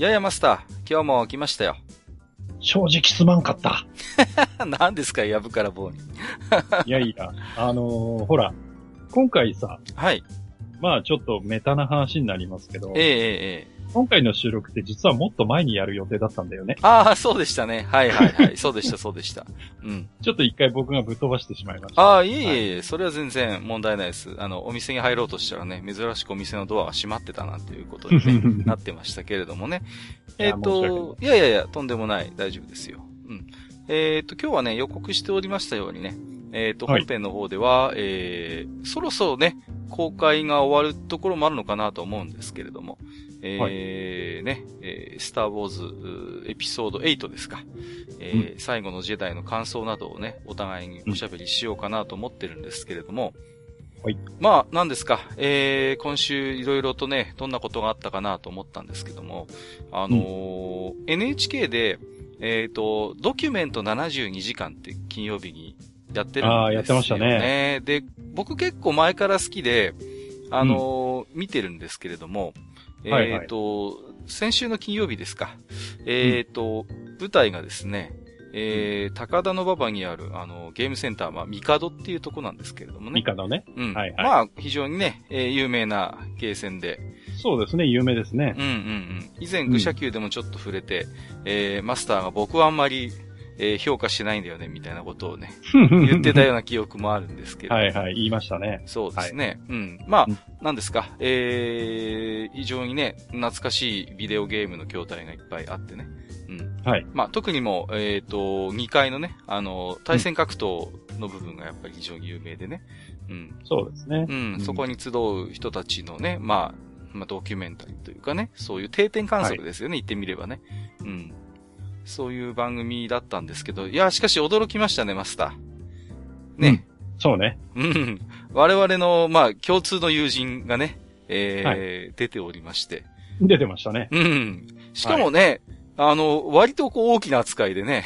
ややマスター、今日も来ましたよ。正直すまんかった。何ですか、やぶから棒に。いやいや、あのー、ほら、今回さ、はい。まあちょっとメタな話になりますけど、ええええ今回の収録って実はもっと前にやる予定だったんだよね。ああ、そうでしたね。はいはいはい。そうでした、そうでした。うん。ちょっと一回僕がぶっ飛ばしてしまいました。ああ、いえいえはい、それは全然問題ないです。あの、お店に入ろうとしたらね、珍しくお店のドアが閉まってたなんていうことでね、なってましたけれどもね。えっ、ー、と、いやいやいや、とんでもない。大丈夫ですよ。うん。えっ、ー、と、今日はね、予告しておりましたようにね、えっ、ー、と、本編の方では、はい、えー、そろそろね、公開が終わるところもあるのかなと思うんですけれども、えー、ね、えー、スターウォーズエピソード8ですか。えー、うん、最後のジェダイの感想などをね、お互いにおしゃべりしようかなと思ってるんですけれども、はい。まあ、何ですか、えー、今週いろいろとね、どんなことがあったかなと思ったんですけども、あのーうん、NHK で、えっ、ー、と、ドキュメント72時間って金曜日にやってるんですよ、ね。ああ、やってましたね。で、僕結構前から好きで、あのーうん、見てるんですけれども、えっ、ー、と、はいはい、先週の金曜日ですか。えっ、ー、と、うん、舞台がですね、えー、高田の馬場にある、あの、ゲームセンター、まあ、ミカドっていうとこなんですけれどもね。ミカドね。うん。はい、はい、まあ、非常にね、えー、有名なゲーセンで。そうですね、有名ですね。うんうんうん。以前、愚者級でもちょっと触れて、うん、えー、マスターが僕はあんまり、えー、評価してないんだよね、みたいなことをね、言ってたような記憶もあるんですけど。はいはい、言いましたね。そうですね。はい、うん。まあ、なんですか、えー、非常にね、懐かしいビデオゲームの筐体がいっぱいあってね。うん。はい。まあ、特にも、えっ、ー、と、2階のね、あの、対戦格闘の部分がやっぱり非常に有名でね。うん。そうですね。うん。そこに集う人たちのね、まあ、まあ、ドキュメンタリーというかね、そういう定点観測ですよね、はい、言ってみればね。うん。そういう番組だったんですけど、いや、しかし驚きましたね、マスター。ね。うん、そうね。うん。我々の、まあ、共通の友人がね、えー、はい、出ておりまして。出てましたね。うん。しかもね、はい、あの、割とこう大きな扱いでね。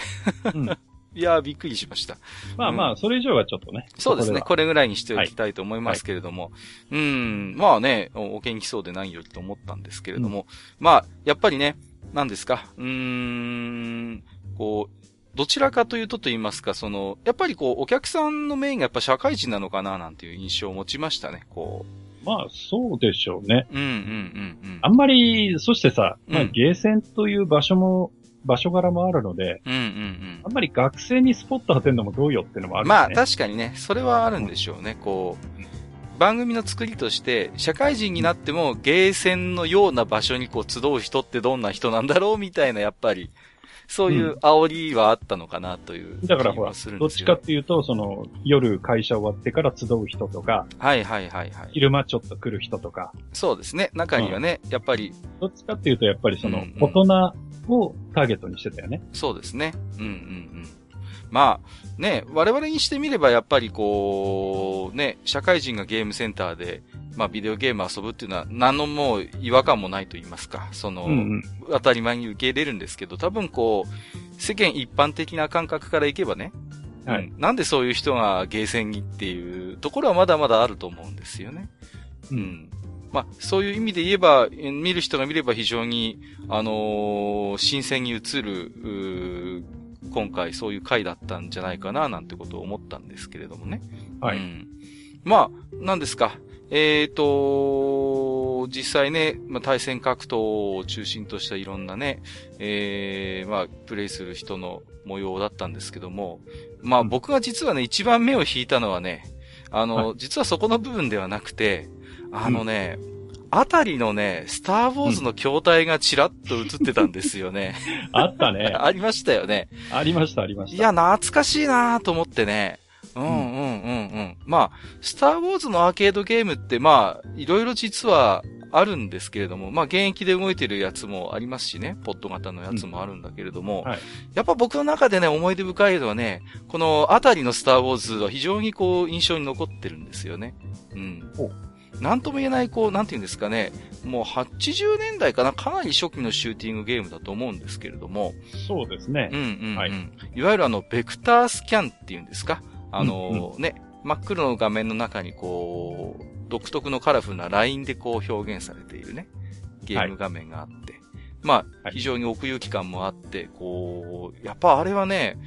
うん、いやびっくりしました。まあまあ、うん、それ以上はちょっとね。そうですね。これぐらいにしておきたいと思いますけれども。はい、うん。まあね、お元気そうでないよりと思ったんですけれども。うん、まあ、やっぱりね、何ですか？うーん、こう、どちらかというとと言いますか、その、やっぱりこう、お客さんのメインがやっぱ社会人なのかななんていう印象を持ちましたね、こう。まあ、そうでしょうね。うんうんうんうん。あんまり、そしてさ、まあ、ゲーセンという場所も、場所柄もあるので、うんうんうん。あんまり学生にスポット当てるのもどうよっていうのもある、ね、まあ、確かにね、それはあるんでしょうね、こう。番組の作りとして、社会人になってもゲーセンのような場所にこう集う人ってどんな人なんだろうみたいな、やっぱり、そういう煽りはあったのかなという、だからほら、どっちかっていうと、その、夜会社終わってから集う人とか、はいはいはいはい。昼間ちょっと来る人とか。そうですね。中にはね、うん、やっぱり。どっちかっていうと、やっぱりその、大人をターゲットにしてたよね。そうですね。うんうんうん。まあ、ね、我々にしてみればやっぱりこう、ね、社会人がゲームセンターで、まあビデオゲーム遊ぶっていうのは何のもう違和感もないと言いますか、その、うんうん、当たり前に受け入れるんですけど、多分こう、世間一般的な感覚からいけばね、はい、うん、なんでそういう人がゲーセンにっていうところはまだまだあると思うんですよね。うん。まあ、そういう意味で言えば、見る人が見れば非常に、あのー、新鮮に映る、今回そういう回だったんじゃないかな、なんてことを思ったんですけれどもね。はい。うん、まあ、何ですか？えっ、ー、と、実際ね、まあ、対戦格闘を中心としたいろんなね、えー、まあ、プレイする人の模様だったんですけども、まあ僕が実はね、一番目を引いたのはね、あの、はい、実はそこの部分ではなくて、あのね、うん、あたりのね、スターウォーズの筐体がちらっと映ってたんですよね。あったね。ありましたよね。ありました、ありました。いや、懐かしいなと思ってね。うんうんうんうん。まあ、スターウォーズのアーケードゲームって、まあ、いろいろ実はあるんですけれども、まあ、現役で動いてるやつもありますしね、ポット型のやつもあるんだけれども、はいやっぱ僕の中でね、思い出深いのはね、このあたりのスターウォーズは非常にこう、印象に残ってるんですよね。うんお。なんとも言えない、こう、なんていうんですかね、もう80年代かな、かなり初期のシューティングゲームだと思うんですけれども、そうですね。うん。うんうん。はい。い、わゆるあの、ベクタースキャンっていうんですか。あの、ね、真っ黒の画面の中にこう、独特のカラフルなラインでこう表現されているね、ゲーム画面があって、まあ、はい。非常に奥行き感もあって、こう、やっぱあれはね、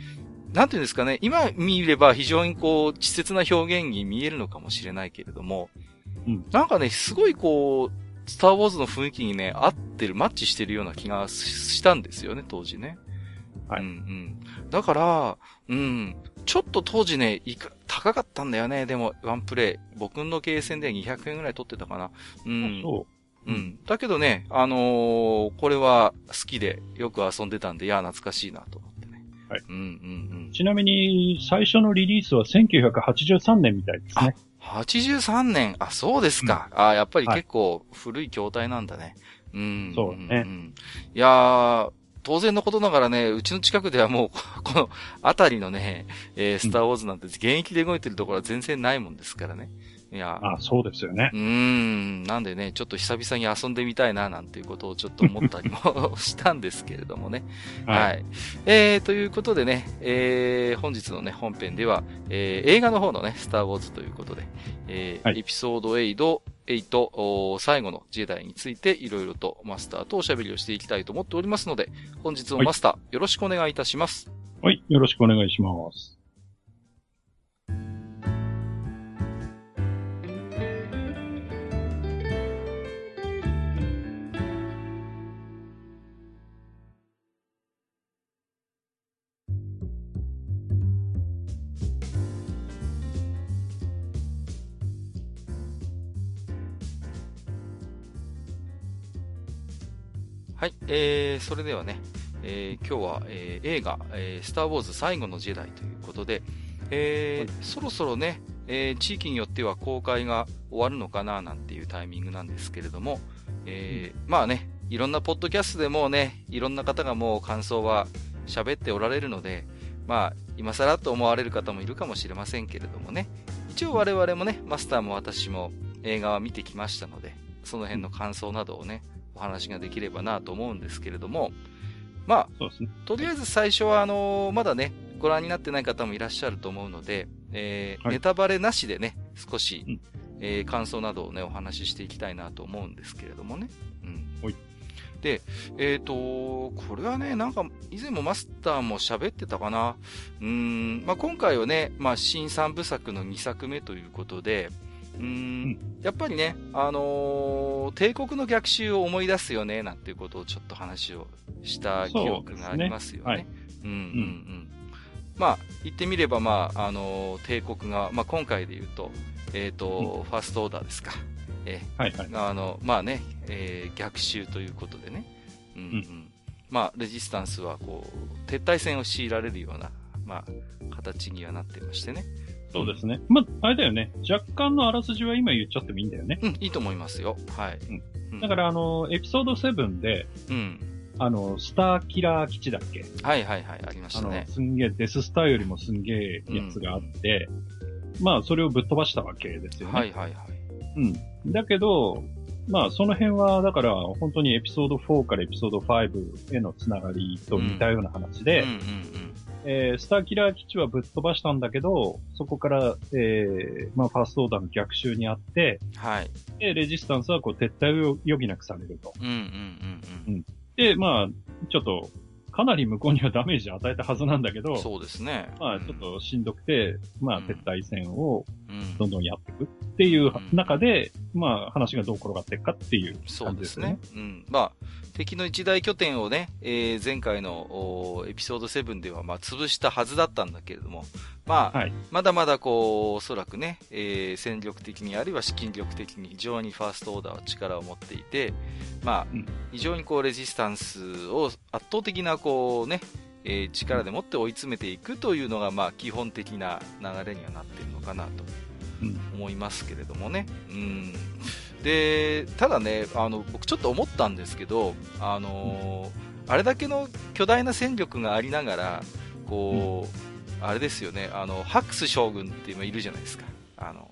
なんていうんですかね、今見れば非常にこう、稚拙な表現に見えるのかもしれないけれども、うんなんかね、すごいこう、スターウォーズの雰囲気にね、合ってる、マッチしてるような気がしたんですよね、当時ね。はいうんうん。だから、うん。ちょっと当時ね、いか、高かったんだよね。でも、ワンプレイ。僕のゲーセンで200円ぐらい取ってたかな。うん。そう。うん。だけどね、あのーこれは好きでよく遊んでたんで、いや、懐かしいなと思ってね。はい。うんうんちなみに、最初のリリースは1983年みたいですね。うん。83年。あ、そうですか。あやっぱり結構古い筐体なんだね。うん。そうねんんいやー、当然のことながらね、うちの近くではもう、このあたりのね、えースターウォーズなんて現役で動いてるところは全然ないもんですからね。いや、あそうですよねう。ーん、なんでね、ちょっと久々に遊んでみたいな、なんていうことをちょっと思ったりも したんですけれどもね。はい。えー、ということでね、えー、本日のね、本編では、えー、映画の方のね、スターウォーズということで、えーはいエピソード8、8お最後のジェダイについていろいろとマスターとおしゃべりをしていきたいと思っておりますので、本日もマスター、よろしくお願いいたします。はい、よろしくお願いします。はい、えー、それではね、えー、今日は、えー映画、えー、スターウォーズ最後のジェダイということで、えーそろそろね、えー地域によっては公開が終わるのかななんていうタイミングなんですけれども、えーまあね、いろんなポッドキャストでもうね、いろんな方がもう感想は喋っておられるので、まあ、今更と思われる方もいるかもしれませんけれどもね、一応我々もね、マスターも私も映画は見てきましたので、その辺の感想などをね、お話ができればなと思うんですけれども、まあ、ね。とりあえず最初は、あのーまだね、ご覧になってない方もいらっしゃると思うので、えーはいネタバレなしでね、少し、うんえー感想などをね、お話ししていきたいなと思うんですけれどもね。うんはい。で、えっ、と、これはね、なんか、以前もマスターも喋ってたかな。うーん、まあ、今回はね、まあ、新三部作の2作目ということで、うーん、やっぱりね、あのー帝国の逆襲を思い出すよね、なんていうことをちょっと話をした記憶がありますよね。そうですねはいうんうんうん。まあ、言ってみれば、まあ、あのー帝国が、まあ、今回で言うと、えっ、と、ファーストオーダーですか。えはいはい。あの、まあね、えー逆襲ということでね。うん、うん、うんまあ、レジスタンスは、こう、撤退戦を強いられるような、まあ、形にはなってましてね。そうですね。まあ、あれだよね。若干のあらすじは今言っちゃってもいいんだよね。うん、いいと思いますよ。はい。うんだから、あの、エピソード7で、うん。あの、スターキラー基地だっけ？はいはいはい、ありましあのたね、。すんげえ、デススターよりもすんげえやつがあって、まあ、それをぶっ飛ばしたわけですよね。はいはいはい。うん。だけど、まあ、その辺は、だから、本当にエピソード4からエピソード5へのつながりと似たような話で、うんうんえースターキラー基地はぶっ飛ばしたんだけど、そこから、えーまあ、ファーストオーダーの逆襲にあって、うん。はい。で、レジスタンスはこう撤退を余儀なくされると。うんうんうんうん。で、まあ、ちょっと、かなり向こうにはダメージ与えたはずなんだけど、そうですね。まあ、ちょっとしんどくて、まあ、うん撤退戦を。どんどんやっていくっていう中で、まあ話がどう転がっていくかっていうそうで感じですすねね。。うん。まあ、敵の一大拠点をね、えー前回のおエピソード7では、まあ、潰したはずだったんだけれども、まあ、はい。まだまだこう、おそらくね、えー戦力的にあるいは資金力的に非常にファーストオーダーは力を持っていて、まあ、うん非常にこう、レジスタンスを圧倒的なこうね、えー力でもって追い詰めていくというのが、まあ、基本的な流れにはなっているのかなとうん。思いますけれどもね。うん。で、ただね、あの、僕ちょっと思ったんですけど、あのーあれだけの巨大な戦力がありながら、こう、あれですよね、あの、ハックス将軍って今いるじゃないですか。あの、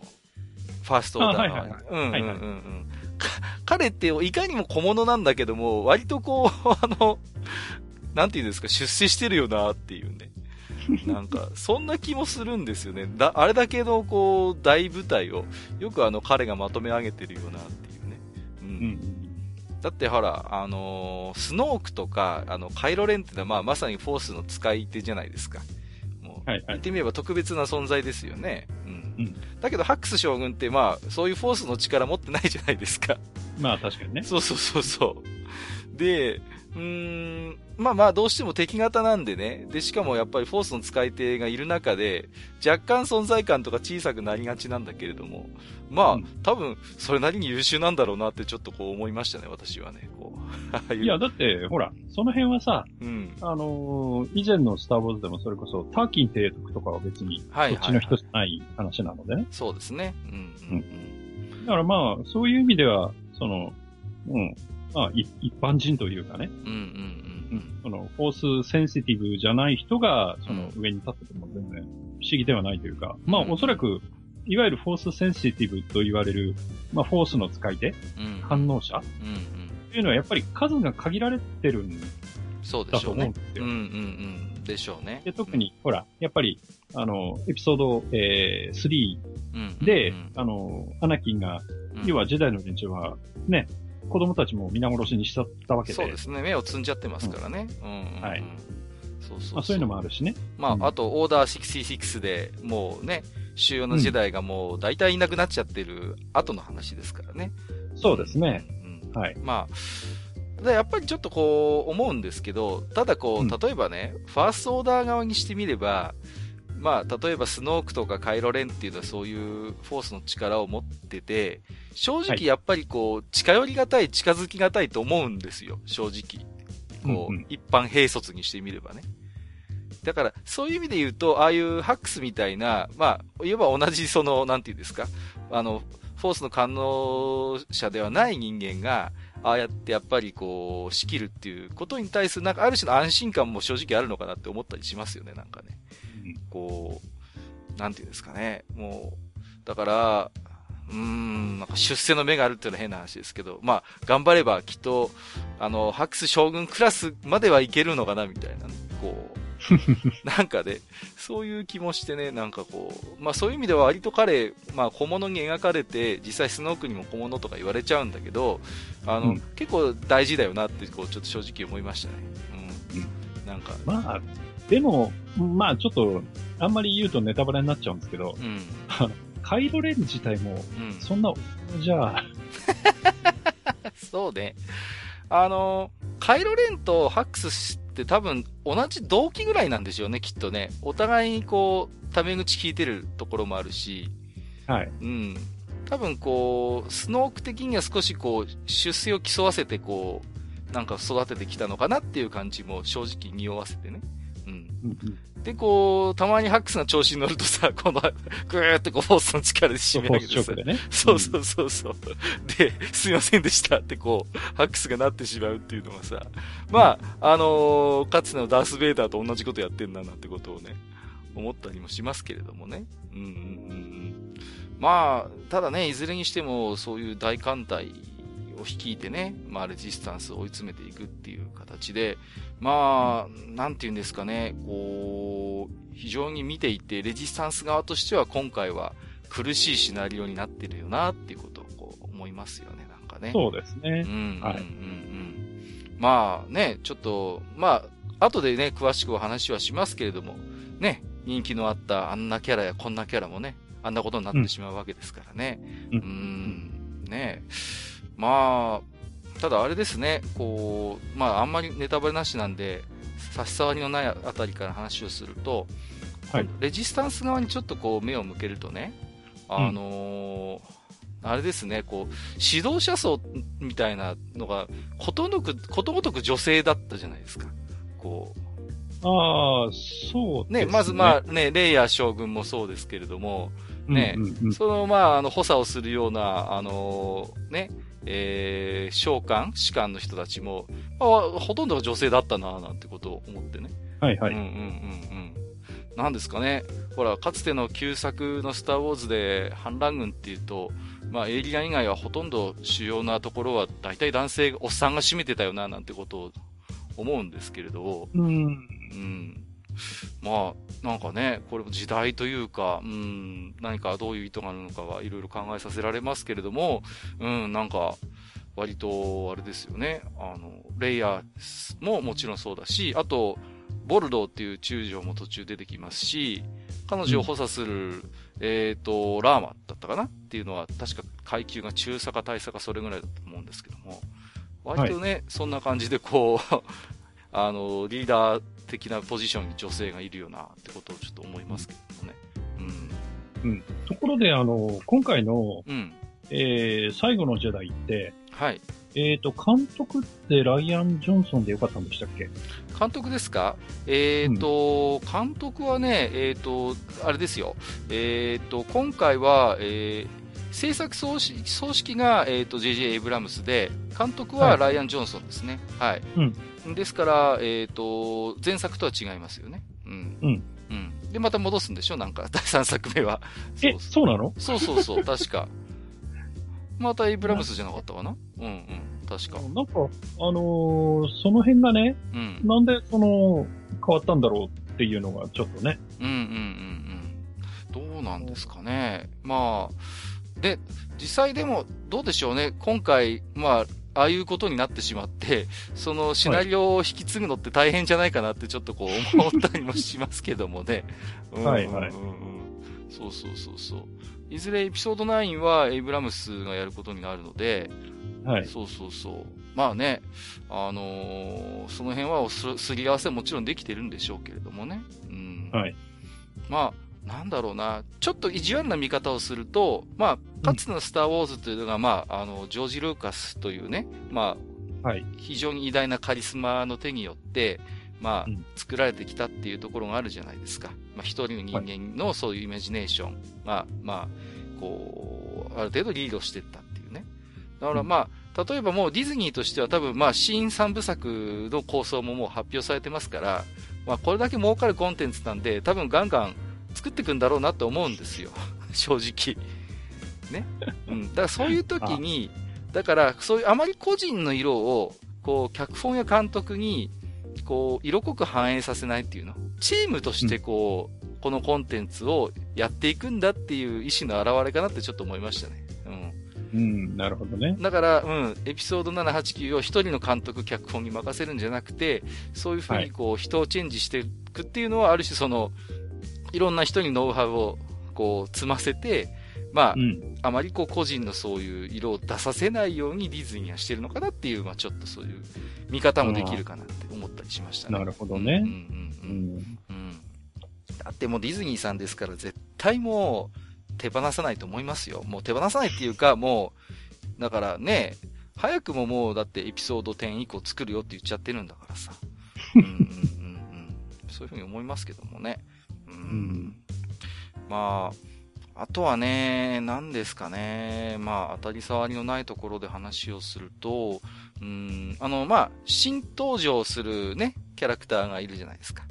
ファーストオーダーの。あはいはいはいうんうんうんはいはいうん。か彼っていかにも小物なんだけども、割とこう、あの、なんていうんですか、出世してるよなっていうね。なんか、そんな気もするんですよね。だ、あれだけの、こう、大部隊を、よくあの、彼がまとめ上げてるよなっていうね。う。うんん。だってほら、あのースノークとか、あの、カイロレンってのは、まあ、まさにフォースの使い手じゃないですか。もう、はいはい。言ってみれば特別な存在ですよね。うん。うんだけど、ハックス将軍って、まあ、そういうフォースの力持ってないじゃないですか。まあ確かにね。そうそうそうそう。で、うーん、まあまあどうしても敵型なんでね。で、しかもやっぱりフォースの使い手がいる中で、若干存在感とか小さくなりがちなんだけれども、まあ、うん多分、それなりに優秀なんだろうなってちょっとこう思いましたね、私はね。こう。いや、だって、ほら、その辺はさ、うん。あのー以前のスターウォーズでもそれこそ、ターキン提督とかは別に、はいはいこっちの人じゃない話なのでね。そうですね。うん、うん、だからまあ、そういう意味では、その、うん、まあ、い一般人というかね、うん。うん、うん、うん。その、フォースセンシティブじゃない人が、そのう上に立ってても全然不思議ではないというか、まあ、うんおそらく、いわゆるフォースセンシティブと言われる、まあ、フォースの使い手、うん。反応者っうん、うん。ていうのはやっぱり数が限られてるんだと。思うんですよ。うん、うん、うん。でしょうね。で特に、ほら、やっぱり、あの、エピソード、えー、3うん、で、うんあの、アナキンが、うん要はジェダイの連中は、ね、子供たちも皆殺しにしちゃったわけで、そうですね。目を積んじゃってますからね。うん、うんうん。はいそうそうそう。いうのもあるしね。まあ、うんあと、オーダー66で、もうね、主要な時代がもう大体いなくなっちゃってる後の話ですからね。そうですね。うん。うんはい。まあ、ただやっぱりちょっとこう、思うんですけど、ただこうんう、例えばね、ファーストオーダー側にしてみれば、まあ、例えばスノークとかカイロレンっていうのはそういうフォースの力を持ってて、正直はいやっぱりこう、近寄りがたい、近づきがたいと思うんですよ、正直。こう、うんうん一般兵卒にしてみればね。だから、そういう意味で言うと、ああいうハックスみたいな、まあ、言えば同じその、なんていうんですか、あの、フォースの感能者ではない人間が、ああやってやっぱりこう、仕切るっていうことに対する、なんかある種の安心感も正直あるのかなって思ったりしますよね、なんかね。こう、なんていうんですかね。もう、だから、うーん、なんか出世の目があるっていうのは変な話ですけど、まあ、頑張ればきっと、あの、ハックス将軍クラスまではいけるのかな、みたいなね。こう、なんかね、そういう気もしてね、なんかこう、まあそういう意味では割と彼、まあ小物に描かれて、実際スノークにも小物とか言われちゃうんだけど、あの、うん結構大事だよなって、こう、ちょっと正直思いましたね。うん。なんか、まあ、でも、まあちょっと、あんまり言うとネタバレになっちゃうんですけど、うん。カイロレン自体も、うん。そんな、じゃあ、そうね。あの、カイロレンとハックスって多分同じ動機ぐらいなんでしょうね、きっとね。お互いにこう、タメ口聞いてるところもあるし、はい。うん。多分こう、スノーク的には少しこう、出世を競わせてこう、なんか育ててきたのかなっていう感じも正直匂わせてね。うん。うんうんで、こう、たまにハックスが調子に乗るとさ、この、ぐーってこう、フォースの力で締め上げてさね。そうそうそうそう。で、すいませんでしたってこう、ハックスがなってしまうっていうのがさ、まあ、あのーかつてのダース・ベイダーと同じことやってんだなってことをね、思ったりもしますけれどもね。うんうんうんうん。まあ、ただね、いずれにしても、そういう大艦隊を率いてね、まあ、レジスタンスを追い詰めていくっていう形で、まあ、なんて言うんですかね、こう、非常に見ていて、レジスタンス側としては今回は苦しいシナリオになってるよなっていうことをこう思いますよね、なんかね。そうですね。うんうんうんうん。はいまあね、ちょっと、まあ、後でね、詳しくお話はしますけれども、ね、人気のあったあんなキャラやこんなキャラもね、あんなことになってしまうわけですからね。ううんん、ねまあ、ただあれですね、こう、まああんまりネタバレなしなんで、差し障りのないあたりから話をすると、はいレジスタンス側にちょっとこう目を向けるとね、あのーあれですね、こう、指導者層みたいなのが、ことのく、ことごとく女性だったじゃないですか。こああ、そうう、ですね。ね、まずまあね、レイヤー将軍もそうですけれども、ねうんうんうんそのまあ、あの、補佐をするような、あのーね、えー、召喚士官の人たちも、まあ、ほとんどが女性だったな、なんてことを思ってね。はいはい。うんうんうんうん。なんですかね。ほら、かつての旧作のスターウォーズで反乱軍っていうと、まあ、エイリアン以外はほとんど主要なところは大体男性、おっさんが占めてたよな、なんてことを思うんですけれど、うん。うん。まあ、なんかね、これも時代というか、うん、何かどういう意図があるのかはいろいろ考えさせられますけれども、うん、なんか、割と、あれですよね、あの、レイヤーももちろんそうだし、あと、ボルドーっていう中将も途中出てきますし、彼女を補佐する、えっ、と、ラーマだったかなっていうのは、確か階級が中佐か大佐かそれぐらいだと思うんですけども、割とね、そんな感じでこう、あの、リーダー的なポジションに女性がいるよなってことをちょっと思いますけどもね。うん。ところで、あの、今回の、うん。えー、最後のジェダイって、はい。えっ、と、監督ってライアン・ジョンソンでよかったんでしたっけ？監督ですか？えっ、と、監督はね、えっ、と、あれですよ。えっ、と、今回は、えー制作総指総指揮が、えっ、と、JJ エイブラムスで、監督ははいライアン・ジョンソンですね。はい。ですから、えっ、と、前作とは違いますよね。うん。うん。うん。で、また戻すんでしょ？なんか、第3作目は。えそう、そうなの？そうそうそう、確か。またエイブラムスじゃなかったかな？うんうん、確か。なんか、あのーその辺がね、うん。なんでその、変わったんだろうっていうのがちょっとね。うんうんうんうん。どうなんですかね。まあ、で、実際でも、どうでしょうね。今回、まあ、ああいうことになってしまって、そのシナリオを引き継ぐのって大変じゃないかなってちょっとこう思ったりもしますけどもね。う んはいはいそうそうそうそう。いずれエピソード9はエイブラムスがやることになるので、はい。そうそうそう。まあね、あのーその辺はおすすり合わせはもちろんできてるんでしょうけれどもね。うん。はい。まあ、なんだろうな。ちょっと意地悪な見方をすると、まあ、かつてのスター・ウォーズというのが、まあ、あの、ジョージ・ルーカスというね、まあ、はい。非常に偉大なカリスマの手によって、まあ、うん作られてきたっていうところがあるじゃないですか。まあ、一人の人間のそういうイメージネーションが、まあ、こう、ある程度リードしていったっていうね。だからまあ、例えばもうディズニーとしては多分まあ、新三部作の構想ももう発表されてますから、まあ、これだけ儲かるコンテンツなんで、多分ガンガン作っていくんだろうなと思うんですよ。正直。ね。うん。だからそういう時に、だから、そういうあまり個人の色を、こう、脚本や監督に、こう、色濃く反映させないっていうの。チームとしてこう、このコンテンツをやっていくんだっていう意思の表れかなってちょっと思いましたね。うん。うん、なるほどね。だから、うん、エピソード7、8、9を一人の監督、脚本に任せるんじゃなくて、そういうふうにこう、人をチェンジしていくっていうのは、ある種その、いろんな人にノウハウを、こう、積ませて、まあう、ん。あまりこう、個人のそういう色を出させないようにディズニーはしてるのかなっていう、まあちょっとそういう見方もできるかなって思ったりしましたね。なるほどねうんうんううんん。うん。だってもうディズニーさんですから絶対もう手放さないと思いますよ。もう手放さないっていうかもう、だからね、早くももうだってエピソード10以降作るよって言っちゃってるんだからさ。うんうんうんうん。そういうふうに思いますけどもね。うん。んまあ、あとはね、何ですかね。まあ、当たり障りのないところで話をすると、うん、あの、まあ、新登場するね、キャラクターがいるじゃないですか。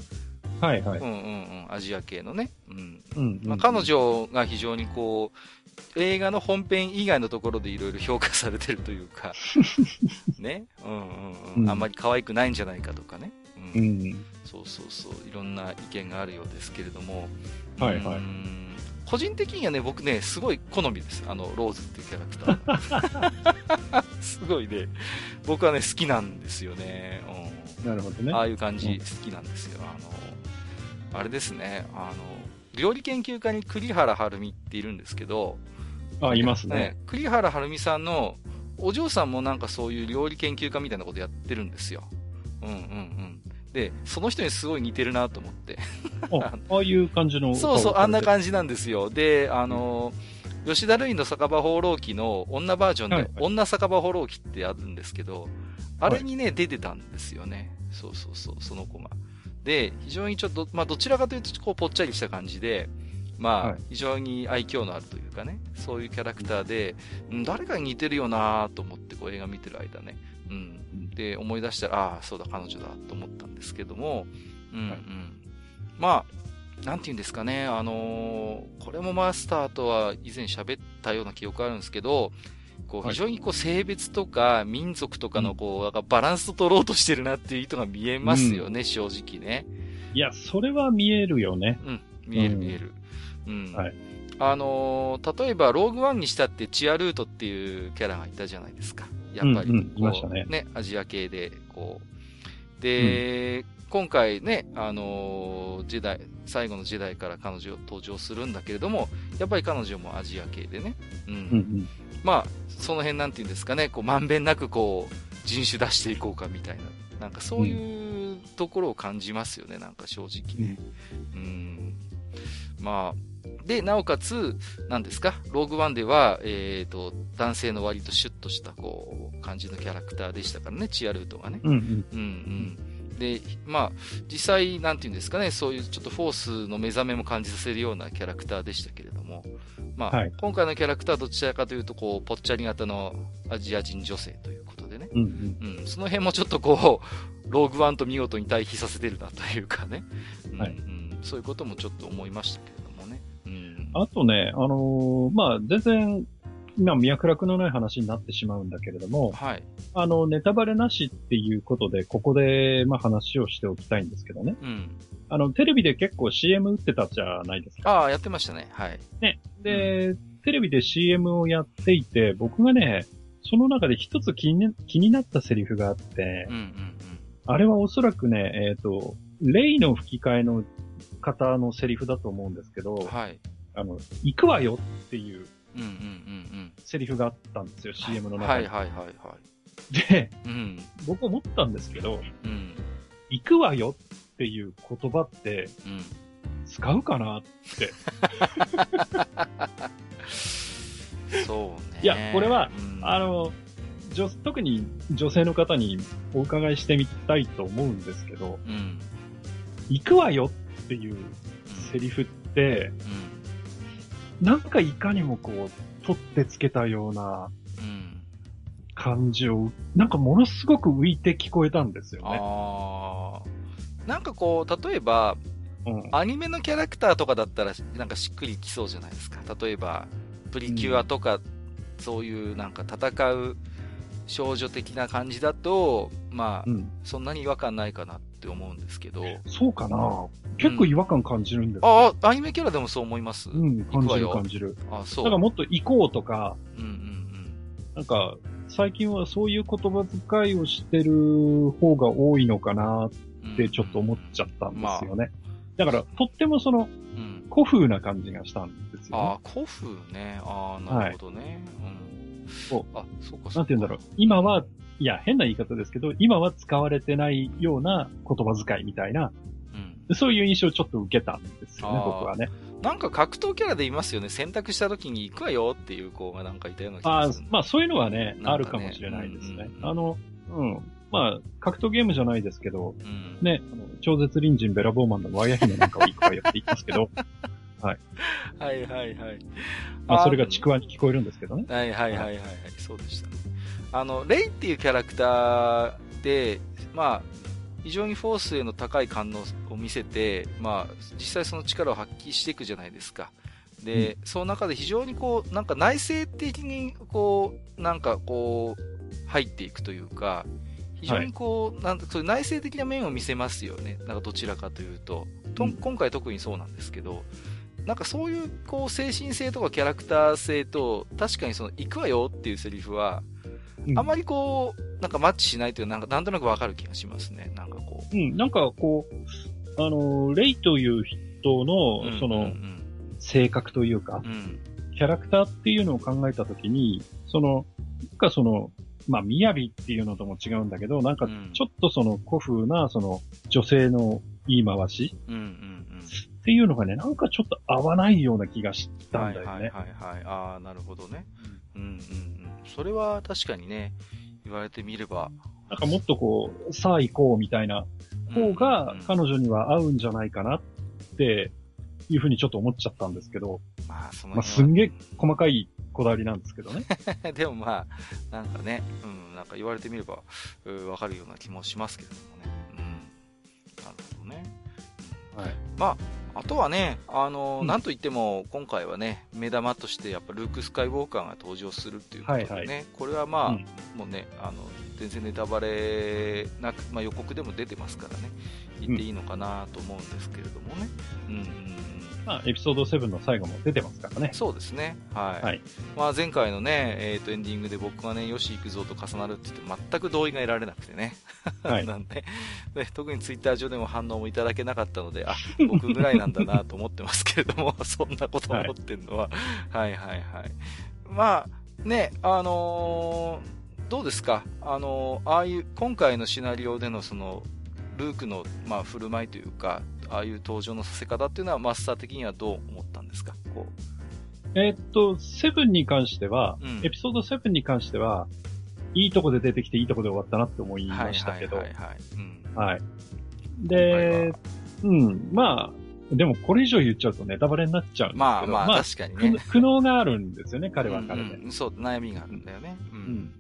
はいはい。うんうんうん、アジア系のね。うん。うん。まあ、彼女が非常にこう、映画の本編以外のところでいろいろ評価されてるというか、ね。うんうんう。うんんあんまり可愛くないんじゃないかとかね。う。うんん。そうそうそう。いろんな意見があるようですけれども。はいはいうん個人的にはね、僕ね、すごい好みです。あの、ローズっていうキャラクター。すごいね、僕はね、好きなんですよね。うん。なるほどね。ああいう感じ好きなんですよ。あの、あれですね、あの、料理研究家に栗原はるみっているんですけど、あ、いますね。ね栗原はるみさんのお嬢さんもなんかそういう料理研究家みたいなことやってるんですよ。うんうんうん。で、その人にすごい似てるなと思って。あああいう感じの。そうそう、あんなじ。感じなんですよ。で、あの、吉田類の酒場放浪記の女バージョンで、はいはい女酒場放浪記ってあるんですけど、あれにね、出てたんですよね。そうそうそう、その子が。で、非常にちょっと、まあ、どちらかというと、こう、ぽっちゃりした感じで、まあ、はい非常に愛嬌のあるというかね、そういうキャラクターで、うん誰かに似てるよなと思って、こう、映画見てる間ね、うん。で、思い出したら、ああ、そうだ、彼女だ、と思ったんですけども、うん、うん。はいまあ、なんて言うんですかね、あのーこれもマスターとは以前喋ったような記憶あるんですけど、こう、はい非常にこう、性別とか民族とかのこう、バランスを取ろうとしてるなっていう意図が見えますよね、正直ね。いや、それは見えるよね。うん、見えるうん見える。うん。はいあのー例えば、ローグワンにしたってチアルートっていうキャラがいたじゃないですか。やっぱり、うんうんこういましたねアジア系で、こう。で、今回ね、あのー時代、最後の時代から彼女登場するんだけれども、やっぱり彼女もアジア系でね。うん。うんうん。まあ、その辺なんていうんですかね、こう、まんべんなくこう、人種出していこうかみたいな。なんかそういうところを感じますよね、なんか正直ね。うん。まあ、で、なおかつ、なんですか、ローグワンでは、えっ、と、男性の割とシュッとした、こう、感じのキャラクターでしたからね、チアルートがね。うんうん。うんうん。で、まあ、実際、なんていうんですかね、そういうちょっとフォースの目覚めも感じさせるようなキャラクターでしたけれども、まあ、はい今回のキャラクターはどちらかというと、こう、ぽっちゃり型のアジア人女性ということでね。うんうん。うん、その辺もちょっとこう、ローグワンと見事に対比させてるなというかね。うんはいうん、そういうこともちょっと思いましたけれど。あとね、あのーまあ、全然、今、脈絡のない話になってしまうんだけれども、はい。あの、ネタバレなしっていうことで、ここで、まあ、話をしておきたいんですけどね。うん。あの、テレビで結構 CM 打ってたじゃないですか。ああ、やってましたね。はい。ね。で、テレビで CM をやっていて、僕がね、その中で一つ気に気になったセリフがあってうん、うんあれはおそらくね、えっ、と、レイの吹き替えの方のセリフだと思うんですけど、うん。はい。あの、行くわよっていううんうんうんセリフがあったんですよ、うん。CM の中に。はいはいはいはで、い。うん。僕思ったんですけど、うん。行くわよっていう言葉ってうん。使うかなって。そうね。いやこれはうん、あの、女特に女性の方にお伺いしてみたいと思うんですけど、うん。行くわよっていうセリフって、なんかいかにもこう、取ってつけたようなうん。うん。感じを、なんかものすごく浮いて聞こえたんですよね。なんかこう、例えば、うん。アニメのキャラクターとかだったら、なんかしっくりきそうじゃないですか。例えば、プリキュアとか、そういうなんか戦う少女的な感じだと、まあ、うん。そんなに違和感ないかなって思うんですけど。そうかな結構違和感感じるんですよああ、アニメキャラでもそう思います。うん、感じる感じる。あそう。だからもっと行こうとか、うんうんなんか、最近はそういう言葉遣いをしてる方が多いのかなうん。ってちょっと思っちゃったんですまよね。だから、とってもその、うん。古風な感じがしたんですよ、ね。ああ、古風ね。ああ、なるほどね。うん。そあ、そうか、そうか。なんて言うんだろう。今は、いや、変な言い方ですけど、今は使われてないような言葉遣いみたいな、うん。そういう印象をちょっと受けたんですよね僕はね。なんか格闘キャラでいますよね。選択した時に行くわよっていう子がなんかいたような気ああがする。、まあそういうのはね、ねあるかもしれないですね。うんうんうんあの、うん。まあ、格闘ゲームじゃないですけど、うん。ね、超絶隣人ベラボーマンのワイヤ姫なんかを行くわよって言いますけど、はいはいはい。まあそれがちくわに聞こえるんですけどね。はいはいはいはいはい。そうでしたね。あの、レイっていうキャラクターで、まあ、非常にフォースへの高い感応を見せて、まあ、実際その力を発揮していくじゃないですか。で、その中で非常にこう、なんか内省的に、こう、なんかこう、入っていくというか、非常にこう、なんかそういう内省的な面を見せますよね。なんかどちらかというと。とうん今回特にそうなんですけど、なんかそういう、こう、精神性とかキャラクター性と、確かにその、行くわよっていうセリフは、うんあまりこう、なんかマッチしないという、なんかなんとなくわかる気がしますね。なんかこうん、なんかこう、あの、レイというトの、その、うん性格というかうん、うん。キャラクターっていうのを考えたときに、その、なんかその、まあ、みやびっていうのとも違うんだけど、なんかうんちょっとその古風な、その、女性の言い回しうんうんうん。っていうのがね、なんかちょっと合わないような気がしたんだよね。はいはいはいはい。ああ、なるほどね。うんうんうん。それは確かにね、言われてみれば。なんかもっとこう、さあ行こうみたいな方が彼女には合うんじゃないかなっていうふうにちょっと思っちゃったんですけど、まあ、そのまあ、すんげえ細かいこだわりなんですけどね。でもまあ、なんかね、うん、なんか言われてみれば、うわかるような気もしますけれどもね。うん。なるほどね。はい。まあ、あとはね、あの、うんなんといっても、今回はね、目玉として、やっぱルーク・スカイウォーカーが登場するっていうことでね、はいはこれはまあ、うんもうね、あの、全然ネタバレなく、まあ予告でも出てますからね、言っていいのかなと思うんですけれどもね。うんうんうん。まあ、エピソード7の最後も出てますからね。そうですね。はい。はいまあ前回のね、えっ、と、エンディングで僕がね、よし行くぞと重なるって言って全く同意が得られなくてね。はい なんで、で特にツイッター上でも反応もいただけなかったので、あ、僕ぐらいなんだなと思ってますけれども、そんなこと思ってんのは、はい、はいはいはいまあ、ね、あのーどうですか？あのーああいう、今回のシナリオでのその、ルークの、まあ、振る舞いというか、ああいう登場のさせ方っていうのは、マスター的にはどう思ったんですか？こえーっと、7に関しては、うんエピソード7に関しては、いいとこで出てきていいとこで終わったなって思いうましたけど、はいはいはい、はい。うん。はい。では、うん、まあ、でもこれ以上言っちゃうとネタバレになっちゃうんですけど、まあまあ、確かにね。苦苦悩があるんですよね、彼は彼で。うんうんそう、悩みがあるんだよね。う。うんんで、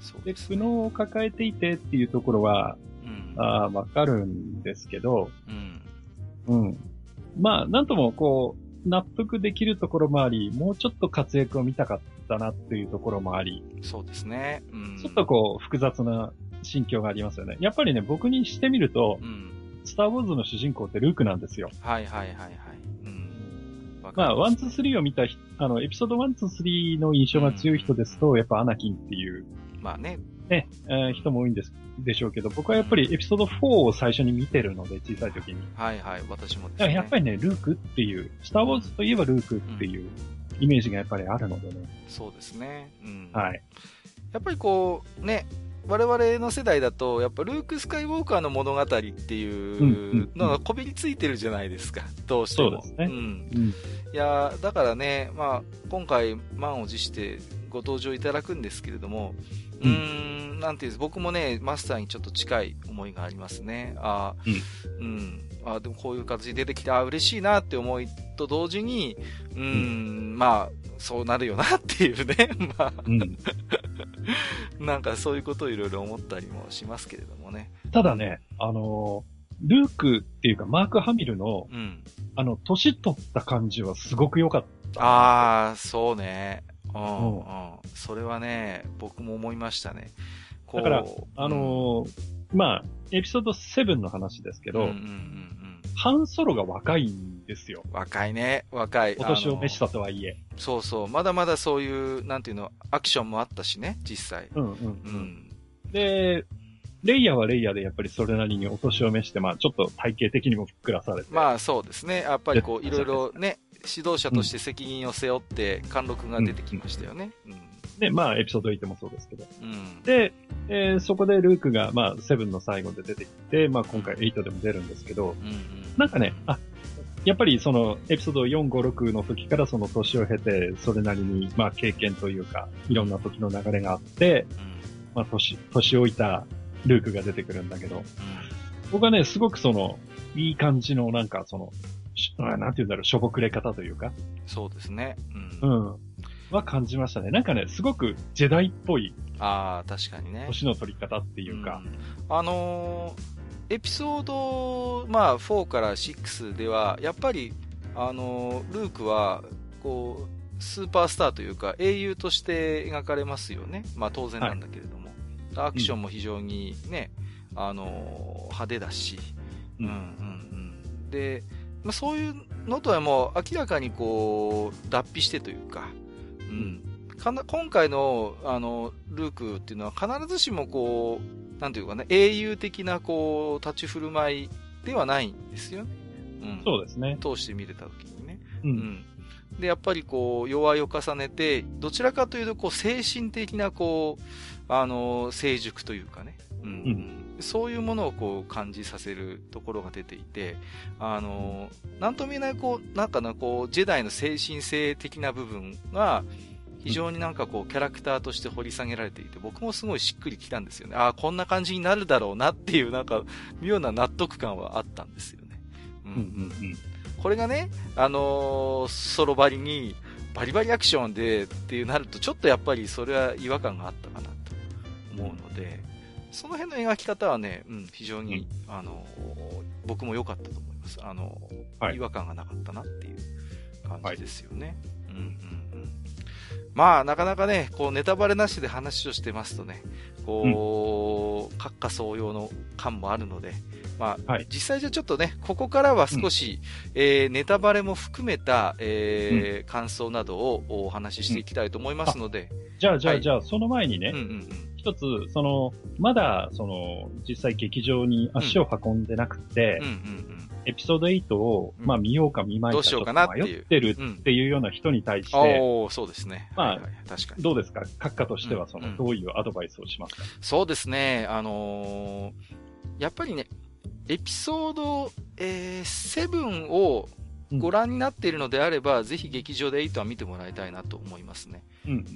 そうです苦悩を抱えていてっていうところは、うん。あーわかるんですけど、うん。うん。まあ、なんともこう、納得できるところもあり、もうちょっと活躍を見たかったなっていうところもあり、そうですね。うん。ちょっとこう、複雑な心境がありますよね。やっぱりね、僕にしてみるとう、ん。スター・ウォーズの主人公ってルークなんですよ。はいはいはいはい。うん。わかまあ、りワン、ツー、スリーを見た人、あの、エピソード1、2、3の印象が強い人ですと、やっぱアナキンっていう、まあね。ね、えー人も多いんです、でしょうけど、僕はやっぱりエピソード4を最初に見てるので、小さい時に。はいはい。私もですだからね。やっぱりね、ルークっていう、スター・ウォーズといえばルークっていうイメージがやっぱりあるのでね。そうですね。うん。はい。やっぱりこう、ね、我々の世代だと、やっぱルーク・スカイウォーカーの物語っていうのがこびりついてるじゃないですか。どうしても。そうですねん。うん。いやーだからね、まあ、今回、満を持してご登場いただくんですけれども、ううんーん、なんていうんです僕もね、マスターにちょっと近い思いがありますね。あーうん。あーでもこういう形で出てきて、あー嬉しいなって思いと同時に、うーん、まあ、そうなるよなっていうね。まあ、うん。なんかそういうことをいろいろ思ったりもしますけれどもね。ただね、あのールークっていうか、マーク・ハミルの、うん。あの、年取った感じはすごく良かった。ああ、そうね。うん。それはね、僕も思いましたね。だからあのーまあ、エピソード7の話ですけど、うんうんうんうんハンソロが若いんですよ。若いね、若い。お年を召したとはいえ。そうそう。まだまだそういう、なんていうの、アクションもあったしね、実際。うんうんううん。ん。で、レイヤーはレイヤーでやっぱりそれなりにお年を召して、まあちょっと体型的にもふっくらされて。まあそうですね。やっぱりこう、でいろいろね、指導者として責任を背負って、貫禄が出てきましたよね。うん。で、まあエピソード8もそうですけど。うん。で、えーそこでルークが、まあ7の最後で出てきて、まあ今回8でも出るんですけど、うんうん。なんかね、あ、やっぱりそのエピソード4、5、6の時からその年を経て、それなりに、まあ経験というか、いろんな時の流れがあって、まあ年、年老いたルークが出てくるんだけど、僕はね、すごくその、いい感じのなんかその、なんて言うんだろう、しょぼくれ方というか、そうですね。ううん。ん。は感じましたね。なんかね、すごくジェダイっぽいああ、確かにね。年の取り方っていうか、うんあのーエピソード、まあ、4から6では、やっぱり、あのールークは、こう、スーパースターというか、英雄として描かれますよね。まあ、当然なんだけれども。アクションも非常にね、あのー派手だし、ううんんうんうん。で、まあ、そういうのとはもう明らかにこう、脱皮してというか、うん。かな今回の、あの、ルークっていうのは必ずしもこう、なんていうかね、英雄的なこう、立ち振る舞いではないんですよね。うん。そうですね。通して見れた時にね。う。うんん。で、やっぱりこう、弱いを重ねて、どちらかというと、こう、精神的な、こう、あの、成熟というかね。うん。うんそういうものをこう感じさせるところが出ていて、あの、なんとも言えない、こう、なんかな、こう、ジェダイの精神性的な部分が、非常になんかこう、キャラクターとして掘り下げられていて、僕もすごいしっくりきたんですよね。ああ、こんな感じになるだろうなっていう、なんか、妙な納得感はあったんですよね。うんうんうんうん。これがね、あのーソロバリに、バリバリアクションでっていうなると、ちょっとやっぱりそれは違和感があったかなと思うので、その辺の描き方はね、うん、非常に、あのー僕も良かったと思います。あのーはい。違和感がなかったなっていう感じですよね。うんうんうん。まあ、なかなかね、こう、ネタバレなしで話をしてますとね、こう、閣下総用の感もあるので、まあ、はい。実際じゃちょっとね、ここからは少し、えーネタバレも含めた、えー感想などをお話ししていきたいと思いますので、じゃあ、じゃあ、はい。じゃあ、その前にねうん、うんうん。一つ、その、まだ、その、実際劇場に足を運んでなくてうん、うんエピソード8を、うんまあ見ようか見まいかどうしようかなっていうちょっと迷ってるうん。うん。っていうような人に対して、おー、そうですね。まあはいはい、確かに。どうですか？閣下としては、そうんの、どういうアドバイスをしますか？そうですね、あのーやっぱりね、エピソード、えー、7をご覧になっているのであれば、ぜひ劇場で8は見てもらいたいなと思いますね。うんうんうんう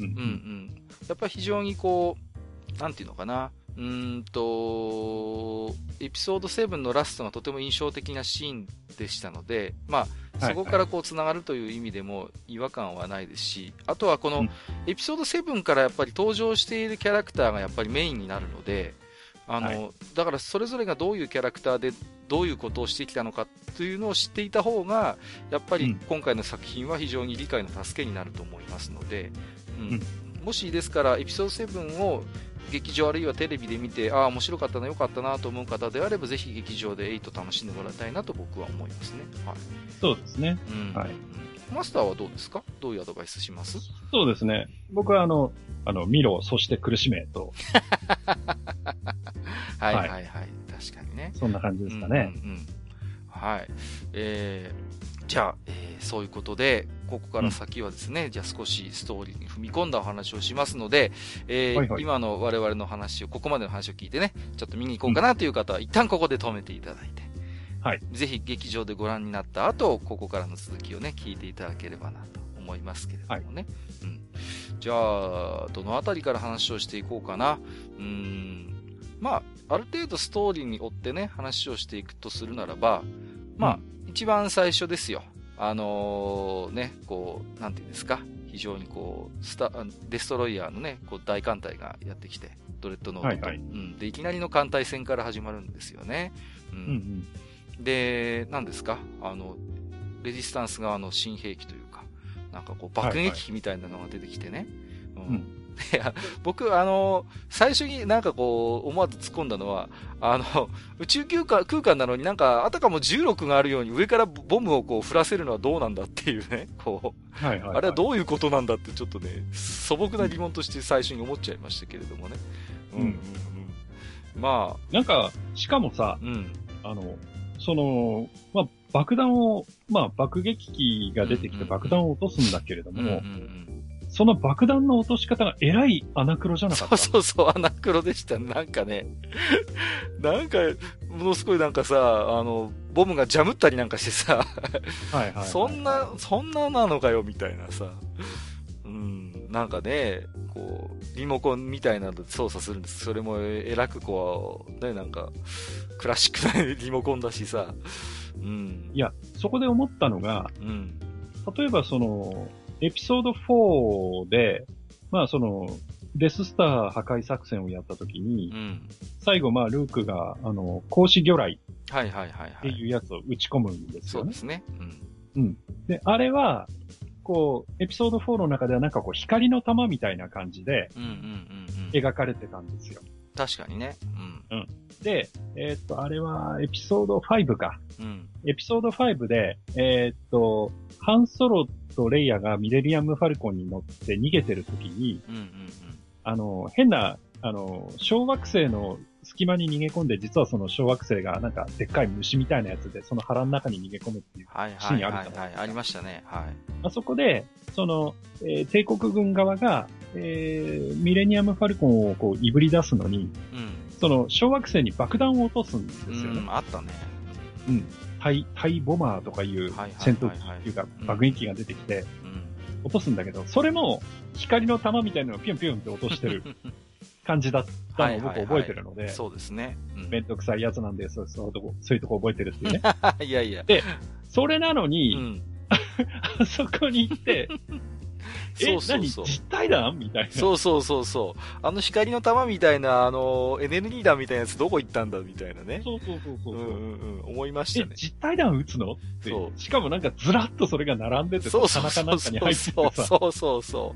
ん。やっぱり非常にこう、なんていうのかな。うーんと、エピソード7のラストがとても印象的なシーンでしたので、まあ、はいそこからこう繋がるという意味でも違和感はないですし、あとはこのうん。エピソード7からやっぱり登場しているキャラクターがやっぱりメインになるので、あの、はい。だからそれぞれがどういうキャラクターでどういうことをしてきたのかというのを知っていた方が、やっぱりうん。今回の作品は非常に理解の助けになると思いますので、うん。うん。もしですからエピソード7を劇場あるいはテレビで見て、ああ、面白かったな、良かったなと思う方であれば、ぜひ劇場で8楽しんでもらいたいなと僕は思いますね。はい。そうですね。うん。はいマスターはどうですか？どういうアドバイスします？そうですね。僕はあの、あの、見ろ、そして苦しめと、はいははいいはい。確かにね。そんな感じですかね。うんうんうんはい。えー、じゃあ、えーそういうことで、ここから先はですね、じゃあ少しストーリーに踏み込んだお話をしますので、えーはいはい今の我々の話を、ここまでの話を聞いてね、ちょっと見に行こうかなという方は、一旦ここで止めていただいて、はい。ぜひ劇場でご覧になった後、ここからの続きをね、聞いていただければなと思いますけれどもね。うん。じゃあ、どのあたりから話をしていこうかな。うーん。まあ、ある程度ストーリーに追ってね、話をしていくとするならば、まあ、一番最初ですよ。あのーね、こう、なんていうんですか？非常にこう、スタ、あデストロイヤーのね、こう大艦隊がやってきて、ドレッドノートと、はいはいうん。で、いきなりの艦隊戦から始まるんですよね。う。うんんで、何ですか？あの、レジスタンス側の新兵器というか、なんかこう爆撃機みたいなのが出てきてね。うんうんいや、僕、あの、最初になんかこう、思わず突っ込んだのは、あの、宇宙空間空間なのになんか、あたかも重力があるように上からボムをこう降らせるのはどうなんだっていうね、こう、はいはい、はい。あれはどういうことなんだってちょっとね、素朴な疑問として最初に思っちゃいましたけれどもね。うんうんうん。まあ、なんか、しかもさ、うん。あの、その、まあ、爆弾を、まあ、爆撃機が出てきて爆弾を落とすんだけれども、うんうんうん。その爆弾の落とし方がえらいアナクロじゃなかった？そうそうそう、アナクロでした。なんかね、なんか、ものすごいなんかさ、あの、ボムがジャムったりなんかしてさ、はいはい、はい。そんな、そんななのかよ、みたいなさ。うん、なんかね、こう、リモコンみたいなので操作するんです。それもえらくこう、ね、なんか、クラシックなリモコンだしさ。うん。いや、そこで思ったのが、うん。例えばその、エピソード4で、まあその、デススター破壊作戦をやった時にう、ん。最後まあルークが、あの、格子魚雷はいはいはいってはい。いうやつを撃ち込むんですよねそうで。すね。うん。で、あれは、こう、エピソード4の中ではなんかこう光の玉みたいな感じでうんうんうんうん。描かれてたんですよ。確かにね。で、えーっと、あれはエピソード5か。うん。うん。エピソード5で、えーっと、ハンソロとレイヤがミレリアム・ファルコンに乗って逃げてる時に、うんうんあの、変な、あの、小惑星の隙間に逃げ込んで、実はその小惑星がなんかでっかい虫みたいなやつで、その腹の中に逃げ込むっていうはいシーンあるじゃないはい。ありましたね。はい。あそこで、その、えー帝国軍側が、えーミレニアム・ファルコンをこう、いぶり出すのに、うん。その、小惑星に爆弾を落とすんですよね。うん、あったね。うん。タイ、タイボマーとかいう戦闘機っていうかうん爆撃機が出てきて、うん。落とすんだけど、それも光の玉みたいなのをピュンピュンって落としてる 感じだったのを僕覚えてるので、そうですね。うんめんどくさいやつなんで、そうそういうとこ、そういうとこ覚えてるっていうね。いやいや。それなのうに、ん。あそこに行って、え、そうそうそう何実体弾みたいな。そうそうそうそう。あの光の玉みたいな、あの、エネルギー弾みたいなやつどこ行ったんだみたいなね。そうそうそうそうう。んうんうん。思いましたえね、。実体弾撃つの？ってそ。うしかもなんかずらっとそれが並んでてさ、そうそうそうそうかに入ってそうそうそうそ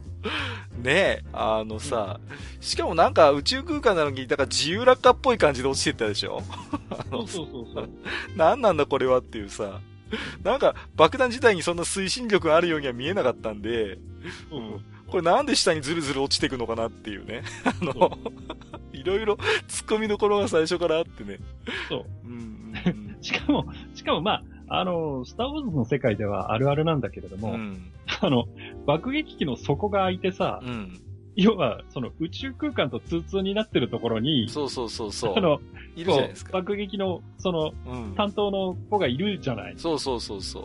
う。ねえ、あのさ、しかもなんか宇宙空間なのに、だから自由落下っぽい感じで落ちてったでしょ？そうそうそうそう。なんなんだこれはっていうさ。なんか爆弾自体にそんな推進力があるようには見えなかったんで、うんこれなんで下にズルズル落ちていくのかなっていうね。あその、いろいろ突っ込みどころが最初からあってね。そう。うんうんしかも、しかもまあ、あの、スターウォーズの世界ではあるあるなんだけれどうん。も、うん。あの、爆撃機の底が開いてさ、うん。要は、その宇宙空間と通通になってるところに、そうそうそうそう。あの、いるじゃないですか。爆撃の、その、うん。担当の子がいるじゃない。そうそうそうそう。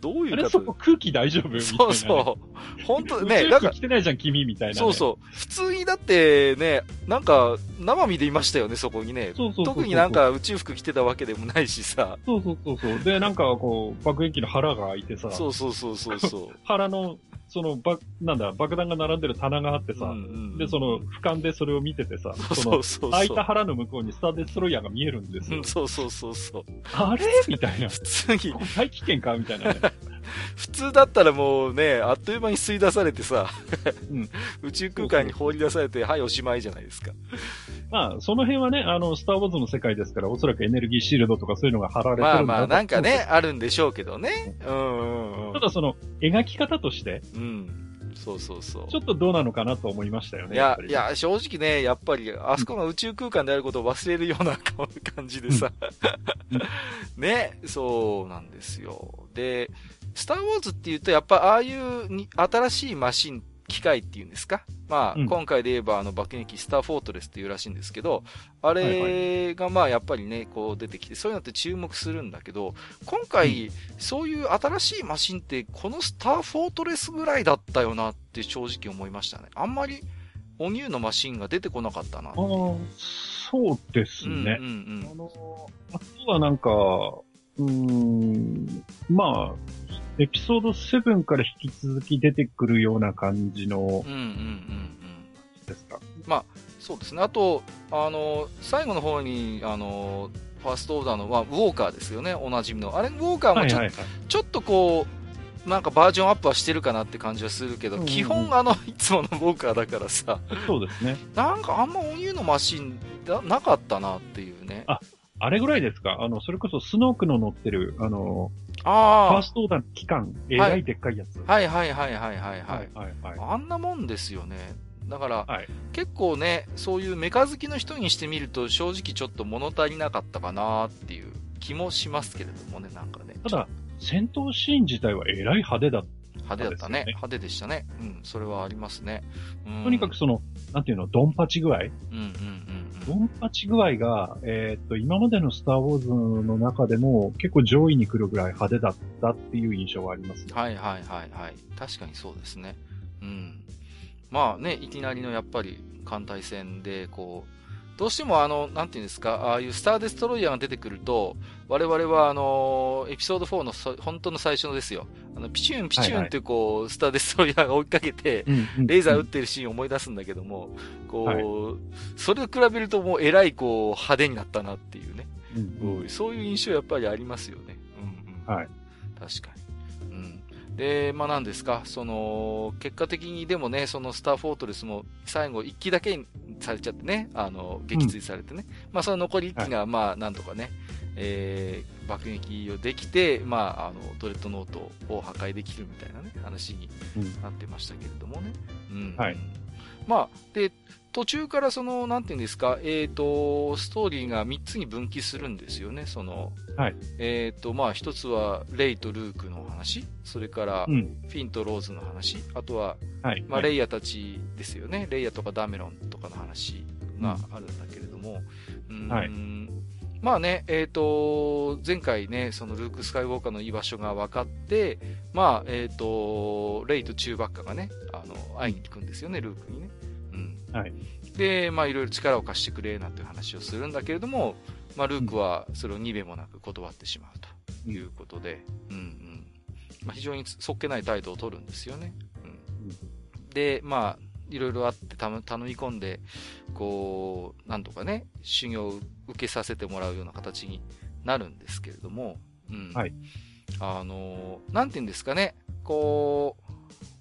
どういうあれ、方そこ空気大丈夫？みたいな、ね。そうそう。本当宇ね、宙なんか、服着てないじゃん、君、みたいな、ね。そうそう。普通にだってね、なんか、生身でいましたよね、そこにね。そうそうそうそう特になんか宇宙服着てたわけでもないしさ。そうそうそうそう。で、なんかこう、爆撃機の腹が開いてさ、そうそうそうそうそう。腹の、その、ば、なんだ、爆弾が並んでる棚があってさ、うんうんで、その、俯瞰でそれを見ててさ、その、そう。開いた腹の向こうにスターデストロイヤーが見えるんですようん。そうそうそうそう。あれ？みたいな。普通に大気圏か？みたいなね。普通だったらもうね、あっという間に吸い出されてさ、うん 宇宙空間に放り出されて、はい、おしまいじゃないですか。まあ、その辺はね、あの、スターウォーズの世界ですから、おそらくエネルギーシールドとかそういうのが貼られてるまあまあ、なんかね、とあるんでしょうけどね。うんうんうん。ただその、描き方として、うん。そうそうそう。ちょっとどうなのかなと思いましたよね。いやいや、正直ね、やっぱり、あそこが宇宙空間であることを忘れるような感じでさうん。ね、そうなんですよ。で、スター・ウォーズって言うと、やっぱああいうに新しいマシン、機械っていうんですか？まあ、うん今回で言えば、あの、爆撃スター・フォートレスっていうらしいんですけど、あれがまあ、やっぱりね、こう出てきて、そういうのって注目するんだけど、今回、そういう新しいマシンって、このスター・フォートレスぐらいだったよなって正直思いましたね。あんまり、おニューのマシンが出てこなかったな。ああ、そうですね。うんうんあの、あとはなんか、うーん、まあ、エピソード7から引き続き出てくるような感じのうん。うんうんうんうん。ですか？そうですね。あと、あの、最後の方に、あの、ファーストオーダーの、まあ、ウォーカーですよね、おなじみの。あれ、ウォーカーもちょ,、はいはいはい。ちょっとこう、なんかバージョンアップはしてるかなって感じはするけど、うんうん基本あの、いつものウォーカーだからさ、そうですね。なんかあんまおニューのマシンだなかったなっていうね。ああれぐらいですか？あの、それこそスノークの乗ってる、あの、ファあーストオーダーの機関、えらいでっかいやつ。あ、はいはいはいはいはいはい。はい。あんなもんですよね。だから、はい結構ね、そういうメカ好きの人にしてみると、正直ちょっと物足りなかったかなっていう気もしますけれどもね、なんかね。ただ、戦闘シーン自体はえらい派手だ。派手だったね。そうですよね派手でしたね。うん、それはありますね。うん、とにかくその、なんていうの、ドンパチ具合？うんうんうんドンパチ具合が、えーっと、今までのスターウォーズの中でも結構上位に来るぐらい派手だったっていう印象はありますね。。はいはいはいはい。確かにそうですね。うん。まあね、いきなりのやっぱり艦隊戦で、こう、どうしてもあの、なんていうんですか、ああいうスターデストロイヤーが出てくると、我々はあの、エピソード4のそ本当の最初のですよ。あの、ピチューンピチューンってこう、スターデストロイヤーが追いかけて、レーザー撃ってるシーンを思い出すんだけども、こう、はいそれと比べるともうえらいこう派手になったなっていうね、うんうんそういう印象やっぱりありますよね。うんうん、はい。確かに。うん。で、まあ何ですか、その、結果的にでもね、そのスターフォートレスも最後一機だけにされちゃってね、あの、撃墜されてね。まあその残り一機が、まあなんとかね、えー、爆撃をできて、まああの、ドレッドノートを破壊できるみたいなね、話にうんなってましたけれどもね。うん。はいまあ、で、途中からその、なんていうんですか、えっ、と、ストーリーが3つに分岐するんですよね、その、はい。えっ、と、まあ、一つは、レイとルークの話、それから、うん。フィンとローズの話、あとは、はい。まあ、はいレイヤたちですよね。レイヤとかダメロンとかの話があるんだけれども、うーんはいまあね、えっ、と、前回ね、そのルーク・スカイウォーカーの居場所が分かって、まあ、えっ、と、レイとチューバッカがね、あの、会いに行くんですよね、ルークにね。うん。はい。で、まあ、いろいろ力を貸してくれ、なんていう話をするんだけれども、まあ、ルークはそれをにべもなく断ってしまうということで、うんうん。まあ、非常にそっけない態度を取るんですよね。うん。で、まあ、いろいろあってた頼み込んで、こう、なんとかね、修行を受けさせてもらうような形になるんですけれども、うん。はい。あの、なんて言うんですかね、こ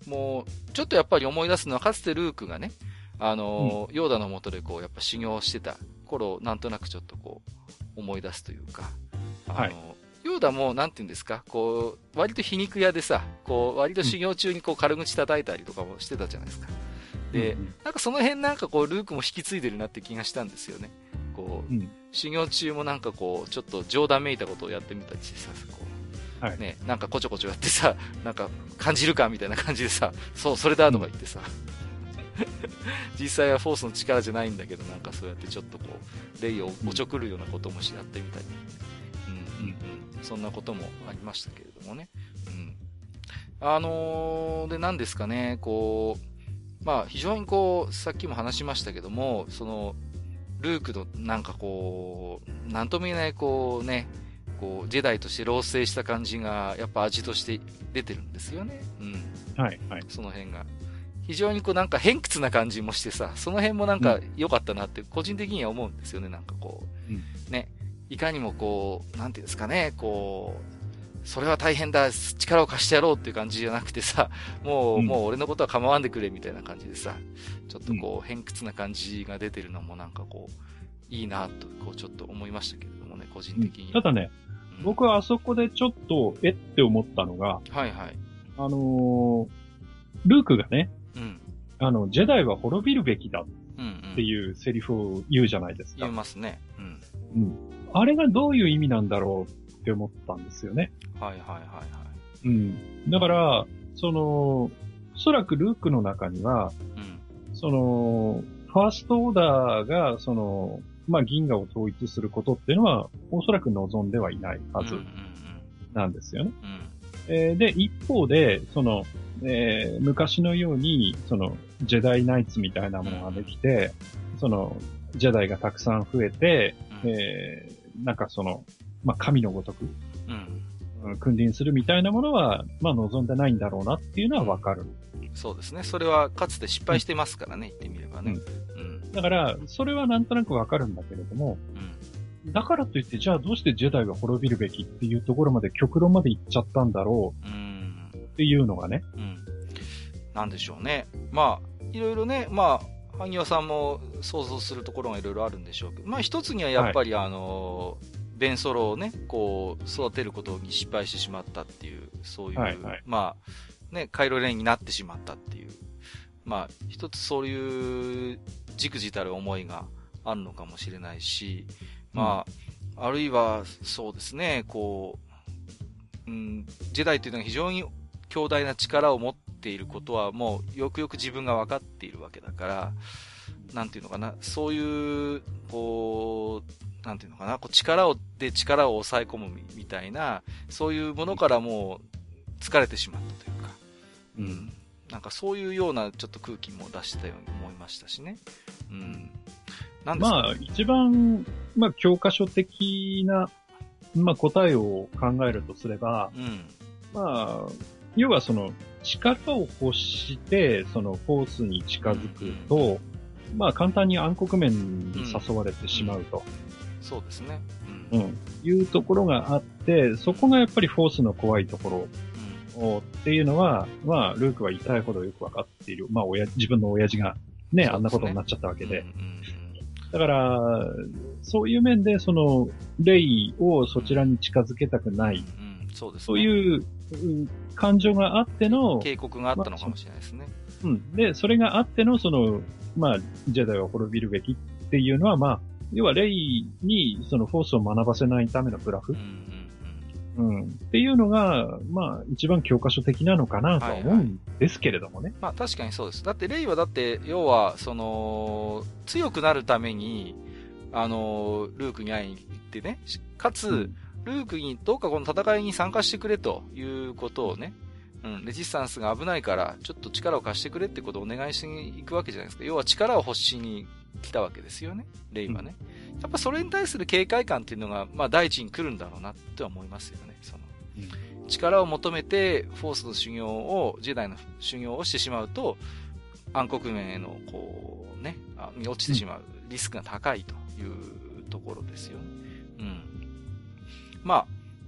う、もう、ちょっとやっぱり思い出すのは、かつてルークがね、あの、ヨーダのもとでこう、やっぱ修行してた頃をなんとなくちょっとこう、思い出すというか、あの、はいヨーダも、なんて言うんですか、こう、割と皮肉屋でさ、こう、割と修行中にこう、軽口叩いたりとかもしてたじゃないですか。で、うんなんかその辺なんかこう、ルークも引き継いでるなって気がしたんですよね。こう、うん。修行中もなんかこう、ちょっと冗談めいたことをやってみたりしてさ、こう、はい。ね、なんかこちょこちょやってさ、なんか感じるかみたいな感じでさ、そう、それだとか言ってさ、実際はフォースの力じゃないんだけど、なんかそうやってちょっとこう、レイをおちょくるようなこともしやってみたり、うん、うん、うん、そんなこともありましたけれどもね。うん。あのー、で、何ですかね、こう、まあ、非常にこう、さっきも話しましたけども、その、ルークのなんかこう、なんとも言えないこうね、こう、ジェダイとして老成した感じが、やっぱ味として出てるんですよね。うん。はい。はい。その辺が。非常にこうなんか偏屈な感じもしてさ、その辺もなんか良かったなって個人的には思うんですよね、なんかこう。うんね。いかにもこう、なんていうんですかね、こう、それは大変だ、力を貸してやろうっていう感じじゃなくてさ、もう、うんもう俺のことは構わんでくれみたいな感じでさ、ちょっとこう、偏屈な感じが出てるのもなんかこう、いいなと、こうちょっと思いましたけれどもね、個人的に。ただね、うん僕はあそこでちょっと、えって思ったのが、はいはい。あのールークがね、うん。あの、ジェダイは滅びるべきだっ。ていうセリフを言うじゃないですか言い。ますね。うん。うん。あれがどういう意味なんだろうって思ったんですよね。はいはいはいはい。うん。だから、その、おそらくルークの中には、うん。その、ファーストオーダーが、その、まあ、銀河を統一することっていうのは、おそらく望んではいないはずなんですよね。うん。うん。えーで、一方で、その、えー昔のように、その、ジェダイナイツみたいなものができて、その、ジェダイがたくさん増えて、うんえーなんかその、まあ、神のごとく、うん。うん君臨するみたいなものは、まあ、望んでないんだろうなっていうのはわかる。そうですね。それはかつて失敗してますからね、言ってみればね。うん。だから、それはなんとなくわかるんだけれども、うん。だからといって、じゃあどうしてジェダイが滅びるべきっていうところまで極論まで行っちゃったんだろうっていうのがね。うん。なんでしょうね。まあ、いろいろね、まあ、萩和さんも想像するところがいろいろあるんでしょうけど、まあ一つにはやっぱり、あの、ベンソロをね、こう、育てることに失敗してしまったっていう、そういう、はいはいまあ、ね、カイロレインになってしまったっていう、まあ、一つそういう、じくじたる思いがあるのかもしれないし、まあ、あるいは、そうですね、こう、うん、ジェダイというのは非常に強大な力を持っていることはもうよくよく自分が分かっているわけだから、なんていうのかな、そういう、こう、なんていうのかな、こう力を、で力を抑え込むみみたいな、そういうものからもう疲れてしまったというか、うん。なんかそういうようなちょっと空気も出したように思いましたしね。うん。なんですか、まあ、一番、まあ、教科書的な、まあ、答えを考えるとすれば、うん。まあ、要はその、力を欲して、その、フォースに近づくと、まあ、簡単に暗黒面に誘われてしまうと、そうですね。ううん。んいうところがあって、そこがやっぱりフォースの怖いところをっていうのは、まあ、ルークは痛いほどよくわかっている。まあ、親、自分の親父がね、ねあんなことになっちゃったわけで。うんうんだから、そういう面で、その、レイをそちらに近づけたくうん。ない。うんうんそうですね。そういう、うん感情があっての、警告があったのかもしれないですね。うん。で、それがあっての、その、まあ、ジェダイは滅びるべきっていうのは、まあ、要はレイにそのフォースを学ばせないためのブラフうん、うん、うん。うん。っていうのが、まあ、一番教科書的なのかなとは思うんですけれどもね。まあ確かにそうです。だってレイはだって、要は、その、強くなるために、あの、ルークに会いに行ってね、しかつ、うんルークにどうかこの戦いに参加してくれということをね、うん、レジスタンスが危ないから、ちょっと力を貸してくれってことをお願いしに行くわけじゃないですか。要は力を欲しに来たわけですよね、レイはね。やっぱそれに対する警戒感っていうのが、まあ第一に来るんだろうなって思いますよね。その力を求めて、フォースの修行を、ジェダイの修行をしてしまうと、暗黒面への、こう、ね、あに落ちてしまうリスクが高いというところですよね。うん。ま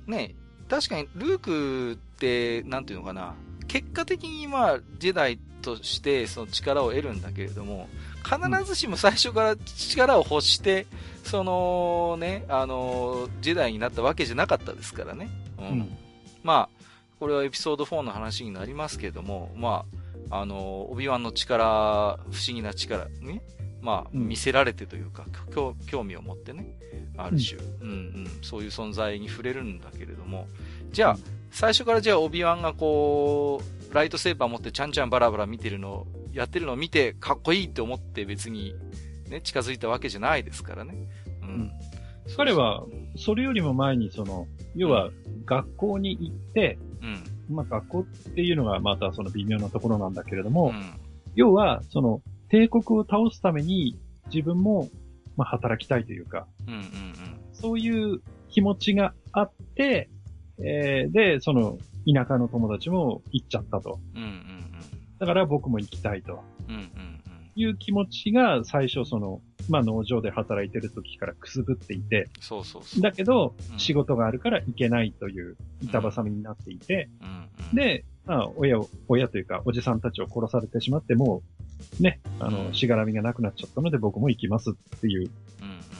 あ、ね、確かに、ルークって、なんていうのかな、結果的にまあ、ジェダイとしてその力を得るんだけれども、必ずしも最初から力を欲して、そのね、あの、ジェダイになったわけじゃなかったですからね。うん。うん。まあ、これはエピソード4の話になりますけれども、まあ、あの、オビワンの力、不思議な力ね、まあ、うん。見せられてというか、興興味を持ってね、ある種、うん、うん、そういう存在に触れるんだけれども、じゃあ、うん。最初からじゃあ、オビワンがこう、ライトセーバー持ってちゃんちゃんバラバラ見てるのを、やってるのを見て、かっこいいって思って別に、ね、近づいたわけじゃないですからね。うん。うん彼は、それよりも前に、その、要は、学校に行って、うん。まあ学校っていうのがまたその微妙なところなんだけれども、うん。要は、その、帝国を倒すために自分も、まあ働きたいというか、うん。うん。そういう気持ちがあって、えーで、その、田舎の友達も行っちゃったと。うん。うん。うん。だから僕も行きたいとうん。うん。いう気持ちが最初その、まあ農場で働いてる時からくすぶっていて、そうそうそう。だけどうん仕事があるから行けないという板挟みになっていて、うん。うん、で、まあ親を、親というかおじさんたちを殺されてしまってもう、ね、あうんの、しがらみがなくなっちゃったので僕も行きますっていう。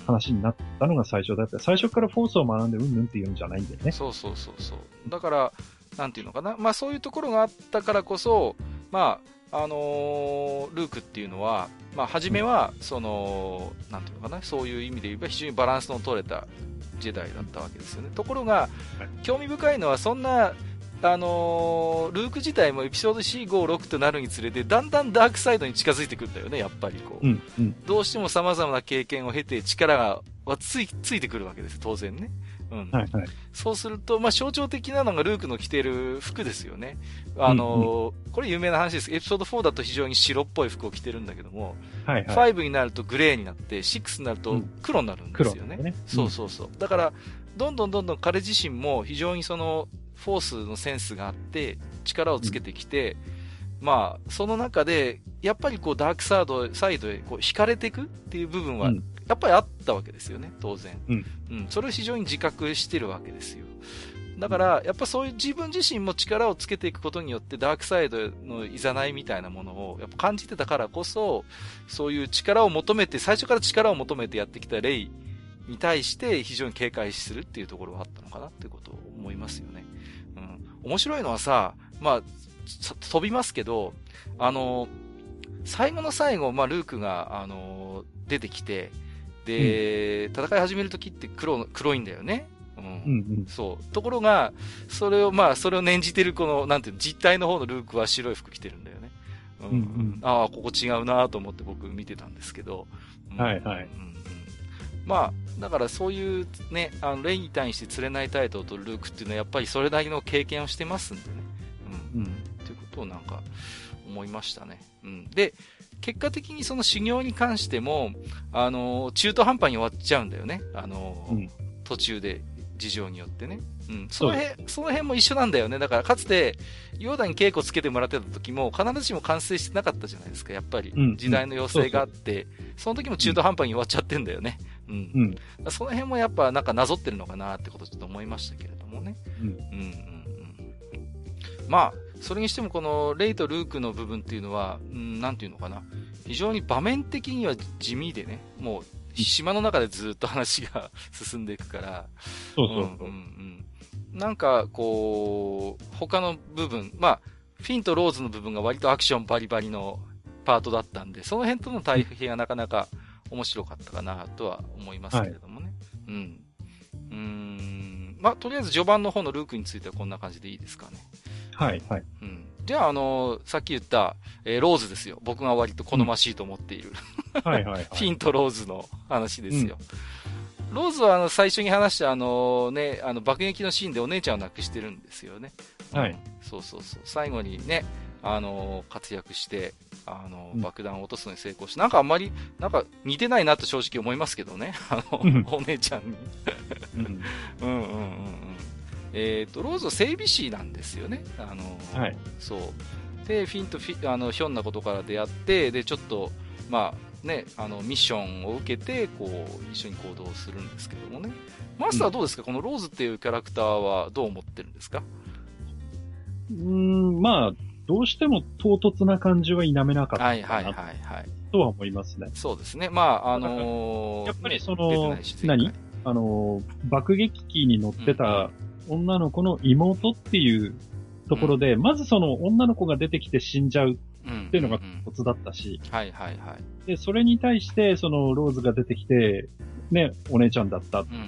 話になったのが最初だった。最初からフォースを学んでうんぬんっていうんじゃないんだよね。そうそうそうそう。だから、なんていうのかな。まあそういうところがあったからこそ、まあ、あのールークっていうのは、まあ初めは、その、なんていうのかな。そういう意味で言えば非常にバランスの取れたジェダイだったわけですよね。ところが、興味深いのはそんな、あのールーク自体もエピソード4、5、6となるにつれて、だんだんダークサイドに近づいてくるんだよね、やっぱりこう。うん、うん。どうしても様々な経験を経て力がはついついてくるわけです、当然ね。うん。はい、はい。そうすると、まあ、象徴的なのがルークの着てる服ですよね。あのーこれ有名な話です。エピソード4だと非常に白っぽい服を着てるんだけども、はい、はい。5になるとグレーになって、6になると黒になるんですよね。黒ね。そうそうそう。だから、どんどんどんどん彼自身も非常にその、フォースのセンスがあって、力をつけてきて、まあ、その中で、やっぱりこう、ダークサイド、サイドへこう、惹かれていくっていう部分はうん、やっぱりあったわけですよね、当然。うん。うん。それを非常に自覚してるわけですよ。だから、やっぱそういう自分自身も力をつけていくことによって、ダークサイドのいざないみたいなものを、やっぱ感じてたからこそ、そういう力を求めて、最初から力を求めてやってきたレイに対して非常に警戒するっていうところがあったのかなっていうことを思いますよね。うん。面白いのはさ、まあ、さ飛びますけど、あの、最後の最後、まあ、ルークが、あの、出てきて、で、戦い始めるときって黒、黒いんだよね。うん。うん、うん。そう。ところが、それを、まあ、それを念じてるこの、なんていうの、実体の方のルークは白い服着てるんだよね。うん。うんうんああ、ここ違うなと思って僕見てたんですけど。うんはいはいうんうんまあ、だからそういうね、あの、レイに対して釣れないタイトルとルークっていうのはやっぱりそれなりの経験をしてますんでね。うん。うん。っていうことをなんか思いましたね。うん。で、結果的にその修行に関しても、あの、中途半端に終わっちゃうんだよね。あの、うん途中で事情によってね。うん。その辺、その辺も一緒なんだよね。だからかつて、ヨーダに稽古つけてもらってた時も必ずしも完成してなかったじゃないですか。やっぱりうん。時代の要請があって、その時も中途半端に終わっちゃってんだよね。うん。うん。その辺もやっぱなんかなぞってるのかなってことちょっと思いましたけれどもね。うん。うんうんうんまあ、それにしてもこのレイとルークの部分っていうのは、うん、なんていうのかな。非常に場面的には地味でね、もう島の中でずっと話が 進んでいくから、そうそうそう。んうんうんなんか、こう、他の部分、まあ、フィンとローズの部分が割とアクションバリバリのパートだったんで、その辺との対比がなかなか面白かったかなとは思いますけれどもね。はい、うん。うーん。まあ、とりあえず序盤の方のルークについてはこんな感じでいいですかね。はい、はい。うん。じゃあ、あのー、さっき言った、えー、ローズですよ。僕が割と好ましいと思っている。はいはい、はい、フィンとローズの話ですよ。うん、ローズはあの、最初に話したあのね、あの、爆撃のシーンでお姉ちゃんを亡くしてるんですよね。はい。そうそうそう。最後にね、あのー、活躍して、あの、爆弾を落とすのに成功して、なんかあんまり、なんか似てないなと正直思いますけどね。あの、お姉ちゃんにうん。うんうんうんうん。えっ、ー、と、ローズは整備士なんですよね。あの、はい。そう。で、フィンとフィあのひょんなことから出会って、で、ちょっと、まあ、ね、あの、ミッションを受けて、こう、一緒に行動するんですけどもね。マスターはどうですか、うん、このローズっていうキャラクターはどう思ってるんですか？うん、まあ、どうしても唐突な感じは否めなかったはいはいはいはい。とは思いますね。そうですね。まあ、あのー、やっぱりその、何？あのー、爆撃機に乗ってた女の子の妹っていうところで、うん、まずその女の子が出てきて死んじゃうっていうのがコツだったし、はいはいはい。で、それに対して、そのローズが出てきて、ね、お姉ちゃんだった。うんうんうん。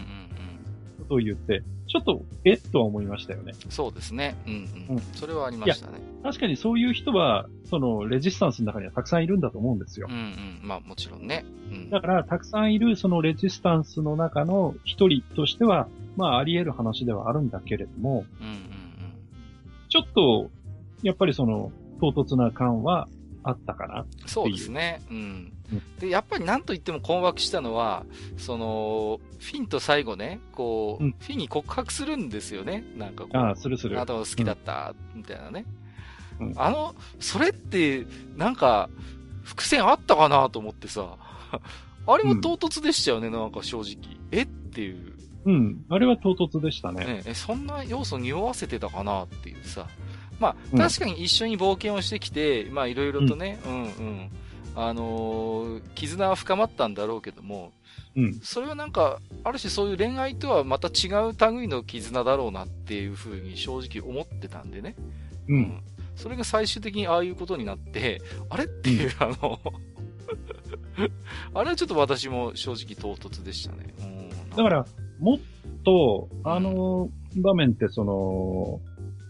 ことを言って、ちょっと、えっとは思いましたよね。そうですね。うんうん。うん、それはありましたね。確かにそういう人は、その、レジスタンスの中にはたくさんいるんだと思うんですよ。うんうん。まあもちろんね。うん、だから、たくさんいるそのレジスタンスの中の一人としては、まああり得る話ではあるんだけれども、うんうんうん。ちょっと、やっぱりその、唐突な感はあったかなそうですね。うん。で、やっぱりなんと言っても困惑したのは、その、フィンと最後ね、こう、うん、フィンに告白するんですよね。なんかこう。ああ、するする。あなたが好きだった、みたいなね。うん、あの、それって、なんか、伏線あったかなと思ってさ、あれも唐突でしたよね、うん、なんか正直。え？っていう。うん。あれは唐突でしたね。ねえ、そんな要素匂わせてたかなっていうさ。まあ、確かに一緒に冒険をしてきて、まあいろいろとね、うん、うんうんあのー、絆は深まったんだろうけども、うん。それはなんか、ある種そういう恋愛とはまた違う類の絆だろうなっていうふうに正直思ってたんでね。うん。うん、それが最終的にああいうことになって、あれ？っていう、うん、あの あれはちょっと私も正直唐突でしたね。うん、だから、もっと、あの場面ってその、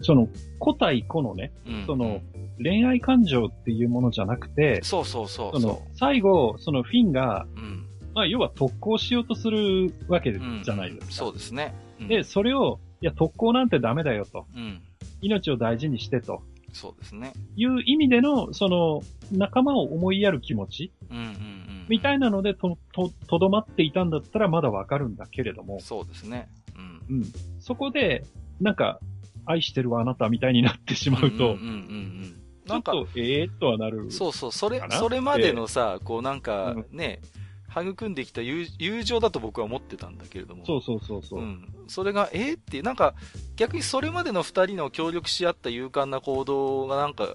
その、個対個のね、うん、その、恋愛感情っていうものじゃなくて、そうそうそうその、最後、そのフィンが、うん、まあ、要は特攻しようとするわけじゃないですか。うん、そうですね。で、それを、いや、特攻なんてダメだよと。命を大事にしてと。そうですね。いう意味での、その、仲間を思いやる気持ち、うんうんうん、みたいなのでと、と、とどまっていたんだったらまだわかるんだけれども。そうですね。うん。うん。そこで、なんか、愛してるわあなたみたいになってしまうと、うんうんうんうんなんか、ええー、とはなる。そうそう、それ、それまでのさ、こうなんかね、うん、育んできた友友情だと僕は思ってたんだけれども。そうそうそうそう。うん。それが、えー、ってなんか、逆にそれまでの二人の協力し合った勇敢な行動がなんか、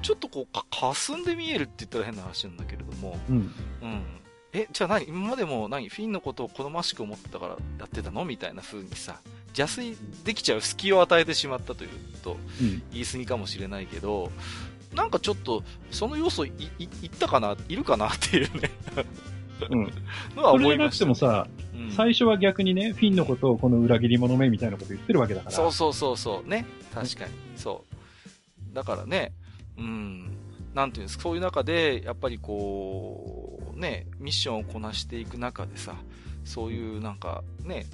ちょっとこう、か、霞んで見えるって言ったら変な話なんだけれども。うん。うん。え、じゃあ何？今までも何？フィンのことを好ましく思ってたからやってたの？みたいな風にさ、邪推できちゃう隙を与えてしまったというと、言い過ぎかもしれないけど、うん、なんかちょっと、その要素い、い、いったかないるかなっていうねうん。のは思いました。それなくてもさ、うん、最初は逆にね、フィンのことをこの裏切り者めみたいなこと言ってるわけだから。そうそうそうそう。ね。確かに。そう。だからね、うん。なんていうんですか、そういう中で、やっぱりこう、ね、ミッションをこなしていく中でさ、そういうなんか、ね、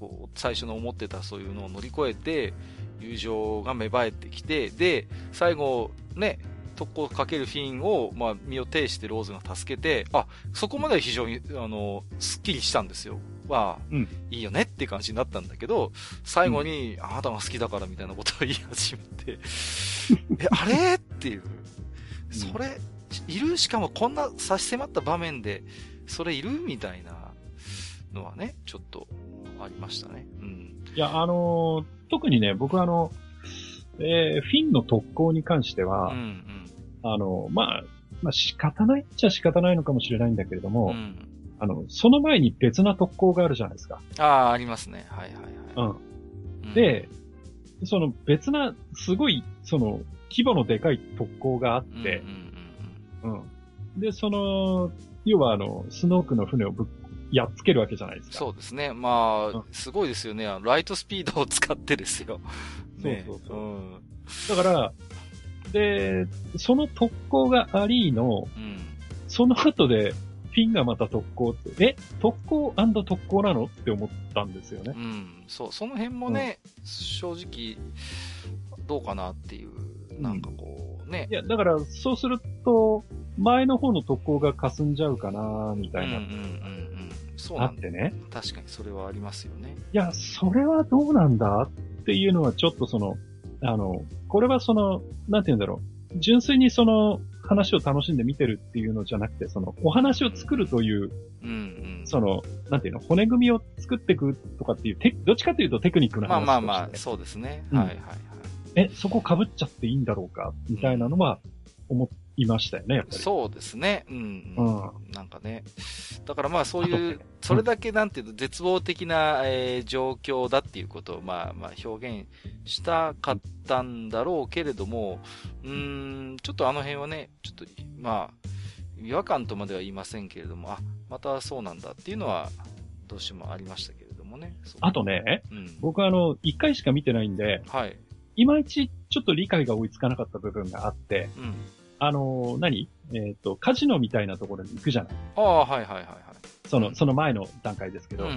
こう、最初の思ってたそういうのを乗り越えて、友情が芽生えてきて、で、最後、ね、特攻かけるフィンを、まあ、身を挺してローズが助けて、あ、そこまでは非常に、あの、スッキリしたんですよ。は、うん、いいよねって感じになったんだけど、最後に、うん、あなたが好きだからみたいなことを言い始めて、え、あれ？っていう。それ、いる？しかもこんな差し迫った場面で、それいる？みたいなのはね、ちょっとありましたね。うん。いや、あのー、特にね、僕あの、えー、フィンの特攻に関しては、うんうん、あの、まあ、まあ仕方ないっちゃ仕方ないのかもしれないんだけれども、うん、あの、その前に別な特攻があるじゃないですか。ああ、ありますね。はいはいはい。うん。で、その別な、すごい、その、規模のでかい特攻があっうんうんてう、んうん。うん。で、その、要はあの、スノークの船をぶっ、やっつけるわけじゃないですか。そうですね。まうあ、すごいですよね。ライトスピードを使ってですよ。ねそうそうそううん。だから、で、その特攻がありの、うん。その後で、フィンがまた特攻って、え特攻特攻なのって思ったんですよねう。ん。そう、その辺もね、正直、どうかなっていう、なんかこう、ねい。や、だから、そうすると、前の方の特攻が霞んじゃうかな、みたいな、うんうんうんうん。そうあなんだ。ってね。確かにそれはありますよね。いや、それはどうなんだっていうのはちょっとその、あの、これはその、なんて言うんだろう。純粋にその話を楽しんで見てるっていうのじゃなくて、そのお話を作るという、うんうん。その、なんていうの、骨組みを作っていくとかっていう、テどっちかというとテクニックのまあ話まあまあ、としてそうですね。うんはいはいはい。え、そこ被っちゃっていいんだろうかみたいなのは思いましたよね、やっぱり。そうですね。うん、ううん。なんかね。だからまあそういうそれだけなんていうの、絶望的な、えー状況だっていうことをまあまあ表現したかったんだろうけれども、うーん、ちょっとあの辺はね、ちょっと、まあ、違和感とまでは言いませんけれども、あ、またそうなんだっていうのは、どうしてもありましたけれどもね。あとね、うん。僕はあの、一回しか見てないんで、はい。いまいちちょっと理解が追いつかなかった部分があって、うん。あの、何？えっ、と、カジノみたいなところに行くじゃないああ、はいはいはいはい。その、うんその前の段階ですけど。うんうん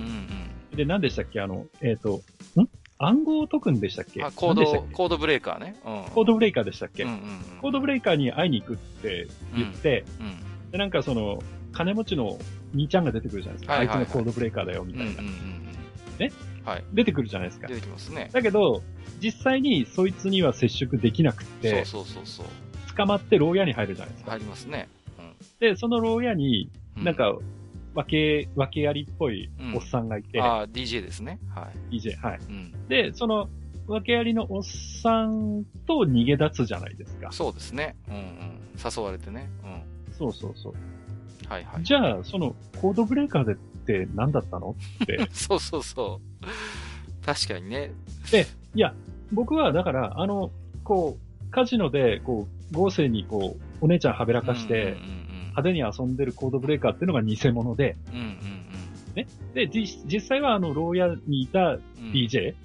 うん。で、何でしたっけ？あの、えっ、と、ん？暗号を解くんでしたっけ？あコード、コードブレーカーね。うん。コードブレイカーでしたっけ、うんうんうんコードブレイカーに会いに行くって言って、うん。で、なんかその、金持ちの兄ちゃんが出てくるじゃないですか。はいはいはいあいつのコードブレイカーだよ、みうんうんうんたいな。うん。ね？はい。出てくるじゃないですか出。てきますね。だけど、実際にそいつには接触できなくそうて、そうそうそう。捕まって牢屋に入るじゃないですか。ありますね。で、その牢屋に、うなん、か、分け、分けありっぽいおっさんがいて、ああ、DJ ですね。は DJ、はい。い。うん。で、その、分けありのおっさんと逃げ立つじゃないですか。そうですね。うんうん。誘われてね。うん。そうそうそう。はいはい。じゃあ、その、コードブレーカーでって何だったの？って。そうそうそう。確かにね。いや、僕は、だから、あの、こう、カジノで、こう、合成に、こう、お姉ちゃんはべらかして、派手に遊んでるコードブレーカーっていうのが偽物で、うん。うんうんで、実実際はあの、牢屋にいたうん。DJ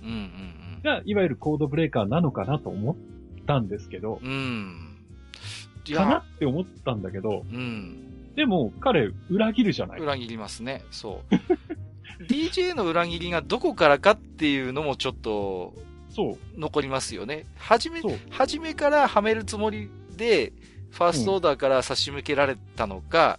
が、いわゆるコードブレーカーなのかなと思ったんですけど、かなや、って思ったんだけど、うん。でも、彼、裏切るじゃない裏切りますね。そう。DJ の裏切りがどこからかっていうのもちょっとそう、残りますよね。はじめ。はじめからはめるつもりで、ファーストオーダーから差し向けられたのか、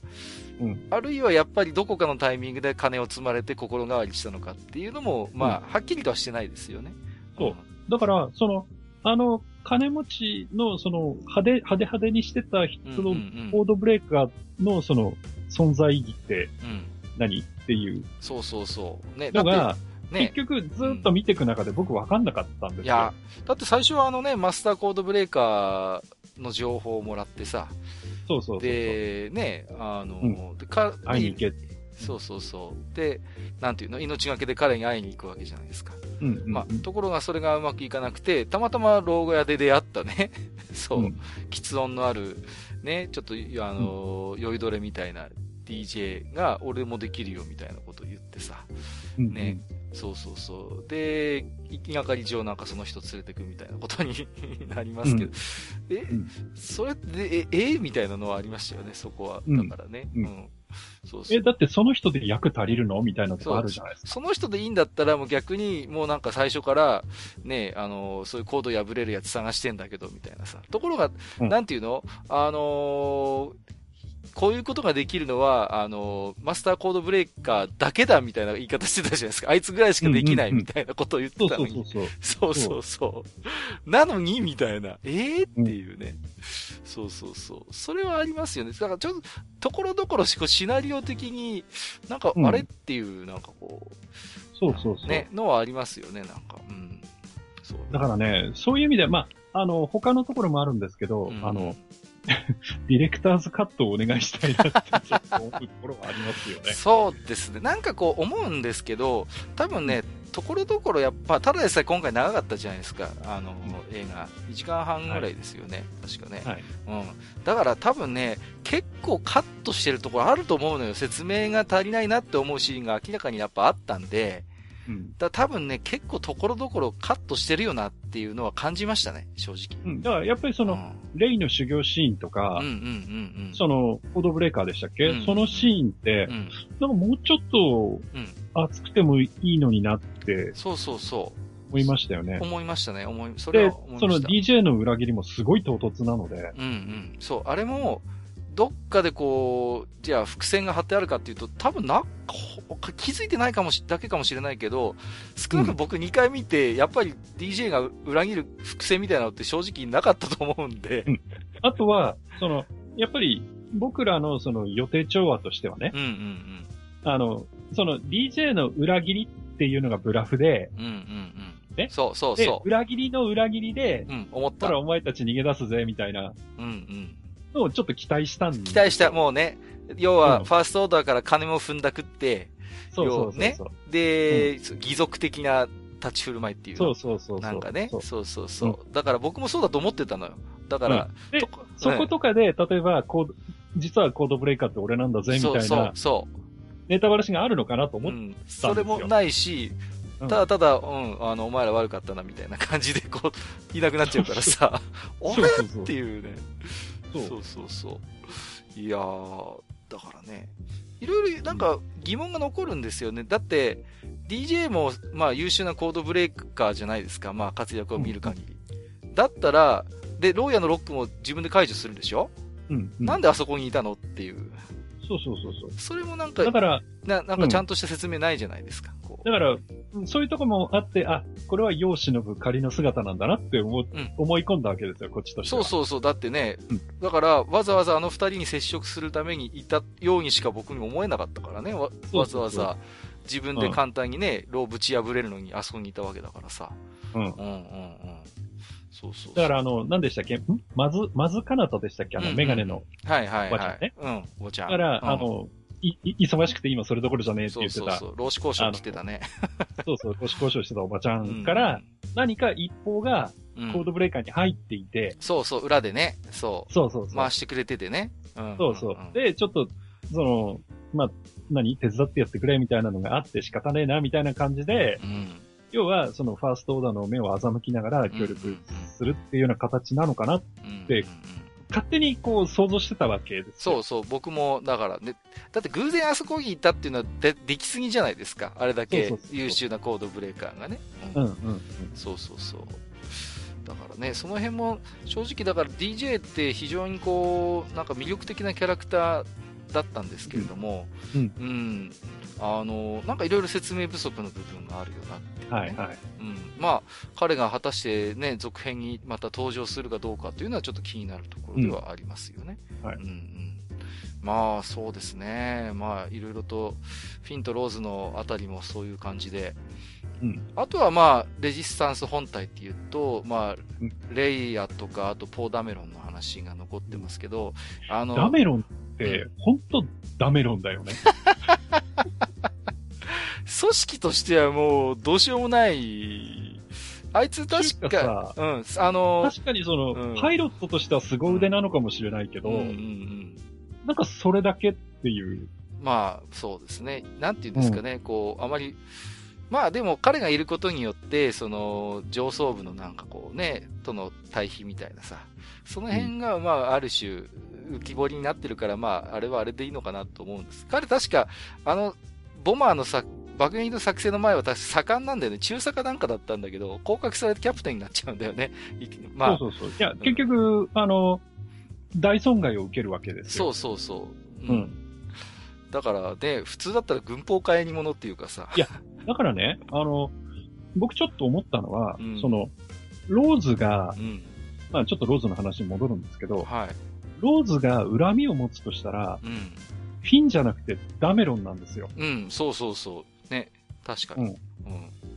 うん。あるいはやっぱりどこかのタイミングで金を積まれて心変わりしたのかっていうのも、まあ、はっきりとはしてないですよね。そう。だから、その、あの、金持ちの、その、派手、派手派手にしてた人のコードブレーカーの、その、存在意義ってうん。何？っていう。そうそうそう。ね、だのが、って、ね。結、局ずっと見ていく中で僕分かんなかったんですよ。いや、だって最初はあのね、マスターコードブレーカーの情報をもらってさ、そうそう。で、ね、あの、うんでか会いに行け。そうそうそう。で、なんていうの、命がけで彼に会いに行くわけじゃないですか。うんうんうん。まあ、ところがそれがうまくいかなくて、たまたま老後屋で出会ったね、そう、うん喫音のある、ね、ちょっと、あの、酔いどれみたいな DJ が、俺もできるよみたいなことを言ってさ、うんうんねそうそうそう。で、行きがかり上なんかその人連れてくみたいなことに なりますけど、え、んそれって、え、えみたいなのはありましたよね、そこは。うんだからね。うんそうそうえ、だってその人で役足りるのみたいなとこあるじゃないですか。その人でいいんだったら、もう逆に、もうなんか最初から、ね、あの、そういうコード破れるやつ探してんだけど、みたいなさ。ところが、うんなんていうの？あのこういうことができるのは、あのマスターコードブレーカーだけだみたいな言い方してたじゃないですか。あいつぐらいしかできないみたいなことを言ってたのに。そうそうそう。なのにみたいな。ええっていうね。そうそうそう。それはありますよね。だからちょっと、ところどころシナリオ的に、なんか、うんあれっていう、なんかこそうそうそう。う、ね、のはありますよね、なんか。うん。そう。だからね、そういう意味で、まあ、あの、他のところもあるんですけど、うんあの、ディレクターズカットをお願いしたいなってちょっと思うところはありますよね。そうですね。なんかこう思うんですけど、多分ね、ところどころやっぱ、ただでさえ今回長かったじゃないですか、あの、映画。1時間半ぐらいですよね、確かね。はい。うん。だから多分ね、結構カットしてるところあると思うのよ。説明が足りないなって思うシーンが明らかにやっぱあったんで、うん。だ多分ね、結構ところどころカットしてるよなっていうのは感じましたね、正直。うん。だからやっぱりその、うんレイの修行シーンとか、うんうんうんうん。その、コードブレーカーでしたっけ、うんそのシーンって、うん。なんかもうちょっとうん。熱くてもいいのになってそうそうそ思いましたよう。ね。思いましたね。思い、それ思い、そのました。DJ の裏切りもすごい唐突なので、うんうん。そう、あれも、どっかでこう、じゃあ伏線が張ってあるかっていうと、多分な、ほ気づいてないかもし、だけかもしれないけど、少なくとも僕2回見て、やっぱり DJ が裏切る伏線みたいなのって正直なかったと思うんで。あとは、その、やっぱり僕らのその予定調和としてはね、うんうんあの、その DJ の裏切りっていうのがブラフで、うん。うんうんうん。ねそうそうでそ、裏切りの裏切りで、う。うん、思った。ほらお前たち逃げ出すぜ、みたいなうんうん。のをちょっと期待したんで期待した、もうね、要は、うんファーストオーダーから金も踏んだくって、そうそうそうそう。ねで、義足的な立ち振る舞いっていうの。そうそうそうそう。なんかね。そうそうそうそう。だから僕もそうだと思ってたのよ。だから、でとこそことかで、例えば、コード、実はコードブレイカーって俺なんだぜ、みたいそうなそうネタバラシがあるのかなとそう。う思って、ん。それもないし、うんただただ、うん、あの、お前ら悪かったな、みたいな感じで、こう、いなくなっちゃうからさ、あ れそうそうそうっていうね。そうそうそうそう。いやー、だからね、いろいろなんか疑問が残るんですよね。だって、DJ も、まあ優秀なコードブレイカーじゃないですか。まあ活躍を見る限り。だったら、で、牢屋のロックも自分で解除するんでしょ、うん。うん。なんであそこにいたの？っていう。そうそうそうそう。それもなんか、だから、ななんかちゃんとした説明ないじゃないですか。だから、うんそういうとこもあって、あ、これは世を忍ぶ仮の姿なんだなって思,、うん思い込んだわけですよ、こっちとしては。そうそうそう。だってね、うんだから、わざわざあの二人に接触するためにいたようにしか僕に思えなかったからね。わざわざ自分で簡単にね、牢ぶち破れるのにあそこにいたわけだからさ。うん。うんうんうん。そうそうだから、あの、何でしたっけ？ん？まず、まずかなたでしたっけ？あの、うんうんメガネの。はいはいおばちゃんね。はいうん、おばちゃん。だから、うんあ、の、い、い忙しくて今それどころじゃねえってそ言ってた。うそうそう。労使交渉来てたね。そうそう、腰交渉してたおばちゃんから、何か一方がうん、コードブレーカーに入っていて、そうそう、裏でね、そう。そうそう。回してくれててね。うんそうそう。んんで、ちょっと、その、まあ、何？手伝ってやってくれみたいなのがあって仕方ねえな、みたいな感じで、うん。要は、そのファーストオーダーの目を欺きながら協力するっていうような形なのかな、うんでうんうん勝手にこう想像してたわけですよ。そうそう、僕も、だからね、だって偶然あそこにいたっていうのはでできすぎじゃないですか。あれだけ優秀なコードブレーカーがね。うんうんうん。そうそうそう。だからね、その辺も正直だから DJ って非常にこう、なんか魅力的なキャラクターだったんですけれども、うんうんあの、なんかいろいろ説明不足の部分があるよなっていうね、はいはい。うん、まあ、彼が果たしてね、続編にまた登場するかどうかというのはちょっと気になるところではありますよね。うんはいうんうん。まあ、そうですね。まあ、いろいろと、フィンとローズのあたりもそういう感じで、うん。あとはまあ、レジスタンス本体っていうと、まあうん、レイヤとか、あとポーダメロンの話が残ってますけど、あの、ダメロンって、ほんとダメロンだよね。組織としてはもう、どうしようもない、あいつ確か、うん、あの、確かにその、うんパイロットとしては凄腕なのかもしれないけど、うんうんうん。なんかそれだけっていう。まあ、そうですね。なんていうんですかね、こう、あまり、まあでも彼がいることによって、その、上層部のなんかこうね、との対比みたいなさ、その辺がまあある種浮き彫りになってるから、まああれはあれでいいのかなと思うんです。彼確か、あの、ボマーのさ、爆撃の作戦の前は確か盛んなんだよね。中佐かなんかだったんだけど、降格されてキャプテンになっちゃうんだよね。いまあ、そうそうそう。いや、結局、あの、大損害を受けるわけですよ。そうそうそう。う。うんん。だからね、普通だったら軍法変えに物っていうかさ。いやだからね、あの、僕ちょっと思ったのは、うんその、ローズがう、ん。まあちょっとローズの話に戻るんですけど、はい。ローズが恨みを持つとしたら、うん。フィンじゃなくてダメロンなんですよ。うん、そうそうそう。ね。確かに。うん。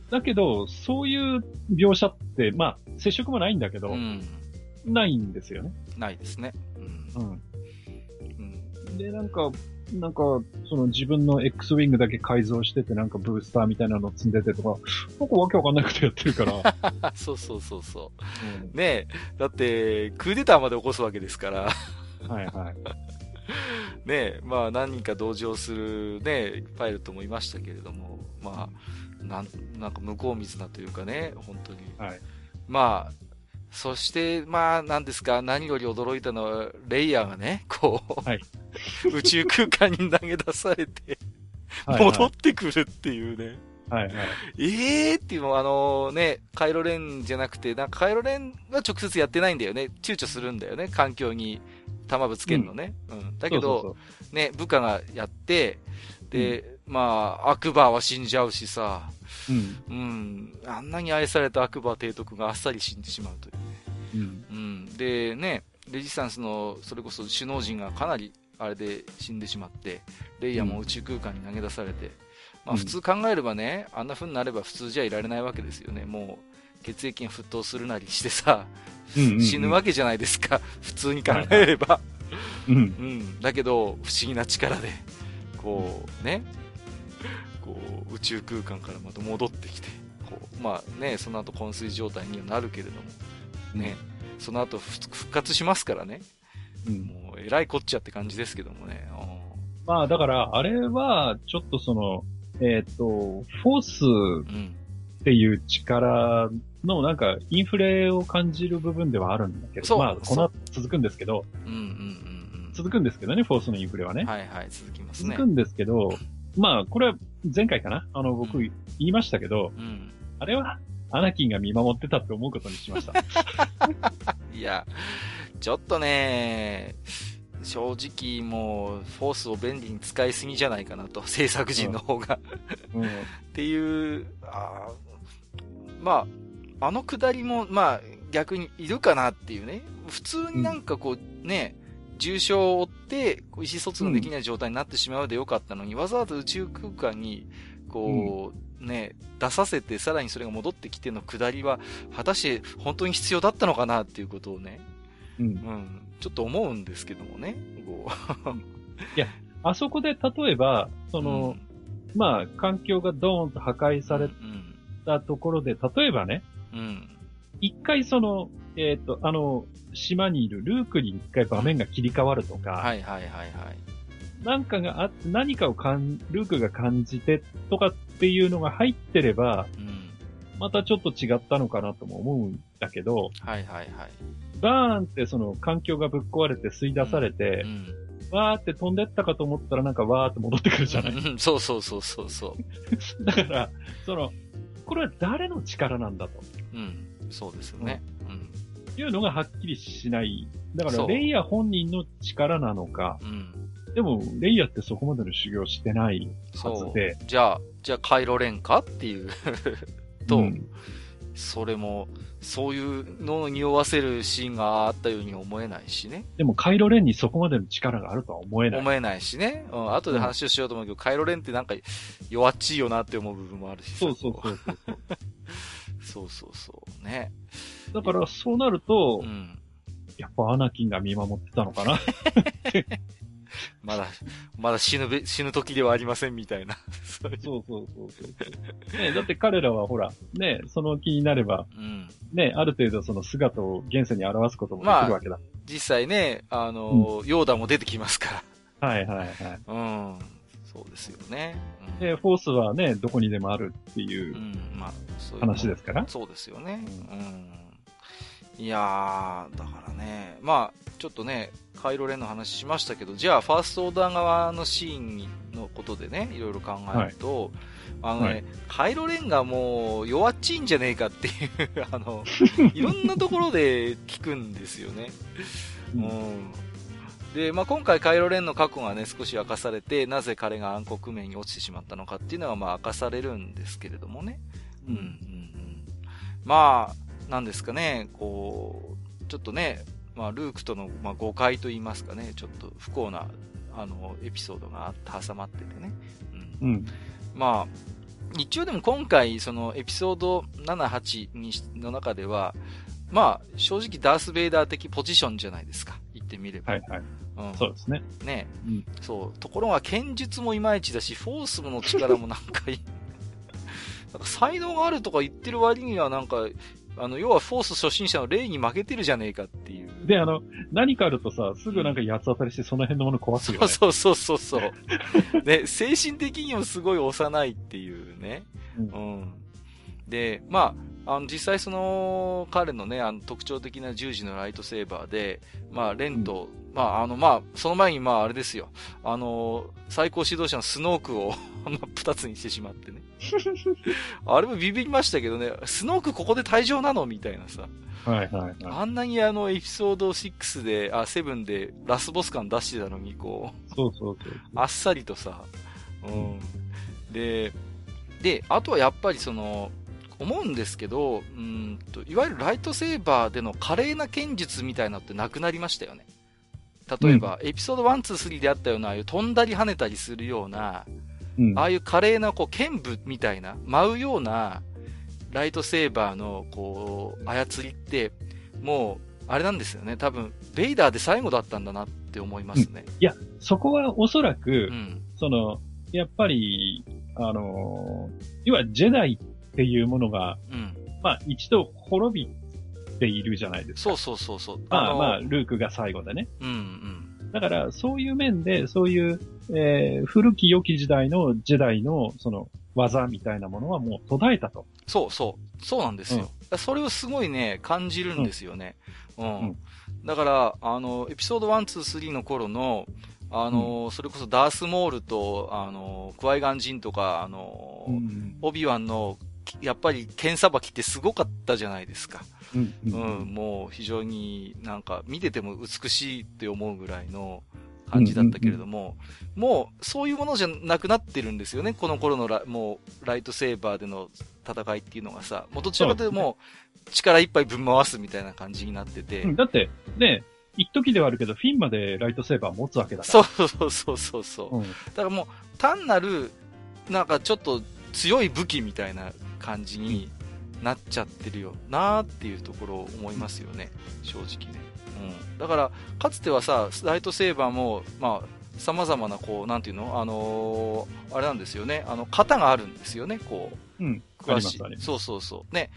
だけど、そういう描写って、まあ、接触もないんだけど、うん。ないんですよね。ないですね。うん。うん。うん。で、なんか、なんか、その自分の X ウィングだけ改造してて、なんかブースターみたいなの積んでてとか、なんかわけわかんないことやってるから。そうそうそうそう。うんねえ、だって、クーデターまで起こすわけですから。はいはい。ねえ、まあ何人か同乗するね、パイロットもいましたけれども、まあ、なん、なんか向こう水なというかね、本当に。はい。まあ、そして、まあ、なんですか、何より驚いたのは、レイヤーがね、こう、はい 宇宙空間に投げ出されて、はい戻ってくるっていうね。はいはい。ええーっていうのは、あのね、カイロレンじゃなくて、なんかカイロレンは直接やってないんだよね。躊躇するんだよね、環境に弾ぶつけるのね。うん。だけど、ね、部下がやって、で、まあ、アクバーは死んじゃうしさ、そううん。うん、あんなに愛されたアクバー提督があっさり死んでしまうというね。うん。うん。で、ね、レジスタンスの、それこそ首脳陣がかなり、あれで死んでしまって、レイヤーも宇宙空間に投げ出されて、まあうん普通考えればね、あんな風になれば普通じゃいられないわけですよね。もう、血液が沸騰するなりしてさ、うんうんうん死ぬわけじゃないですか。普通に考えれば。うん。うん。だけど、不思議な力で、こう、ね、こう、宇宙空間からまた戻ってきて、こう、まあね、その後昏睡状態にはなるけれども、ね、その後ふ復活しますからね。うん。もう、えらいこっちゃって感じですけどもね。まあ、だから、あれは、ちょっとその、えっ、と、フォースうん。っていう力のなんかインフレを感じる部分ではあるんだけど、まあ、この後続くんですけど、うんうんうん続くんですけどね、フォースのインフレはね。うん。はいはい、続きますね続く。んですけど、まあ、これは前回かな？あの、僕う言いましたけど、うん。あれは、アナキンが見守ってたって思うことにしました。いや、ちょっとね、正直もう、フォースを便利に使いすぎじゃないかなと、制作陣の方が。うん。っていう、あーまあ、あのくだりも、まあ、逆にいるかなっていうね。普通になんかこう、ね、重傷を負って、意思疎通のできない状態になってしまうでよかったのに、わざわざ宇宙空間に、こう、ね、出させて、さらにそれが戻ってきてのくだりは、果たして本当に必要だったのかなっていうことをね、うん。うん、ちょっと思うんですけどもね。こあそこで例えば、そうの、まあ、環境がドーンと破壊されうん、たところで、例えばね、うん、うん。一回その、えっ、と、あの、島にいるルークに一回場面が切り替わるとか、はいはいはいはい。なんかがあって、何かをかん、ルークが感じてとかっていうのが入ってれば、うん。またちょっと違ったのかなとも思うんだけど、はいはいはい。バーンってその環境がぶっ壊れて吸い出されてう、ん。わーって飛んでったかと思ったらなんかわーって戻ってくるじゃない？うんそうそうそうそうそう。だから、その、これは誰の力なんだとうん。そうですよね。うん。いうのがはっきりしない。だから、レイヤー本人の力なのか、うん。でも、レイヤーってそこまでの修行してないはずで。。じゃあ、じゃあ、カイロレンかっていうと、うんそれも、そういうのを匂わせるシーンがあったように思えないしね。でも、カイロレンにそこまでの力があるとは思えない。思えないしね。うん。後で話をしようと思うけど、カイロレンってなんか弱っちいよなって思う部分もあるしさそうそうそうそう。そうそうそう。ね。だから、そうなると、うん。やっぱアナキンが見守ってたのかな。まだ、まだ死ぬべ、死ぬ時ではありませんみたいな。そうそうそうそう。ね、だって彼らはほら、ね、その気になれば、うん。ね、ある程度その姿を現世に表すこともできるわけだ。実際ね、あの、ヨーダも出てきますかはいはいはい。ら。うん。そうですよね。うん、で、フォースはね、どこにでもあるっていううん、まあ、そういう話ですから。そうですよね。うん。いやー、だからね、まあ、ちょっとね、カイロレンの話しましたけど、じゃあ、ファーストオーダー側のシーンのことでね、いろいろ考えると、あのね、はいカイロレンがもう弱っちいんじゃねえかっていう、あの、いろんなところで聞くんですよね。ううんん。で、まあ、今回カイロレンの過去がね、少し明かされて、なぜ彼が暗黒面に落ちてしまったのかっていうのが、まあ、明かされるんですけれどもね。うん、うん、うん。まあ、なんですかね、こう、ちょっとね、まあ、ルークとの、まあ、誤解と言いますかね、ちょっと不幸な、あの、エピソードがあって挟まっててね。うん。うん。まあ、一応でも今回、そのエピソード7、8にしの中では、まあ、正直ダース・ベイダー的ポジションじゃないですか。言ってみれば。はいはい。うん。そうですね。ね、うんそう。ところが剣術もいまいちだし、フォースの力もなんかいい、なんか才能があるとか言ってる割にはなんか、あの、要はフォース初心者の霊に負けてるじゃねえかっていう。で、あの、何かあるとさ、すぐなんか八つ当たりしてその辺のもの壊すよね。そうそうそうそうそう。ね、精神的にもすごい幼いっていうね。うんうん。で、まあ、あの、実際その、彼のね、あの、特徴的な十字のライトセーバーで、まあ、レンと、まあ、あの、まあ、その前に、まあ、あれですよ。あの、最高指導者のスノークを、まあ、二つにしてしまってね。あれもビビりましたけどね、スノークここで退場なのみたいなさ。はいはいはあんなにあの、エピソード6で、あ、7で、ラスボス感出してたのに、こう、い。そうそうそう。あっさりとさ、うん。で、で、あとはやっぱりその、思うんですけど、うんと、いわゆるライトセーバーでの華麗な剣術みたいなのってなくなりましたよね。例えば、エピソード1、2、3であったような、ああいう飛んだり跳ねたりするような、うん。ああいう華麗な、こう、剣舞みたいな、舞うような、ライトセーバーの、こう、操りって、もう、あれなんですよね。多分、ベイダーで最後だったんだなって思いますね。いや、そこはおそらく、うん。その、やっぱり、あのー、要はジェダイっていうものが、うん。まあ一度滅びているじゃないですか。そうそうそうそう。まあのまあ、ルークが最後でね。うんうん。だから、そういう面で、そういう、えー古き良き時代のジェダイの、その、技みたいなものはもう途絶えたと。そうそう。そうなんですよ。それをすごいね、感じるんですよね。うん。うんだから、あの、エピソード1、2、3の頃の、あの、それこそダースモールと、あの、クワイガンジンとか、あの、うん。オビワンの、やっぱり剣さばきってすごかったじゃないですか。うん。ううん、もう非常になんか見てても美しいって思うぐらいの感じだったけれども、もうそういうものじゃなくなってるんですよね。この頃のラもうライトセーバーでの戦いっていうのがさ、もうどちらかというともう力いっぱいぶん回すみたいな感じになってて。うんだって、ね、一時ではあるけど、フィンまでライトセーバー持つわけだかそうそうそうそうそう。ら。うん。だからもう単なる、なんかちょっと強い武器みたいな感じになっちゃってるよなーっていうところを思いますよね。正直ね。うん。だから、かつてはさ、ライトセーバーも、まあ、様々な、こう、なんていうの？あのーあれなんですよね。あの、型があるんですよね、こう。うん。あ詳しい。そうそうそう。ね。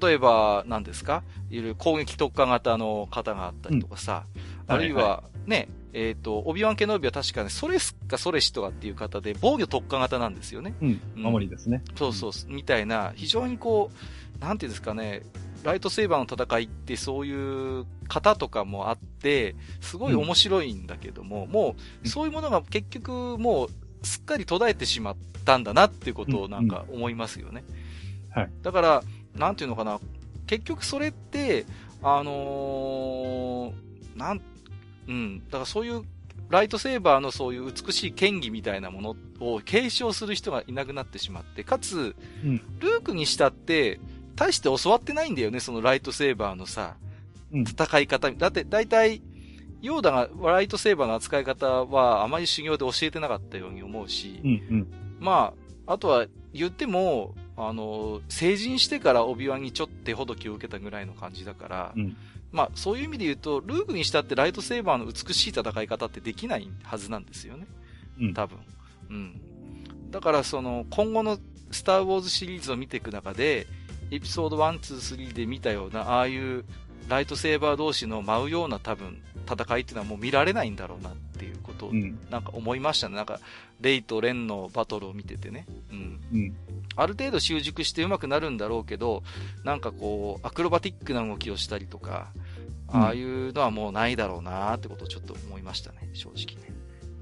例えば、何ですか？いる攻撃特化型の型があったりとかさ、うんあるいは、はね、えっ、と、オビワンケノビは確かね、ソレスかソレシとかっていう型で防御特化型なんですよね。うん。うん守りですね。そうそう、みたいな、非常にこう、なんていうんですかね、ライトセーバーの戦いってそういう型とかもあって、すごい面白いんだけども、もう、そういうものが結局もう、すっかり途絶えてしまったんだなっていうことをなんか思いますよね。はい。だから、なんていうのかな、結局それって、あのーなん、うん、だからそういう、ライトセーバーのそういう美しい剣技みたいなものを継承する人がいなくなってしまって、かつ、うん。ルークにしたって、大して教わってないんだよね、そのライトセーバーのさ、うん。戦い方。だって、大体、ヨーダがライトセーバーの扱い方はあまり修行で教えてなかったように思うし、うん。うん。まあ、あとは言っても、あの、成人してからオビワンにちょっと手ほどきを受けたぐらいの感じだから、うんまあ、そういう意味で言うと、ルークにしたってライトセーバーの美しい戦い方ってできないはずなんですよね。うん。多分。うん。だから、その、今後のスター・ウォーズシリーズを見ていく中で、エピソード1、2、3で見たような、ああいうライトセーバー同士の舞うような多分、戦いっていうのはもう見られないんだろうなっていうことをうん。なんか思いましたね。なんか、レイとレンのバトルを見ててね。うん。うん。ある程度習熟して上手くなるんだろうけど、なんかこう、アクロバティックな動きをしたりとか、うんああいうのはもうないだろうなってことをちょっと思いましたね、正直ね。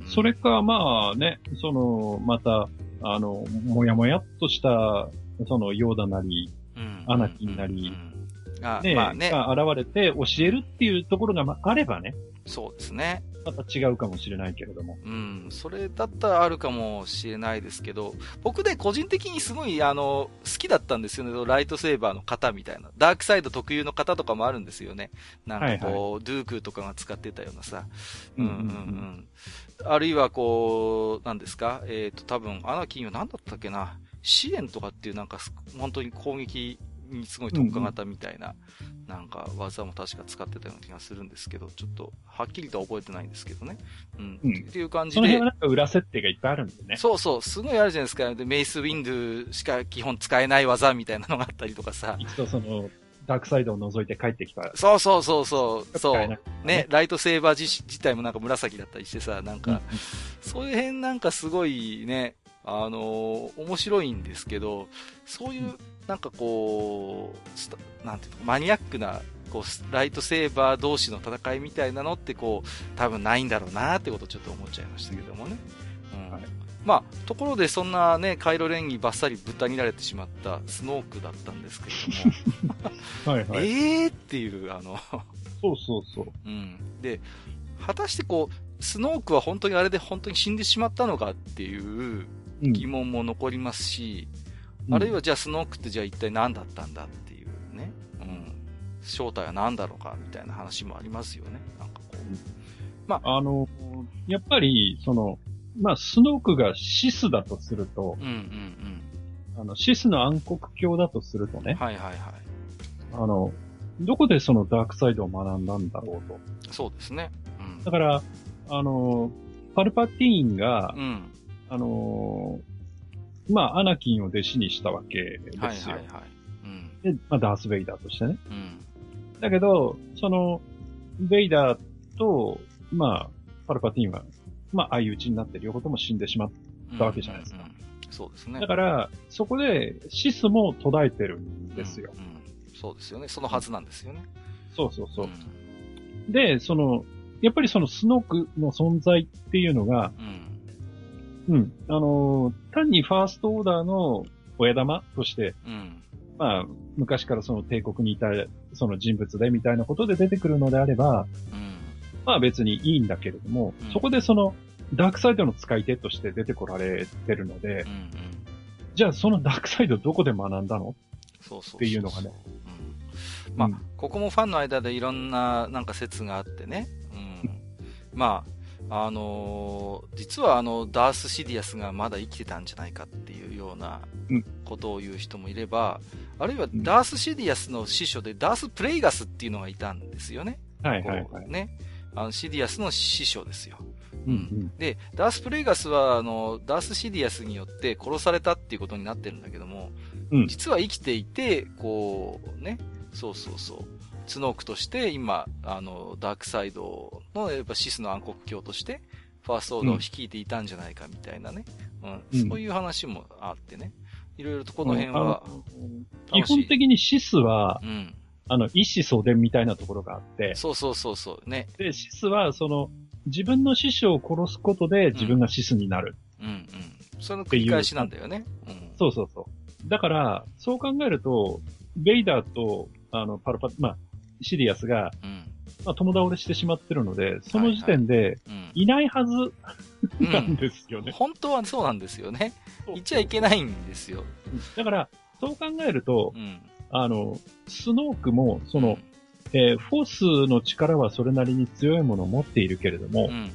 うんそれか、まあね、その、また、あの、もやもやっとした、その、ヨーダなり、うんアナキンなりね、まあね、が現れて教えるっていうところがまああればね、そうですね。また違うかもしれないけれども。うん、それだったらあるかもしれないですけど、僕ね、個人的にすごい、あの、好きだったんですよね、ライトセーバーの型みたいな。ダークサイド特有の型とかもあるんですよね。なんかこう、ドゥークとかが使ってたようなさ。うんうんうん。あるいはこう、なんですか、えっ、と、多分、アナキンは何だったっけな、支援とかっていうなんかす、本当に攻撃にすごい特化型みたいななんか技も確か使ってたような気がするんですけど、ちょっとはっきりとは覚えてないんですけどね。うん。うんっていう感じそので。辺はなんか裏設定がいっぱいあるんでね。そうそう、すごいあるじゃないですか。で、メイスウィンドゥしか基本使えない技みたいなのがあったりとかさ。一度その、ダークサイドを覗いて帰ってきた。そうそうそうそう、そう。ね、ライトセーバー自自体もなんか紫だったりしてさ、なんうんか、そういう辺なんかすごいね、あのー面白いんですけど、そういう、なんかこう、なんていうの、マニアックな、こうス、ライトセーバー同士の戦いみたいなのってこう、多分ないんだろうなってことをちょっと思っちゃいましたけどもね。うん。はいまあ、ところでそんなね、カイロレンにバッサリぶった切られてしまったスノークだったんですけれども、はいはい。えーっていう、あの、そうそうそう。うん。で、果たしてこう、スノークは本当にあれで本当に死んでしまったのかっていううん疑問も残りますし、うんあるいはじゃあスノークってじゃあ一体何だったんだっていうね、うん。正体は何だろうかみたいな話もありますよね。なんかこう。あの、やっぱり、その、まあ、スノークがシスだとすると、うんうんあの、シスの暗黒鏡だとするとうん。ね、はいはいはい。あの、どこでそのダークサイドを学んだんだろうと。そうですね。うんだ。から、あの、パルパティーンがう、ん。あの、まあ、アナキンを弟子にしたわけですよ。はいはいはい。うん。で、まあ、ダース・ベイダーとしてね。うん。だけど、その、ベイダーと、まあ、パルパティーンは、まあ、相打ちになって両方とも死んでしまっったわけじゃないですかうんうんうんそうですね。だから、そこで、シスも途絶えてるんですよ。うんうんそうですよね。そのはずなんですよね。そうそうそうう。んで、その、やっぱりそのスノークの存在っていうのが、うん。うん、あのー単にファーストオーダーの親玉として、うん。まあ、昔からその帝国にいたその人物でみたいなことで出てくるのであれば、うん。まあ別にいいんだけれども、うんそこでその、ダークサイドの使い手として出てこられてるのでうん。う、ん。じゃあそのダークサイドどこで学んだの？そうそうそう。っていうのがねうん。まあ、うんここもファンの間でいろんななんか説があってね。うん。まあ、あのー実はあの、ダース・シディアスがまだ生きてたんじゃないかっていうようなうんことを言う人もいれば、あるいはんダース・シディアスの師匠でダース・プレイガスっていうのがいたんですよね。はいはいはい。ね。あの、シディアスの師匠ですよ。うんうん。で、ダース・プレイガスは、あの、ダース・シディアスによって殺されたっていうことになってるんだけども、うん実は生きていて、こう、ね、そうそうそう、スノークとして今、あの、ダークサイドの、やっぱシスの暗黒鏡として、ファーストオーダーを率いていたんじゃないかみたいなね、うん、うん。そういう話もあってね、いろいろとこの辺はあ、の基本的にシスは、うん、あの、一子相伝みたいなところがあって、そうそうそうそう、ね、で、シスは、その、自分の師匠を殺すことで自分がシスになる。うんうん。その繰り返しなんだよね。うん。そうそうそう。だから、そう考えると、ベイダーと、あの、パルパ、まあ、シリアスが、うん。まあ、友倒れしてしまってるので、その時点で、うん。いないはずうなんんですよね。本当はそうなんですよね。そう言っちゃいけないんですよ。だから、そう考えるとう、ん。あの、スノークも、その、えーフォースの力はそれなりに強いものを持っているけれども、うん、うん、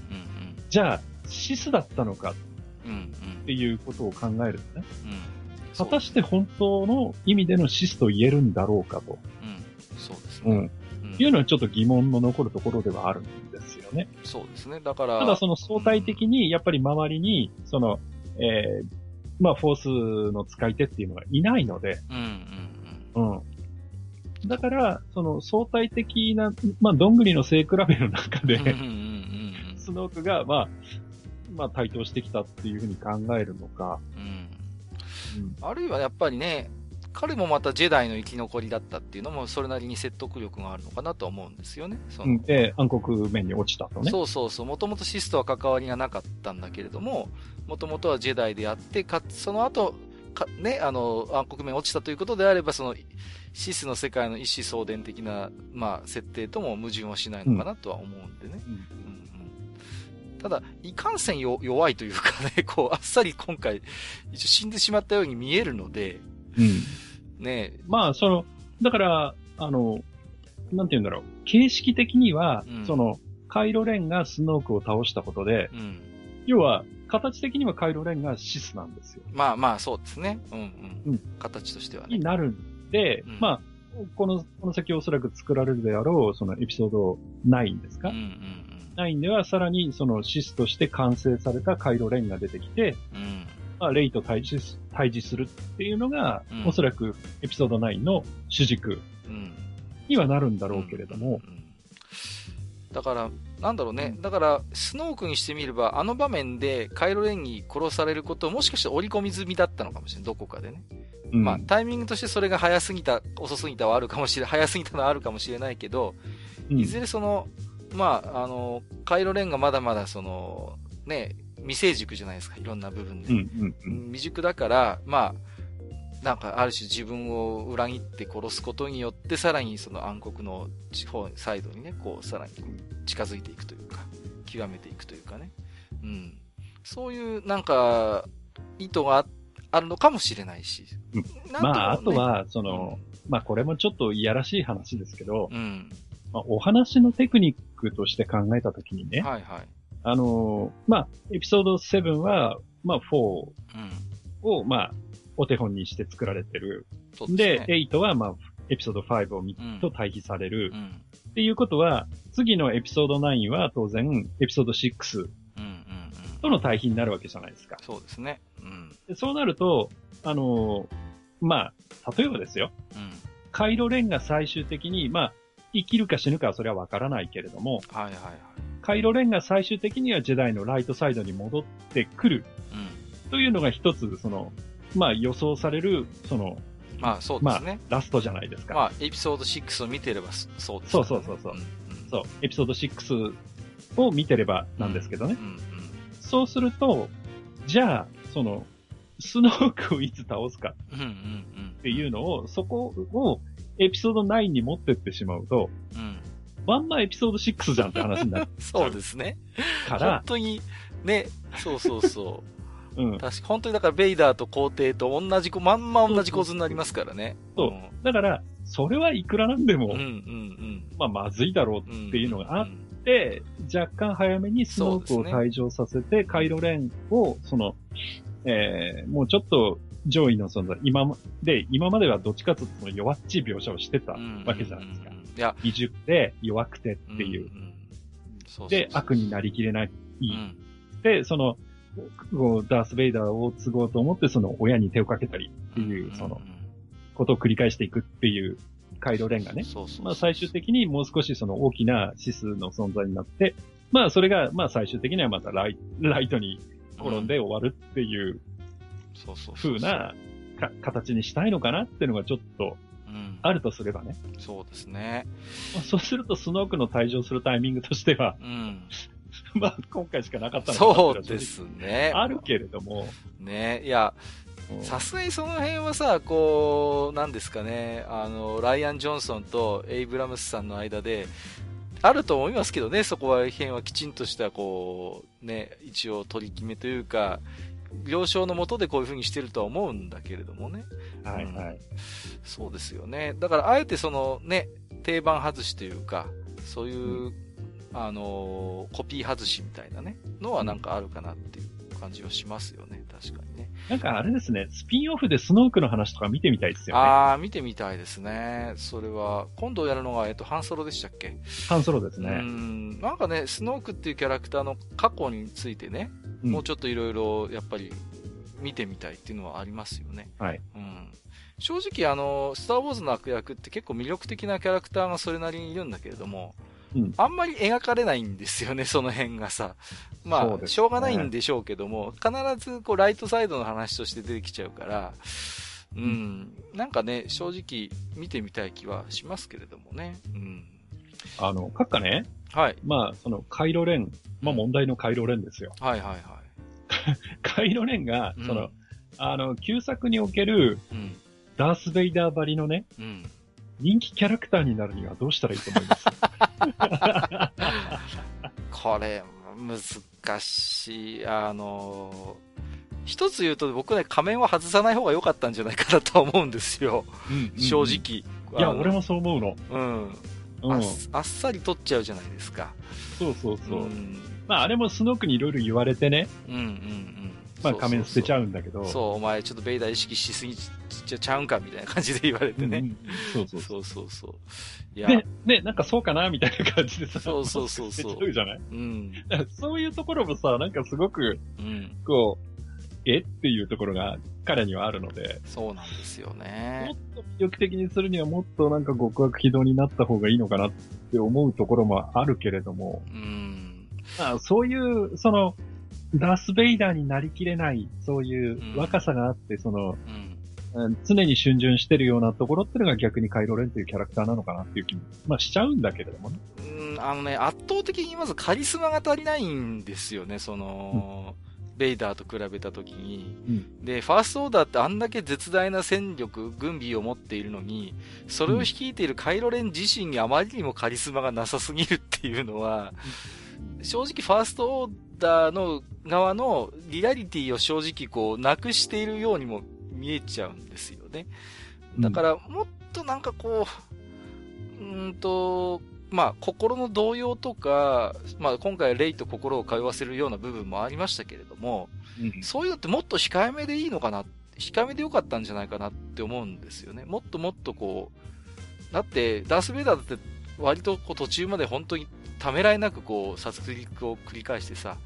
じゃあ、シスだったのかうん。うん、っていうことを考えるとね、うん。うん。果たして本当の意味でのシスと言えるんだろうかと、うん。そうですね。いうのはちょっと疑問の残るところではあるんですよね。そうですね。だから、ただその相対的に、やっぱり周りに、その、えーまあ、フォースの使い手っていうのがいないので、うん、うん、うん。だから、その相対的な、まあ、どんぐりの背比べの中で、スノークが、まあ、まあ、台頭してきたっていうふうに考えるのか、うん。うん。あるいはやっぱりね、彼もまたジェダイの生き残りだったっていうのも、それなりに説得力があるのかなとは思うんですよね。そのうんで、暗黒面に落ちたとね。そうそうそう。もともとシスとは関わりがなかったんだけれども、もともとはジェダイであって、かその後、かね、あの、暗黒面落ちたということであれば、その、シスの世界の一子相伝的な、まあ、設定とも矛盾はしないのかなとは思うんでね。うんただ、いかんせんよ弱いというかね、こう、あっさり今回、一応死んでしまったように見えるので、うん。ね、まあ、その、だから、あの、なんて言うんだろう。形式的には、うんその、カイロレンがスノークを倒したことで、うん。要は、形的にはカイロレンがシスなんですよ。まあまあ、そうですね。うんうん。うん形としてはねに。なるんで、うんまあ、この、この先おそらく作られるであろう、そのエピソード9ですか、うんうん9ではさらにそのシスとして完成されたカイロレンが出てきて、うん。うん。まあ、レイと対峙す対峙するっていうのが、うんおそらくエピソード9の主軸うん。にはなるんだろうけれども、うんだから、なんだろうね。だから、スノークにしてみれば、あの場面でカイロレンに殺されることをもしかして織り込み済みだったのかもしれない。どこかでね。うんまあ、タイミングとしてそれが早すぎた、遅すぎたはあるかもしれ、早すぎたのはあるかもしれないけど、うんいずれその、まあ、あの、カイロレンがまだまだその、ね、未成熟じゃないですか。いろんな部分で。うんうんうん未熟だから、まあ、なんかある種自分を裏切って殺すことによって、さらにその暗黒の地方サイドにね、こう、さらに近づいていくというか、極めていくというかね。うん。そういう、なんか、意図がああるのかもしれないし。うんまあ、あとね、は、その、まあこれもちょっといやらしい話ですけど、うん。まあ、お話のテクニックとして考えたときにね、はいはい。あのーまあ、エピソード7は、まあ4うん。を、まあ、お手本にして作られてる。で、ね。8は、まあ、エピソード5を見うんと対比される。うん。っていうことは、次のエピソード9は当然、エピソード6うん。うん。うん。との対比になるわけじゃないですか。そうですね。うん。でそうなると、あのーまあ、例えばですよ。うん。カイロレンが最終的に、まあ、生きるか死ぬかはそれはわからないけれども、はいはいはい。カイロレンが最終的にはジェダイのライトサイドに戻ってくるうん。というのが一つ、その、まあ予想される、その、まあそうですね。ラストじゃないですか。まあ、エピソード6を見てればそそうですそうそうそうそう。んんそう、エピソード6を見てればなんですけどね。うんうんそうすると、じゃあ、その、スノークをいつ倒すかうんうんうんっていうのを、そこをエピソード9に持ってってしまうと、うんうんまんまエピソード6じゃんって話になる そうですね。本から、当に、ね、そうそうそうんう。。確か、本当にだからベイダーと皇帝と同じこ、まんま同じ構図になりますからね。そうだから、それはいくらなんでも、うん。うんうんまあ、まずいだろううん。っていうのがあっんて、若干早めにスノークを退場させて、カイロレンを、その、えー、もうちょっと上位の存在、今まで、今まではどっちかというとその弱っちい描写をしてたうんわけじゃないですかいや、未熟で弱くてっていう。で、悪になりきれない。うんで、その、ダース・ベイダーを継ごうと思って、その親に手をかけたりっていう、その、ことを繰り返していくっていうカイロレンがね。そうそう。まあ最終的にもう少しその大きな指数の存在になって、まあそれが、まあ最終的にはまたライライトに転んで終わるっていうそうそうなか形にしたいのかなっていうのがちょっとうん。あるとすればね。そうですね。まあそうするとスノークの退場するタイミングとしては、うん。まあ今回しかなかったのかそうですね。あるけれども、ね。いや、うんさすがにその辺はさ、こう、なんですかね、あの、ライアン・ジョンソンとエイブラムスさんの間で、あると思いますけどね、そこは辺はきちんとした、こう、ね、一応取り決めというか、了承のもとでこういう風にしてるとは思うんだけれどもね。はいはい。そうですよね。だから、あえてそのね、定番外しというか、そういう、あのーコピー外しみたいなね、のはなんかあるかなっていう感じはしますよね。確かにね。なんかあれですね、スピンオフでスノークの話とか見てみたいですよね。あー、見てみたいですね。それは、今度やるのが、えっと、ハンソロでしたっけ？ハンソロですうね。ん、なんかね、スノークっていうキャラクターの過去についてね、うんもうちょっといろいろ、やっぱり、見てみたいっていうのはありますよね。はい。うん。正直、あの、スター・ウォーズの悪役って結構魅力的なキャラクターがそれなりにいるんだけれども、うんあんまり描かれないんですよね、その辺がさ。まあ、ねしょうがないんでしょうけども、必ずこうライトサイドの話として出てきちゃうから、うん、なんかね、正直見てみたい気はしますけれどもね。うん。あの、閣下ね、はい。まあ、その、カイロレン、まあ問題のカイロレンですよ。はいはいはい。カイロレンが、うんその、あの、旧作におけるうん。ダース・ベイダーばりのね、うん。人気キャラクターになるにはどうしたらいいと思います？これ、難しい。あの、一つ言うと僕ね、仮面は外さない方が良かったんじゃないかなとは思うんですよ。正。直。いや、俺もそう思うの。うん。うん。あっあっさり取っちゃうじゃないですか。そうそうそう。ん。まあ、あれもスノークにいろいろ言われてね、うんうんまあ仮面捨てちゃうんだけど。そう、お前ちょっとベイダー意識しすぎちゃうんかみたいな感じで言われてね。うんうんそうそうそうそうそう。いや、で、ね、なんかそうかなみたいな感じでさ。そうそうそうそう捨てちゃうじゃない？うん。そういうところもさ、なんかすごく、うん。こう、え？っていうところが彼にはあるので、そうなんですよもねっ。と魅力的にするにはもっとなんか極悪非道になった方がいいのかなって思うところもあるけれども、うん。まあそういう、その、ダース・ベイダーになりきれない、そういう若さがあって、その、うん。うん常に逡巡してるようなところっていうのが逆にカイロレンというキャラクターなのかなっていう気も、まあしちゃうんだけれどもね。うん、あのね、圧倒的にまずカリスマが足りないんですよね、その、ベイダーと比べたときに。うんで、ファーストオーダーってあんだけ絶大な戦力、軍備を持っているのに、それを率いているカイロレン自身にあまりにもカリスマがなさすぎるっていうのは、正直ファーストオーダーの側のリアリティを正直こう、なくしているようにも見えちゃうんですよね。だから、もっとなんかこう、うーんと、まあ、心の動揺とか、まあ、今回レイと心を通わせるような部分もありましたけれども、うんそういうのってもっと控えめでいいのかな、控えめでよかったんじゃないかなって思うんですよね。もっともっとこう、だって、ダース・ベイダーだって割とこう途中まで本当にためらいなくこう、殺戮を繰り返してさ、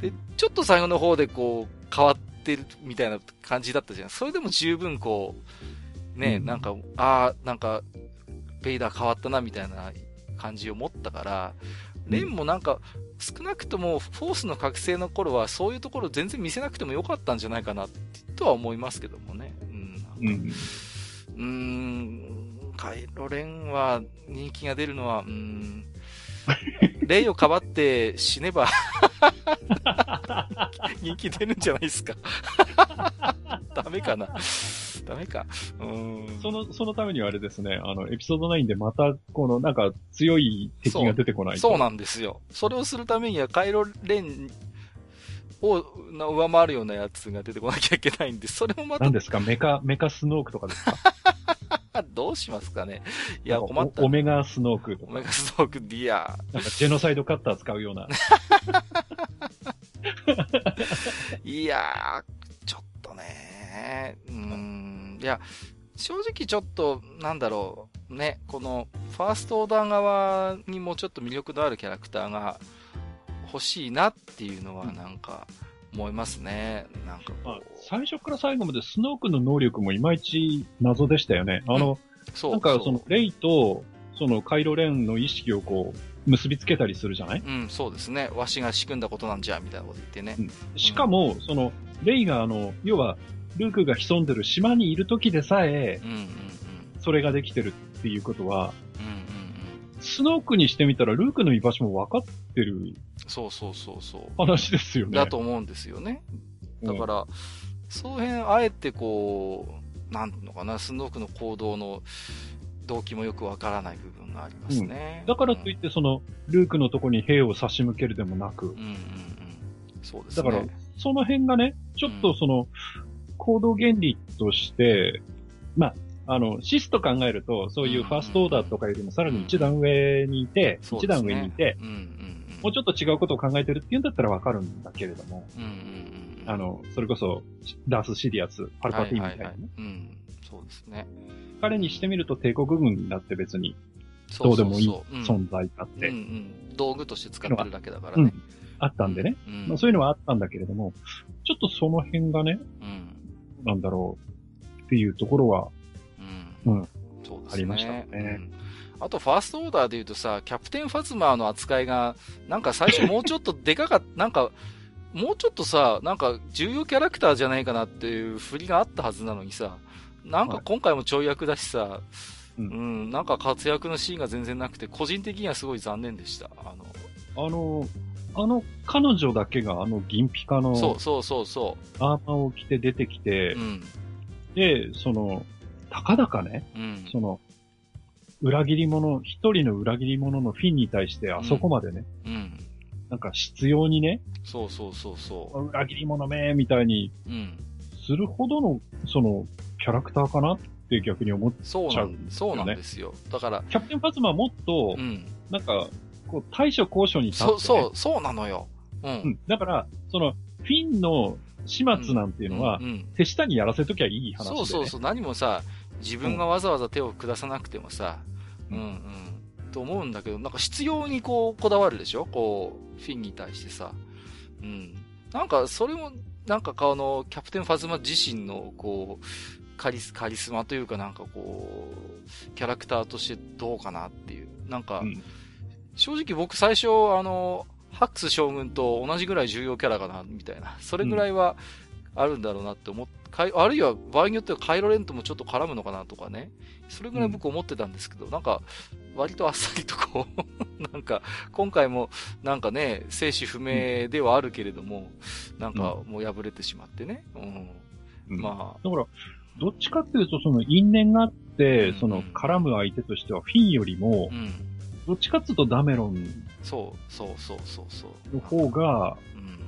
で、ちょっと最後の方でこう、変わってるみたいな感じだったじゃん。それでも十分こう、ね、うんなんか、ああ、なんか、ベイダー変わったなみたいな感じを持ったから、レンもなんか、少なくともフォースの覚醒の頃はそういうところ全然見せなくてもよかったんじゃないかなとは思いますけどもね。うん。うん。うーん、カイロレンは人気が出るのは、うーん、レイをかばって死ねば 人気出るんじゃないですか。ダメかな。ダメか。うーん。その、そのためにはあれですね、あの、エピソード9でまた、この、なんか、強い敵が出てこないと。そうなんですよ。それをするためにはカイロレンをな上回るようなやつが出てこなきゃいけないんで、それもまた何ですか？メカ、メカスノークとかですか？どうしますかね。いや、なんか困ったおオ。メガスノークオメ。ガストークディア。なんか、ジェノサイドカッター使うような。いやー、ちょっとね、うーん、いや、正直ちょっと、なんだろう、ね、この、ファーストオーダー側にもちょっと魅力のあるキャラクターが欲しいなっていうのはなんか思いますね。なんかまあこう、最初から最後までスノークの能力もいまいち謎でしたよね。あの、そう。なんかそのう、レイと、そのカイロレンの意識をこう、結びつけたりするじゃない？うん、そうですね。わしが仕組んだことなんじゃ、みたいなこと言ってね。しかも、その、レイがあの、要は、ルークが潜んでる島にいる時でさえう、ん、うん、うん。それができてるっていうことは、うん、うん、うん。スノークにしてみたらルークの居場所も分かってるそうそうそうそう。話ですよね。だと思うんですよね。だから、その辺、あえてこう、なんていうのかな、スノークの行動の動機もよくわからない部分がありますね。だからといって、その、ルークのとこに兵を差し向けるでもなくうん、うんうん。そうですね。だから、その辺がね、ちょっとその、行動原理として、まあ、あの、シスと考えると、そういうファーストオーダーとかよりもさらに一段上にいて、一そうですね段上にいて、うんうんうん。もうちょっと違うことを考えてるっていうんだったらわかるんだけれども、うんうんうん。あの、それこそ、ダース・シリアス、パルパティみたいなね、はいはいはいうん。そうですね。彼にしてみると帝国軍だって別にそどうでもいい存在だっうん、て、うんうん。道具として使ってるだけだからうんね。あったんでね、うん。まあ、そういうのはあったんだけれども、ちょっとその辺がね、うん。なんだろう、っていうところは、うん。うんそうですね。ありましたねうんあと、ファーストオーダーで言うとさ、キャプテンファズマーの扱いが、なんか最初もうちょっとでかかった、なんか、もうちょっとさ、なんか重要キャラクターじゃないかなっていう振りがあったはずなのにさ、なんか今回もちょい役だしさ、ううんん、なんか活躍のシーンが全然なくて、個人的にはすごい残念でした。あの、あの、あの、彼女だけがあの銀ピカのそうそうそうそアーマーを着て出てきてう。う、ん。で、その、たかだかね、うん。その、裏切り者、一人の裏切り者のフィンに対してあそこまでね、うん。なんか必要にね、そうそうそうそ裏切り者めみたいにう。うん。するほどの、その、キャラクターかなって逆に思って、そうなちゃうんんですそうなんですよ。だから、キャプテンファズマはもっとう、ん。なんか、こう、対処交渉に立って、ね、そう、そう、そうなのよ。う。うんん。だから、その、フィンの始末なんていうのは、うんうん手下にやらせときゃいい話で、ね。そうそうそう、何もさ、自分がわざわざ手を下さなくてもさ、ううんんうん、と思うんだけど、なんか必要にこう、こだわるでしょ？こう、フィンに対してさ。うん。なんか、それも、なんかあの、キャプテンファズマ自身の、こう、カリス、カリスマというかなんかこう、キャラクターとしてどうかなっていう。なんか、うん正直僕最初、あの、ハックス将軍と同じぐらい重要キャラかな、みたいな。それぐらいはあるんだろうなって思っかいあるいは場合によってはカイロレンともちょっと絡むのかなとかね。それぐらい僕思ってたんですけど、なんか、割とあっさりとこう、なんか、今回も、なんかね、生死不明ではあるけれども、なんかもう破れてしまってね。うん。うんまだから、どっちかっていうと、その因縁があって、うんその絡む相手としてはフィンよりもあ、う、ん。どっちかっていうとダメロンそう、そうそうそうそう。の方が、うん。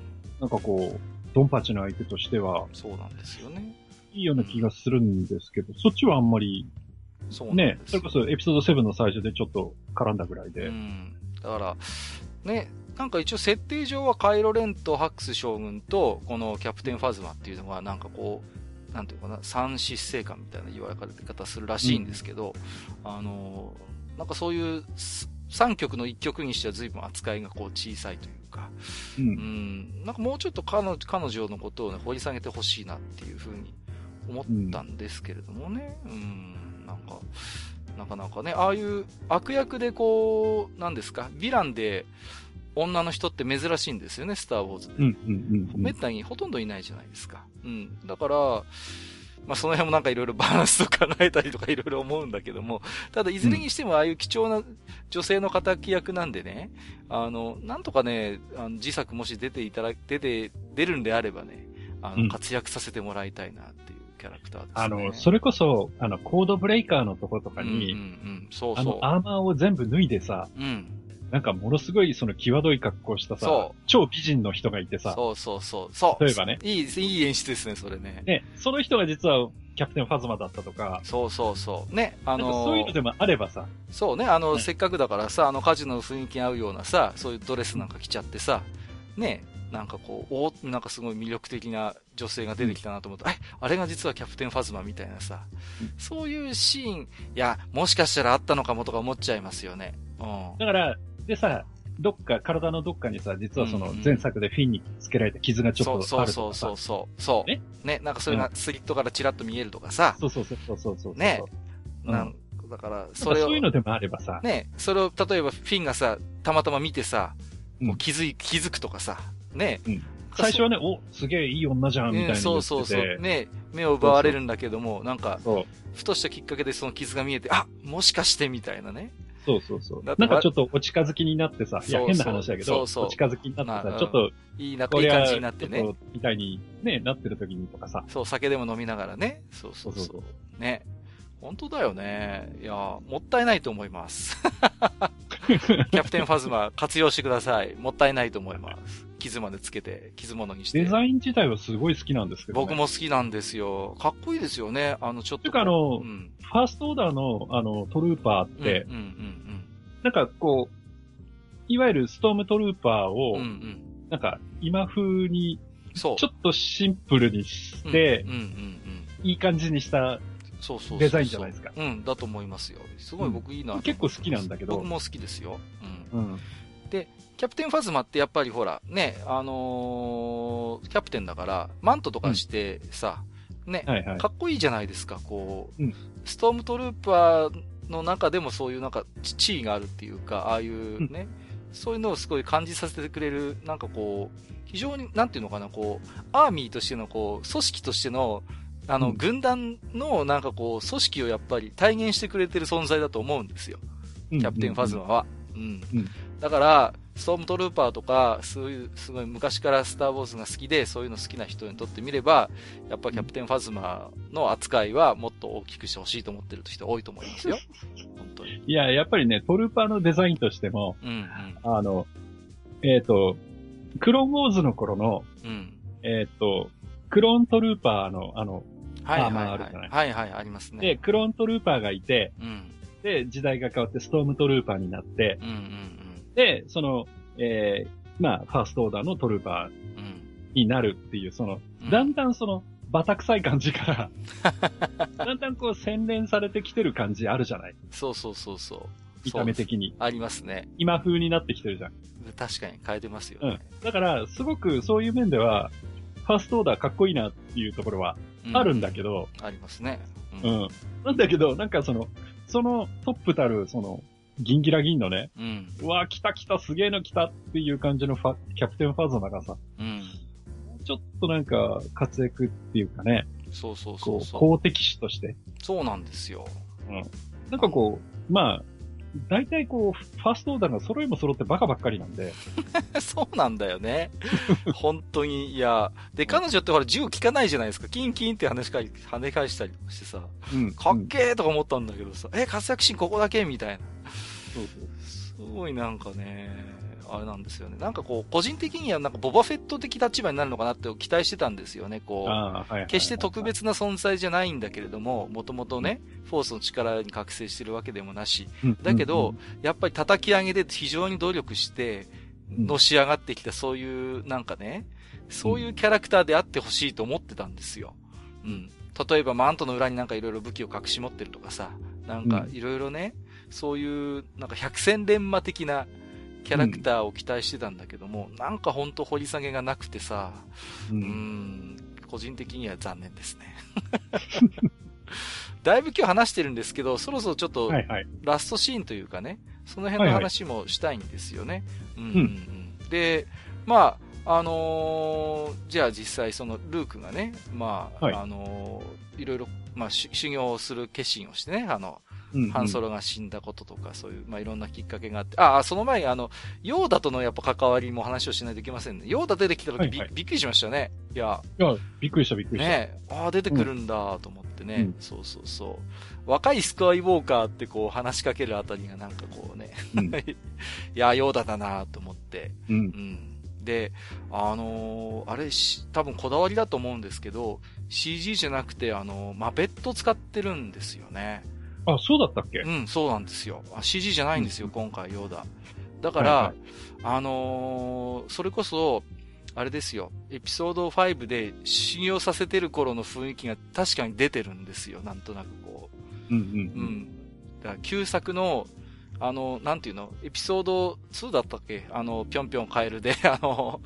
なんかこう、ドンパチの相手としては、そうなんですよね。いいような気がするんですけど、そっちはあんまり、そうねそれこそエピソード7の最初でちょっと絡んだぐらいで。うん。だから、ね、なんか一応設定上はカイロレンとハックス将軍と、このキャプテンファズマっていうのが、なんかこう、なんていうのかな、三失勢感みたいな言われ方するらしいんですけど、あの、なんかそういう、3曲の1曲にしては随分扱いがこう小さいというか、う。うんん、なんかもうちょっと彼女彼女のことをね、掘り下げてほしいなっていうふうに思ったんですけれどもね、うん、なんか、なかなかね、ああいう悪役でこう、なんですか、ヴィランで女の人って珍しいんですよね、スター・ウォーズで。うん、うん、うん。めったにほとんどいないじゃないですか。うん。だから、まあその辺もなんかいろいろバランスと考えたりとかいろいろ思うんだけども、ただいずれにしてもああいう貴重な女性の仇役なんでね、あの、なんとかね、あの自作もし出ていただ、出て、出るんであればね、あの、うん活躍させてもらいたいなっていうキャラクターですね。あの、それこそ、あの、コードブレイカーのとことかうんうんうに、ん、そうあの、そアーマーを全部脱いでさ、う。うん。なんかものすごいその際どい格好したさそ、超美人の人がいてさ、そうそうそう。そう。例えばねいい、いい演出ですね、それね。ね、その人が実はキャプテンファズマだったとか、そうそうそう。ね、あのそういうのでもあればさ、そうね、あの、ねせっかくだからさ、あの、火事の雰囲気に合うようなさ、そういうドレスなんか着ちゃってさ、ね、なんかこう、おーなんかすごい魅力的な女性が出てきたなと思って、え、あれが実はキャプテンファズマみたいなさ、うんそういうシーン、いや、もしかしたらあったのかもとか思っちゃいますよね。うん。だから、でさ、どっか、体のどっかにさ、実はそのうんうん前作でフィンにつけられた傷がちょそうっとそうそうあるとかさ。そうそう。そう。ねね、なんかそれがスリットからチラッと見えるとかさ、そうそうそうそうそうそう。ねうんなんだから、それを、そういうのでもあればさ、ね、それを例えばフィンがさ、たまたま見てさ、うんこう気づい、気づくとかさ、ね、最初はね、お、すげえいい女じゃん、みたいなうんそうそうそう。ね。ね、目を奪われるんだけども、なんか、そうふとしたきっかけでその傷が見えて、あもしかしてみたいなね。そうそうそう。なんかちょっとお近づきになってさ、いや、変な話だけど、そうそうお近づきになってまあさ、ちょっと、いいな、いい感じになってね。みたいに、ね、なってる時にとかさ。そう、酒でも飲みながらね。そうそうそう。そうそうそね。本当だよね。いや、もったいないと思います。キャプテンファズマ活用してください。もったいないと思います。傷までつけて、傷物にして。デザイン自体はすごい好きなんですけど、ね。僕も好きなんですよ。かっこいいですよね。あの、ちょっと。てかあのうん。ファーストオーダーの、あの、トルーパーって、うんうんなんかこう、いわゆるストームトルーパーを、うんうん。うんうん。なんか今風に。ちょっとシンプルにして、うんうんうんうん。いい感じにした、そうそうデザインじゃないですかうん、だと思いますよ。すごい僕いいなと思って結構好きなんだけど僕も好きですよ。うん。うん。キャプテンファズマってやっぱりほら、ね、あのーキャプテンだから、マントとかしてさ、ね、はいはい。かっこいいじゃないですか、こう、うんストームトルーパーの中でもそういうなんか地位があるっていうか、ああいうね、そういうのをすごい感じさせてくれる、なんかこう、非常に、なんていうのかな、こう、アーミーとしてのこう、組織としての、あの、うん軍団のなんかこう、組織をやっぱり体現してくれてる存在だと思うんですよ。キキャプテンファズマは。うん。うんだから、ストームトルーパーとか、そういう、すごい昔からスター・ウォーズが好きで、そういうの好きな人にとってみれば、やっぱキャプテンファズマの扱いはもっと大きくしてほしいと思ってる人多いと思いますよ。本当に。いや、やっぱりね、トルーパーのデザインとしても、うんあの、えっ、と、クローンウォーズの頃の、うん。うん。えっ、と、クローントルーパーの、あの、はいはいアーマーはい。あるじゃないはいはい、ありますね。で、クローントルーパーがいて、うん。で、時代が変わってストームトルーパーになって、うんうんで、その、えー、まあ、ファーストオーダーのトルーパーうん。うん。になるっていう、その、だんだんその、バタ臭い感じから、だんだんこう洗練されてきてる感じあるじゃない？そうそうそうそう。見た目的に。ありますね。今風になってきてるじゃん。確かに変えてますようんね。。だから、すごくそういう面では、ファーストオーダーかっこいいなっていうところはあるんだけど、ど。ありますね。う。ん。なんだけど、なんかその、そのトップたる、その、ギンギラギンのね、うん。うわ、来た来た、すげえの来たっていう感じのファキャプテンファーザーがさ、うん。ちょっとなんか活躍っていうかね、そうそうそこう、うそう。公的手として、そうなんですよ。なんかこう、まあ、大体こう、ファーストオーダーが揃いも揃ってバカばっかりなんで、そうなんだよね。本当に。いや、で、彼女ってほら銃効かないじゃないですか。キンキンって跳ね返跳ね返したりしてさ、うん。かっうんけーとか思ったんだけどさ、え、活躍シーンここだけみたいな。そうそうすごいなんかね、あれなんですよね。なんかこう、個人的にはなんかボバフェット的立場になるのかなって期待してたんですよね。こう、はい。決して特別な存在じゃないんだけれども、もともとね、フォースの力に覚醒してるわけでもなし、うんだけど、やっぱり叩き上げで非常に努力して、うんのし上がってきたそういう、なんかね、そういうキャラクターであってほしいと思ってたんですよ。うん。例えば、マントの裏になんかいろいろ武器を隠し持ってるとかさ、なんかいろいろね、そういう、なんか百戦錬磨的なキャラクターを期待してたんだけども、なんかほんと掘り下げがなくてさ、ううーん。ん、個人的には残念ですね。だいぶ今日話してるんですけど、そろそろちょっと。ラストシーンというかね、その辺の話もしたいんですよね。うんうんうん、で、まあ、あのーじゃあ実際そのルークがね、まあ、はいあのーいろいろ、まあ、し修行をする決心をしてね、あの、うんハンソロが死んだこととか、そういう、まあ、いろんなきっかけがあって、ああ、その前にあの、ヨーダとのやっぱ関わりも話をしないといけませんね。ヨーダ出てきた時び,、はいはいびっくりしましたね。いや、いや、びっくりしたびっくりした。ねああ、出てくるんだと思ってね、うんそうそうそう。若いスカイウォーカーってこう話しかけるあたりがなんかこうね、うん いや、ヨーダだなと思って、うんう。ん。で、あのーあれし、多分こだわりだと思うんですけど、CG じゃなくて、あのーマペット使ってるんですよね。あ、そうだったっけ？うん、そうなんですよ。あ CG じゃないんですよ、うん今回、ヨーダ。だから、はいはいあのーそれこそ、あれですよ、エピソード5で修行させてる頃の雰囲気が確かに出てるんですよ、なんとなくこうんうう。うんん。だから旧作の、あの、なんていうの、エピソード2だったっけ？あの、ぴょんぴょんカエルで、あの、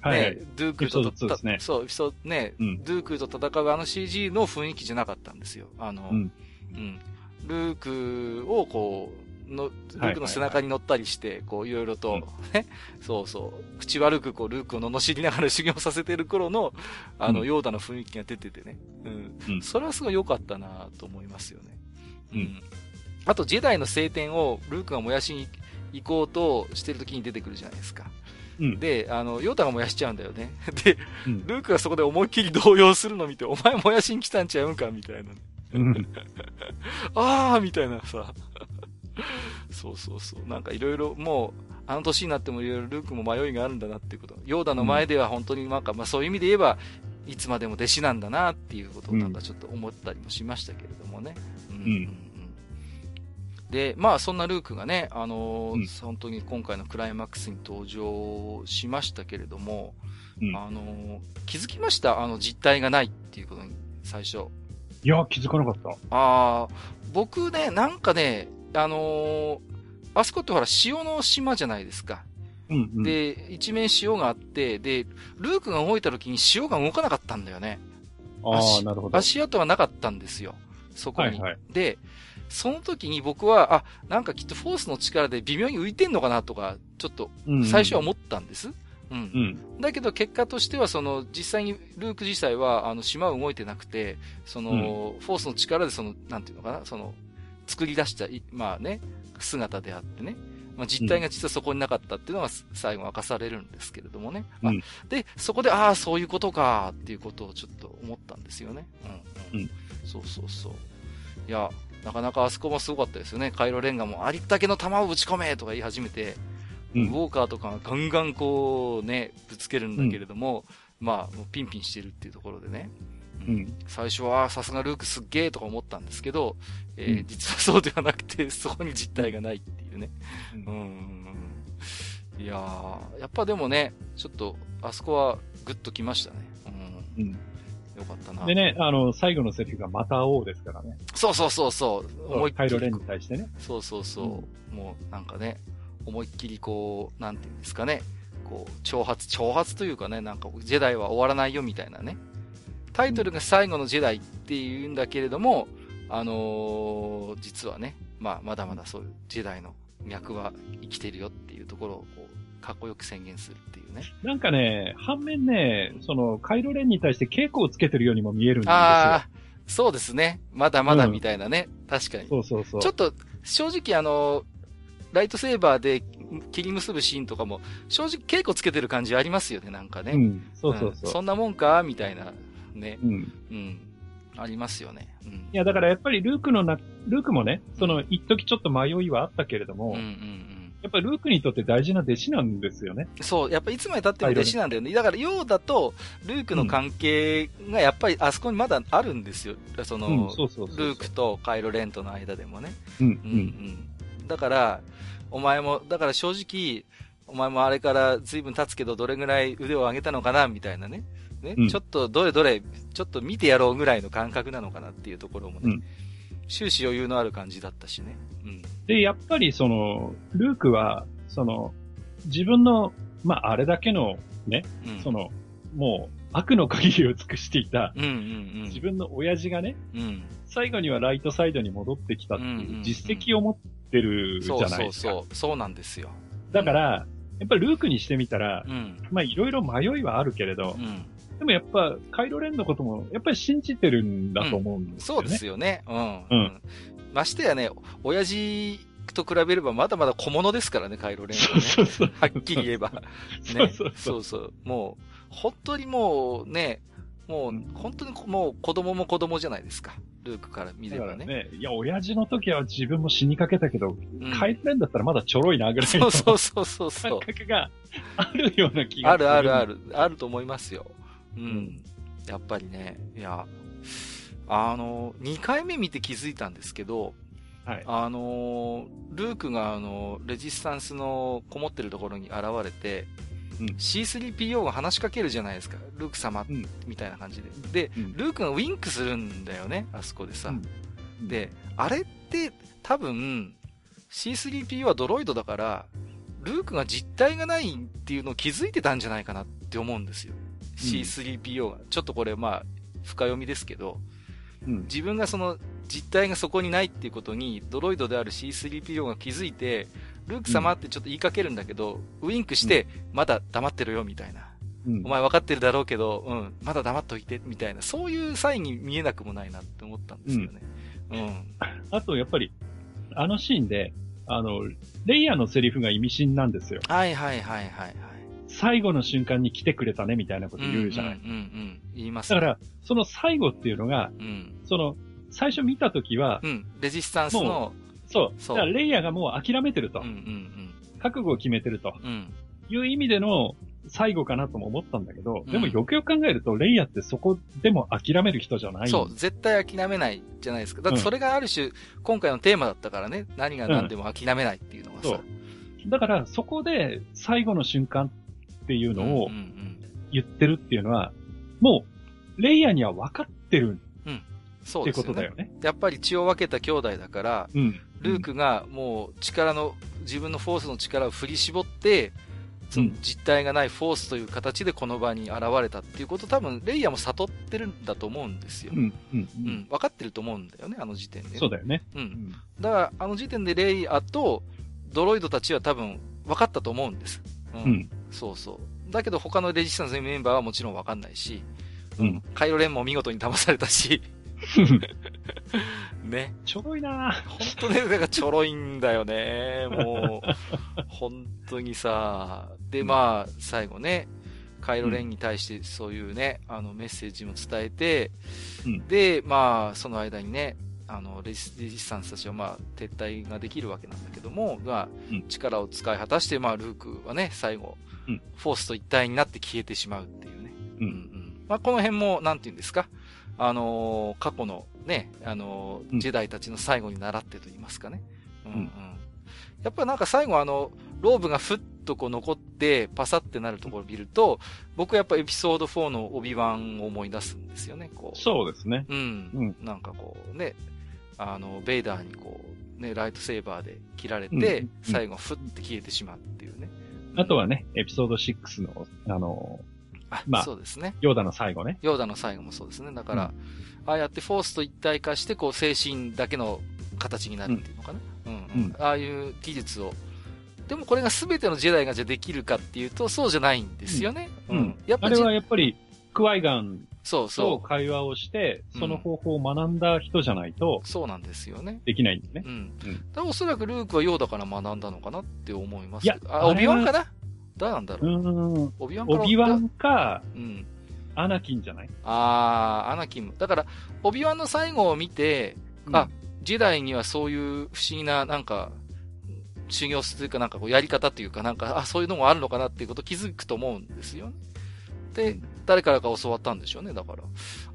はいはい。ね、ドゥークとエピソード2ですね。そう、エピソード、ね、うん。ドゥークと戦うあの CG の雰囲気じゃなかったんですよ。あの、うん。うん。ルークをこう、の、ルークの背中に乗ったりして、こう、いろいろと、うん。ね、そうそう、口悪くこう、ルークを罵りながら修行させてる頃の、あの、うん。ヨーダの雰囲気が出ててね。うん。うん。それはすごい良かったなと思いますよね。うんあと、ジェダイの聖典をルークが燃やしに行こうとしてる時に出てくるじゃないですか。うん。で、あの、ヨーダが燃やしちゃうんだよね。で、うんルークがそこで思いっきり動揺するの見て、お前燃やしに来たんちゃうんかみたいな。うん。あーみたいなさ。そうそうそう。なんかいろいろもう、あの年になってもいろいろルークも迷いがあるんだなっていうこと。ヨーダの前では本当になんか、まあそういう意味で言えば、いつまでも弟子なんだなっていうことをなんかちょっと思ったりもしましたけれどもね。うんで、まあそんなルークがね、あのーうん本当に今回のクライマックスに登場しましたけれども、うんあのー気づきました？あの実体がないっていうことに、最初。いや、気づかなかった。ああ、僕ね、なんかね、あのーあそこってほら、潮の島じゃないですか。うん、うん。で、一面潮があって、で、ルークが動いた時に潮が動かなかったんだよね。ああ、足なるほど。足跡はなかったんですよ。そこに。はいはいで、その時に僕は、あ、なんかきっとフォースの力で微妙に浮いてんのかなとか、ちょっとうん最初は思ったんです。うんうん。だけど結果としては、その、実際にルーク自体は、あの、島は動いてなくて、その、フォースの力で、その、なんていうのかな、その、作り出した、いまあね、姿であってね。まあ、実態が実はそこになかったっていうのが最後明かされるんですけれどもね。あうんで、そこで、ああ、そういうことか、っていうことをちょっと思ったんですよね。うん。うんそうそうそう。いや、なかなかあそこもすごかったですよね。カイロレンガもありったけの弾を撃ち込めとか言い始めて、うんウォーカーとかがガンガンこうね、ぶつけるんだけれども、まあ、もうピンピンしてるっていうところでね。うん。最初は、さすがルークすっげーとか思ったんですけど、えーうん実はそうではなくて、そこに実体がないっていうね。ううんん。いやー、やっぱでもね、ちょっと、あそこはグッときましたね。うん。うん。よかったな。でね、あの、最後のセリフがまた会おうですからね。そうそうそうそう。思いっきりカイロレンに対してね。そうそうそう。もうなんかね、思いっきりこう、なんていうんですかね。こう、挑発、挑発というかね、なんかジェダイは終わらないよみたいなね。タイトルが最後のジェダイっていうんだけれども、あのー実はね、まあ、まだまだそういうジェダイの脈は生きてるよっていうところをこう、かっこよく宣言するっていうね。なんかね、反面ね、その、カイロレンに対して稽古をつけてるようにも見えるんですよ。ああ、そうですね。まだまだみたいなね。確かに。そうそうそう。ちょっと、正直あの、ライトセーバーで切り結ぶシーンとかも、正直稽古つけてる感じありますよね、なんかね。うん、そうそううんそう。そんなもんかみたいな、ね。うん。うん。ありますよね。うん。いや、だからやっぱりルークのな、ルークもね、その、一時ちょっと迷いはあったけれども、うんうんうん。やっぱりルークにとって大事な弟子なんですよね。そう、やっぱいつまで経っても弟子なんだよね。だから、ヨーダとルークの関係がやっぱりあそこにまだあるんですよ。その。ルークとカイロレントの間でもね。うん、ううんうんん。だから、お前も、だから正直、お前もあれから随分経つけど、どれぐらい腕を上げたのかな、みたいなね。ね、うんちょっと、どれどれ、ちょっと見てやろうぐらいの感覚なのかなっていうところもね、うん終始余裕のある感じだったしね。うん。で、やっぱりその、ルークは、その、自分の、まあ、あれだけの、ね、うん。その、もう、悪の限りを尽くしていた、うんうんうん。自分の親父がね、うん。最後にはライトサイドに戻ってきたっていうん実績を持ってるじそうそうゃないですか。そう。そうなんですよ。だから、やっぱりルークにしてみたら、うん。まあいろいろ迷いはあるけれどう、ん。でもやっぱカイロレンのこともやっぱり信じてるんだと思うんですよね。そうですよね。うん。うんましてやね、親父と比べればまだまだ小物ですからね、カイロレンはね。そうそう。はっきり言えば。そうね。そうそう。そうそう。もう、本当にもうね、もう、本当にもう子供も子供じゃないですか。ルークから見ればね。ね、いや、親父の時は自分も死にかけたけど、うんカイロレンだったらまだちょろいなぐらいのそうそうそうそうそ感う。覚があるような気があるあるある。る。あると思いますよ。うん。んやっぱりね、いや、あの、2回目見て気づいたんですけど、はい。あの、ルークがあの、レジスタンスのこもってるところに現れて、うん C3PO が話しかけるじゃないですか。ルーク様、うんみたいな感じで。で、うんルークがウィンクするんだよね、あそこでさ。うんで、あれって多分 C3PO はドロイドだから、ルークが実体がないっていうのを気づいてたんじゃないかなって思うんですよ。C3PO が。ちょっとこれまあ、深読みですけど、うん。自分がその実体がそこにないっていうことにドロイドである C3PO が気づいて、ルーク様ってちょっと言いかけるんだけど、ウィンクして、まだ黙ってるよみたいな。うんお前分かってるだろうけど、うん、まだ黙っといてみたいな、そういうサインに見えなくもないなって思ったんですよね。うん。あと、やっぱり、あのシーンで、あの、レイヤーのセリフが意味深なんですよ。はいはいはいはいはい。最後の瞬間に来てくれたね、みたいなこと言うじゃない。うんうんうん。言いますね。だから、その最後っていうのが、うん。その、最初見たときは、うん。レジスタンスの、そう。そうだからレイヤーがもう諦めてると。うんうんうん覚悟を決めてるとうん。いう意味での最後かなとも思ったんだけど、でもよくよく考えると、レイヤーってそこでも諦める人じゃない。そう、絶対諦めないじゃないですか。だってそれがある種、今回のテーマだったからね、何が何でも諦めないっていうのはさ。そうだから、そこで最後の瞬間っていうのを言ってるっていうのは、もう、レイヤーには分かってるうん。そってうですよね。ことだよね。やっぱり血を分けた兄弟だから、うん。ルークがもう力の、自分のフォースの力を振り絞って、その実体がないフォースという形でこの場に現れたっていうこと多分レイヤーも悟ってるんだと思うんですよ。うん。うん。ううんん。分かってると思うんだよね、あの時点でね。そうだよね。う。うんん。だから、あの時点でレイヤーとドロイドたちは多分分かったと思うんです。うん。うん。そうそう。だけど他のレジスタンスのメンバーはもちろん分かんないし、うん。カイロレンも見事に騙されたし、ね。ちょろいなぁ本当ね、だからちょろいんだよね。もう、本当にさ。で、まあ、最後ね、カイロレンに対してそういうね、あのメッセージも伝えて、うんで、まあ、その間にね、あのレジレジスタンスたちはまあ撤退ができるわけなんだけども、まあうん力を使い果たして、まあ、ルークはね、最後、うんフォースと一体になって消えてしまうっていうね。う。うんんまあ、この辺も、なんていうんですか、あのー過去のね、あのーうんジェダイたちの最後に習ってと言いますかね。うん、うんうんやっぱなんか最後あの、ローブがふっとこう残って、パサってなるところを見ると、僕はやっぱエピソード4のオビワンを思い出すんですよね、こう。そうですね。うん。うんなんかこうね、あの、ベイダーにこう、ね、ライトセーバーで切られて、最後ふって消えてしまうっていうね。あとはね、エピソード6の、あの、あ、まあそうですね。ヨーダの最後ね。ヨーダの最後もそうですね。だから、ああやってフォースと一体化して、こう、精神だけの形になるっていうのかな。うん、うん、うんああいう技術を。でもこれが全てのジェダイがじゃあできるかっていうと、そうじゃないんですよね。うん。やっぱじあれはやっぱり、クワイガンとそうそ会話をして、うんその方法を学んだ人じゃないとう。そうなんですよね。できないんですねう。ん。うんだからおそらくルークはヨーダから学んだのかなって思いますいやけど。あ、オビワンかな？誰なんだろう？う。ーん。オビワンからオビワンか、うん。アナキンじゃない？あー、アナキン。だから、オビワンの最後を見て、あ、ジェダイにはそういう不思議な、なんか、修行するかなんかこうやり方っていうかなんか、あ、そういうのもあるのかなっていうこと気づくと思うんですよね。で、誰からか教わったんでしょうね。だから、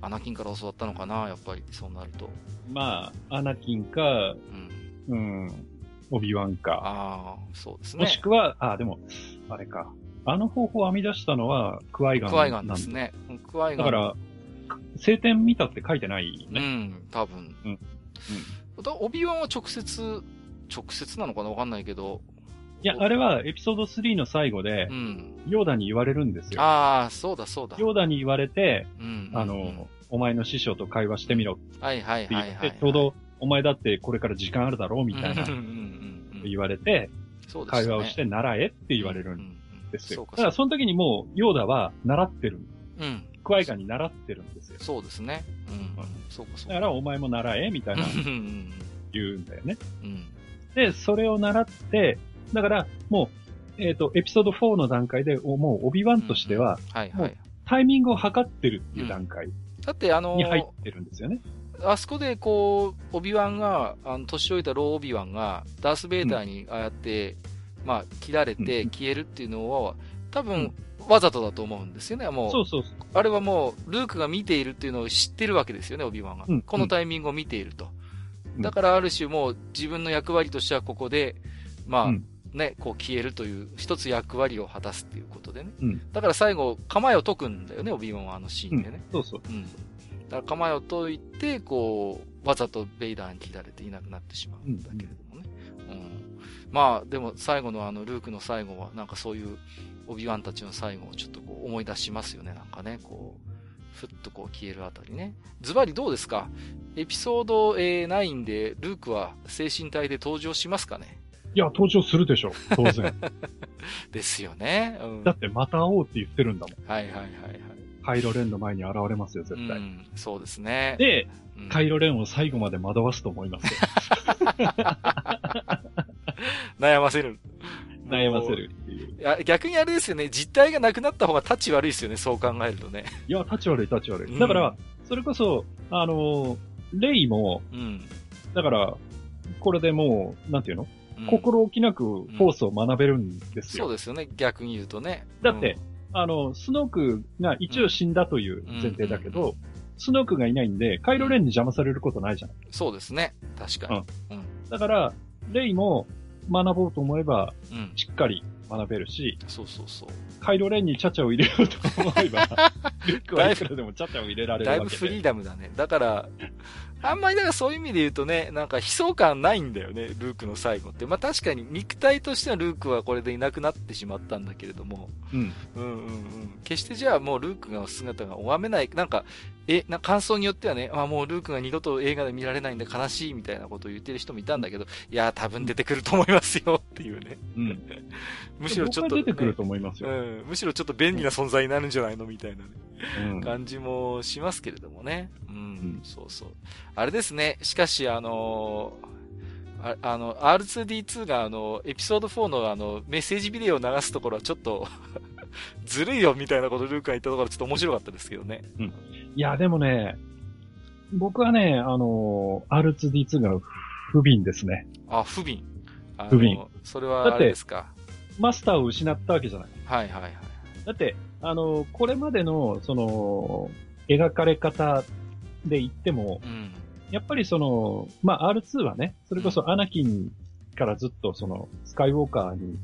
アナキンから教わったのかな、やっぱり、そうなると。まあ、アナキンか、うん。うん、オビワンか。ああ、そうですね。もしくは、あ、でも、あれか。あの方法を編み出したのは、クワイガンクワイガンなんですね。クワイガン。だから、聖典見たって書いてないようね。ん、多分。うんだオビワンは直接、直接なのかな？わかんないけど。いや、あれはエピソード3の最後でう、ん。ヨーダに言われるんですよ。ああ、そうだそうだ。ヨーダに言われて、うん。あうんの、お前の師匠と会話してみろってはいはい言ってはいはい。、ちょうど、お前だってこれから時間あるだろうみたいなうんうんうんうん言われて、ね会話をして習えって言われるんんですよ。そうかだからその時にもう、ヨーダは習ってる。うん。クワイガンに習ってるんですよ。そうですね。うんうん。そうかそうか。だからお前も習えみたいなうんうん言うんだよね。うん。で、それを習って、だからもう、えっ、と、エピソード4の段階で、おもう、オビワンとしては、もはいはい。タイミングを測ってるっていう段階だってあのに入ってるんですよね。あそこでこう、オビワンが、あの、年老いたローオビワンが、ダース・ベイダーにああやって、まあ、切られてうん消えるっていうのは、多分うん、わざとだと思うんですよね。もう、そうそうそう。あれはもう、ルークが見ているっていうのを知ってるわけですよね、オビワンが。うんこのタイミングを見ていると。うんだからある種もう自分の役割としてはここで、まあ、うんね、こう消えるという一つ役割を果たすっていうことでね。うんだから最後、構えを解くんだよね、オビワンはあのシーンでね。そうそう。うん。だから構えを解いて、こう、わざとベイダーに切られていなくなってしまうんだけれどもね。うん。まあ、でも最後のあの、ルークの最後は、なんかそういう、オビワンたちの最後をちょっとこう思い出しますよね、なんかね、こう、ふっとこう消えるあたりね。ズバリどうですか？エピソードえー9で、ルークは精神体で登場しますかね？いや、登場するでしょ、当然。ですよね。うん。はだって、また会おうって言ってるんだもん。いはいはいはい。カイロレンの前に現れますよ、絶対。うん、そうですね。で、うんカイロレンを最後まで惑わすと思いますよ。悩ませる。悩ませるっていう。いや、逆にあれですよね、実体がなくなった方がタッチ悪いですよね、そう考えるとね。いや、立ち悪い、立ち悪うんい。だから、それこそ、あの、レイも、うん。だから、これでもう、なんていうの、うん心置きなくフォースを学べるんですよ。そうですよね、逆に言うとね。だって、あの、スノークが一応死んだという前提だけど、うんうんスノークがいないんで、カイロレンに邪魔されることないじゃん。うんそうですね、確かに。だから、レイも学ぼうと思えば、うん。うん。しっかり学べるし、そうそうそう。カイロレンにチャチャを入れようと思えば、ルックはいくらでもチャチャを入れられるだいわけで。ぶフリーダムだね。だから、あんまりだからそういう意味で言うとね、なんか悲壮感ないんだよね、ルークの最後って。まあ確かに肉体としてはルークはこれでいなくなってしまったんだけれども、うん。うんうんうん。決してじゃあもうルークの姿が拝めない、なんか、え、な感想によってはね、あ、もうルークが二度と映画で見られないんで悲しいみたいなことを言ってる人もいたんだけど、いや、多分出てくると思いますよっていうね。うん。むしろちょっと、出てくると思いますよ。うん、むしろちょっと便利な存在になるんじゃないのみたいなね、うん。感じもしますけれどもね。うん、んそうそう。あれですね、しかしあのーああの、R2D2 があの、エピソード4のあの、メッセージビデオを流すところはちょっと、ずるいよみたいなことルークが言ったところはちょっと面白かったですけどね。いや、でもね、僕はね、あの、R2D2 が不憫ですね。あ、不憫。不憫。それはあれですか？マスターを失ったわけじゃない。はいはいはい。だって、あの、これまでの、その、描かれ方で言っても、うん。やっぱりその、まあ、R2 はね、それこそアナキンからずっとその、スカイウォーカーに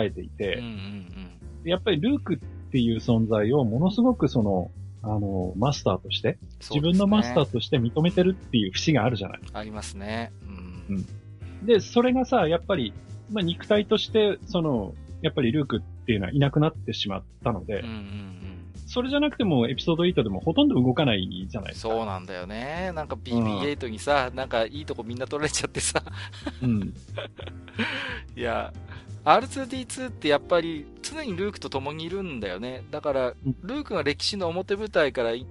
えていて、うんうんやっぱりルークっていう存在をものすごくその、あの、マスターとして、自分のマスターとして認めてるっていう節があるじゃない。ありますね。うん。うんで、それがさ、やっぱり、まあ、肉体として、その、やっぱりルークっていうのはいなくなってしまったので、うんうんうん。それじゃなくてもエピソード8でもほとんど動かないじゃないですか。そうなんだよね。なんか BB8 にさ、なんかいいとこみんな取られちゃってさ。うん。いや、R2D2 ってやっぱり常にルークと共にいるんだよね。だからうん、ルークが歴史の表舞台からい、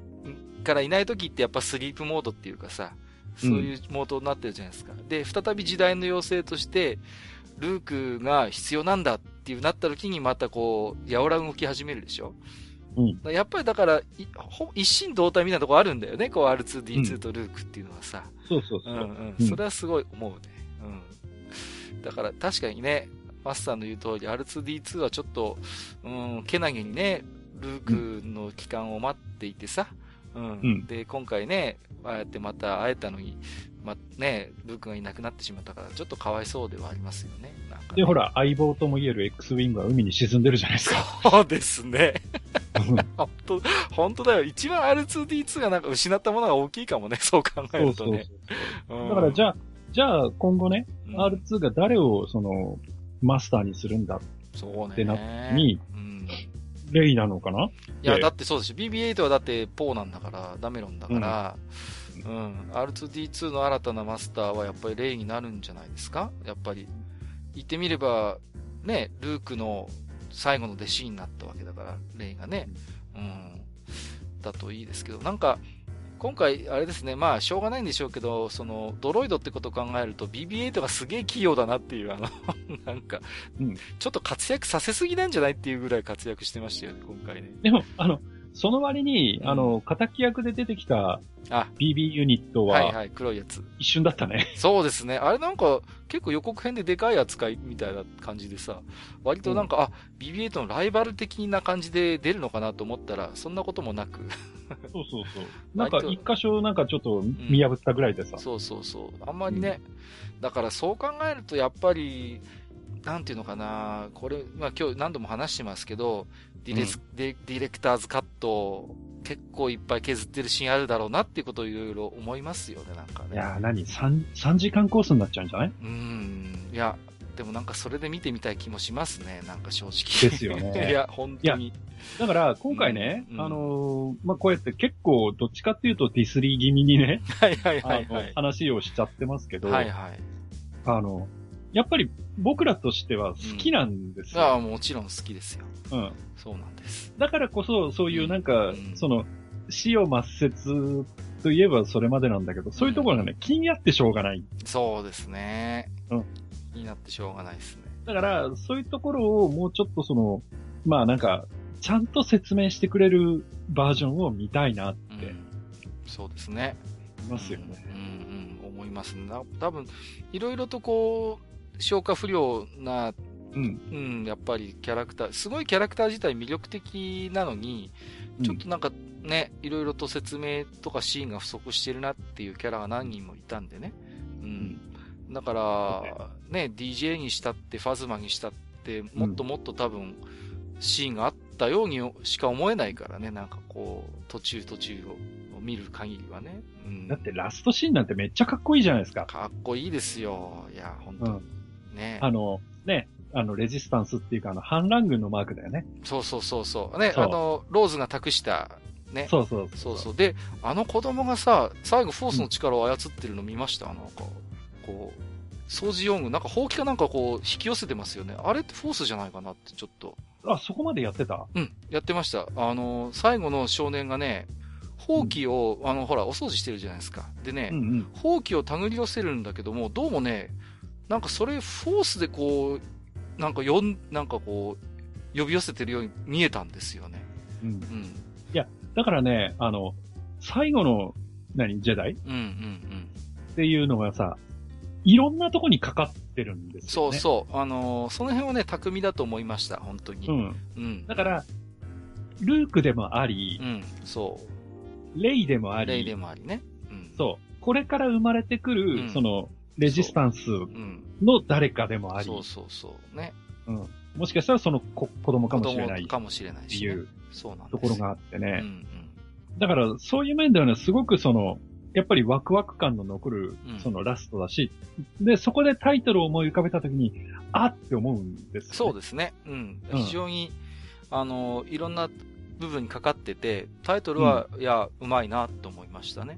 からいない時ってやっぱスリープモードっていうかさ、そういうモードになってるじゃないですか。で、再び時代の要請として、ルークが必要なんだっていうなった時にまたこう、やおら動き始めるでしょうん。やっぱりだから、一心同体みたいなとこあるんだよね。こう R2D2 とルークっていうのはさ。そうそうそうう。んううんん。それはすごい思うね。うん。だから確かにね、マスターの言う通り R2D2 はちょっと、うん、けなげにね、ルークの期間を待っていてさ。うん。うんで、今回ね、ああやってまた会えたのに、ま、ね、ルークがいなくなってしまったから、ちょっとかわいそうではありますよね。なんかねで、ほら、相棒とも言える X ウィングは海に沈んでるじゃないですか。そうですね。本当本当だよ。一番 R2D2 がなんか失ったものが大きいかもね、そう考えそうそうそうるとね。。うんだからじゃあ、じゃあ今後ね、うん R2 が誰をその、マスターにするんだ。ってなった時にうん。レイなのかな？いや、でだってそうでしょ。BB8 はだってポーなんだから、ダメロンだから、うん。R2D2 の新たなマスターはやっぱりレイになるんじゃないですか？やっぱり。言ってみれば、ね、ルークの最後の弟子になったわけだから、レイがね。うん。だといいですけど、なんか、今回、あれですね、まあ、しょうがないんでしょうけど、その、ドロイドってことを考えると、BB8 がすげえ器用だなっていう、あの、なんか、うんちょっと活躍させすぎなんじゃないっていうぐらい活躍してましたよね、今回ね。でも、あの、その割に、うんあの、仇役で出てきたあ、BB ユニットははいはい、黒いやつ。一瞬だったね。そうですね。あれなんか、結構予告編ででかい扱いみたいな感じでさ、割となんか、あ、BB8 のライバル的な感じで出るのかなと思ったら、そんなこともなく、そうそうそう。なんか一箇所なんかちょっと見破ったぐらいでさ。そうそうそう。あんまりね、だからそう考えると、やっぱり、なんていうのかな、これ、まあ今日何度も話してますけど、ディレス、デディレクターズカット、結構いっぱい削ってるシーンあるだろうなっていうことをいろいろ思いますよね、なんかね。いやー、何 ?3、三時間コースになっちゃうんじゃない？うーん。いや、でもなんかそれで見てみたい気もしますね、なんか正直。ですよね いや、本当に。だから、今回ね、うんあのーまあ、こうやって結構、どっちかっていうとディスり気味にね、はいはいはいはい。話をしちゃってますけど、はいはい。あの、やっぱり僕らとしては好きなんですああ、よ。もちろん好きですよ。うん。そうなんです。だからこそ、そういうなんか、うんその、死を抹殺といえばそれまでなんだけど、そういうところがね、気になってしょうがない。そうですね。うん。気になってしょうがないですね。だから、そういうところをもうちょっとその、まあなんか、ちゃんと説明してくれるバージョンを見たいなってうん。そうですね。思いますよね。うん、うん、思いますね。な多分、いろいろとこう、消化不良な、うん。うん、やっぱりキャラクター、すごいキャラクター自体魅力的なのに、ちょっとなんかね、いろいろと説明とかシーンが不足してるなっていうキャラが何人もいたんでね。うん。だから、ね、DJ にしたって、ファズマにしたって、もっともっと多分、シーンがあったようにしか思えないからね、なんかこう、途中途中を見る限りはね。うん。だってラストシーンなんてめっちゃかっこいいじゃないですか。かっこいいですよ。いや、本当うん。ね。あの、ね、あの、レジスタンスっていうか、あの、反乱軍のマークだよね。そうそうそうそう。ね、そうあの、ローズが託した、ね。そうそうそうそう。で、あの子供がさ、最後フォースの力を操ってるの見ました、なんか、こう、掃除用具、なんか、ほうきかなんかこう、引き寄せてますよね。あれってフォースじゃないかなって、ちょっと。あ、そこまでやってた？うん、やってました。あの、最後の少年がね、ほうきを、あの、ほら、お掃除してるじゃないですか。でね、うんうん。ほうきを手繰り寄せるんだけども、どうもね、なんかそれ、フォースでこう、なんかよん、なんかこう、呼び寄せてるように見えたんですよね。うん。うん。だからね、あの、最後の、何、ジェダイ？っうんうんうん。ていうのがさ、いろんなとこにかかってるんですよね。そうそう。あのーその辺はね、巧みだと思いました、本当に。う。ん。うん。だから、ルークでもありう、ん、そレイでもあう。レイり、でもありね。うん。そう。これから生まれてくる、うんその、レジスタンスうん。の誰かでもあり、そうそうそう。ね。ももしかしたらその子子供か子もしれないかもしれないし、ね。ていうところがあってね。うんうん。だから、そういう面ではね、すごくその、やっぱりワクワク感の残るうん、そのラストだし、で、そこでタイトルを思い浮かべたときに、あって思うんですよ、ね。そうですね。うん。うん非常に、あの、いろんな部分にかかってて、タイトルは、いや、うまいなと思いましたね。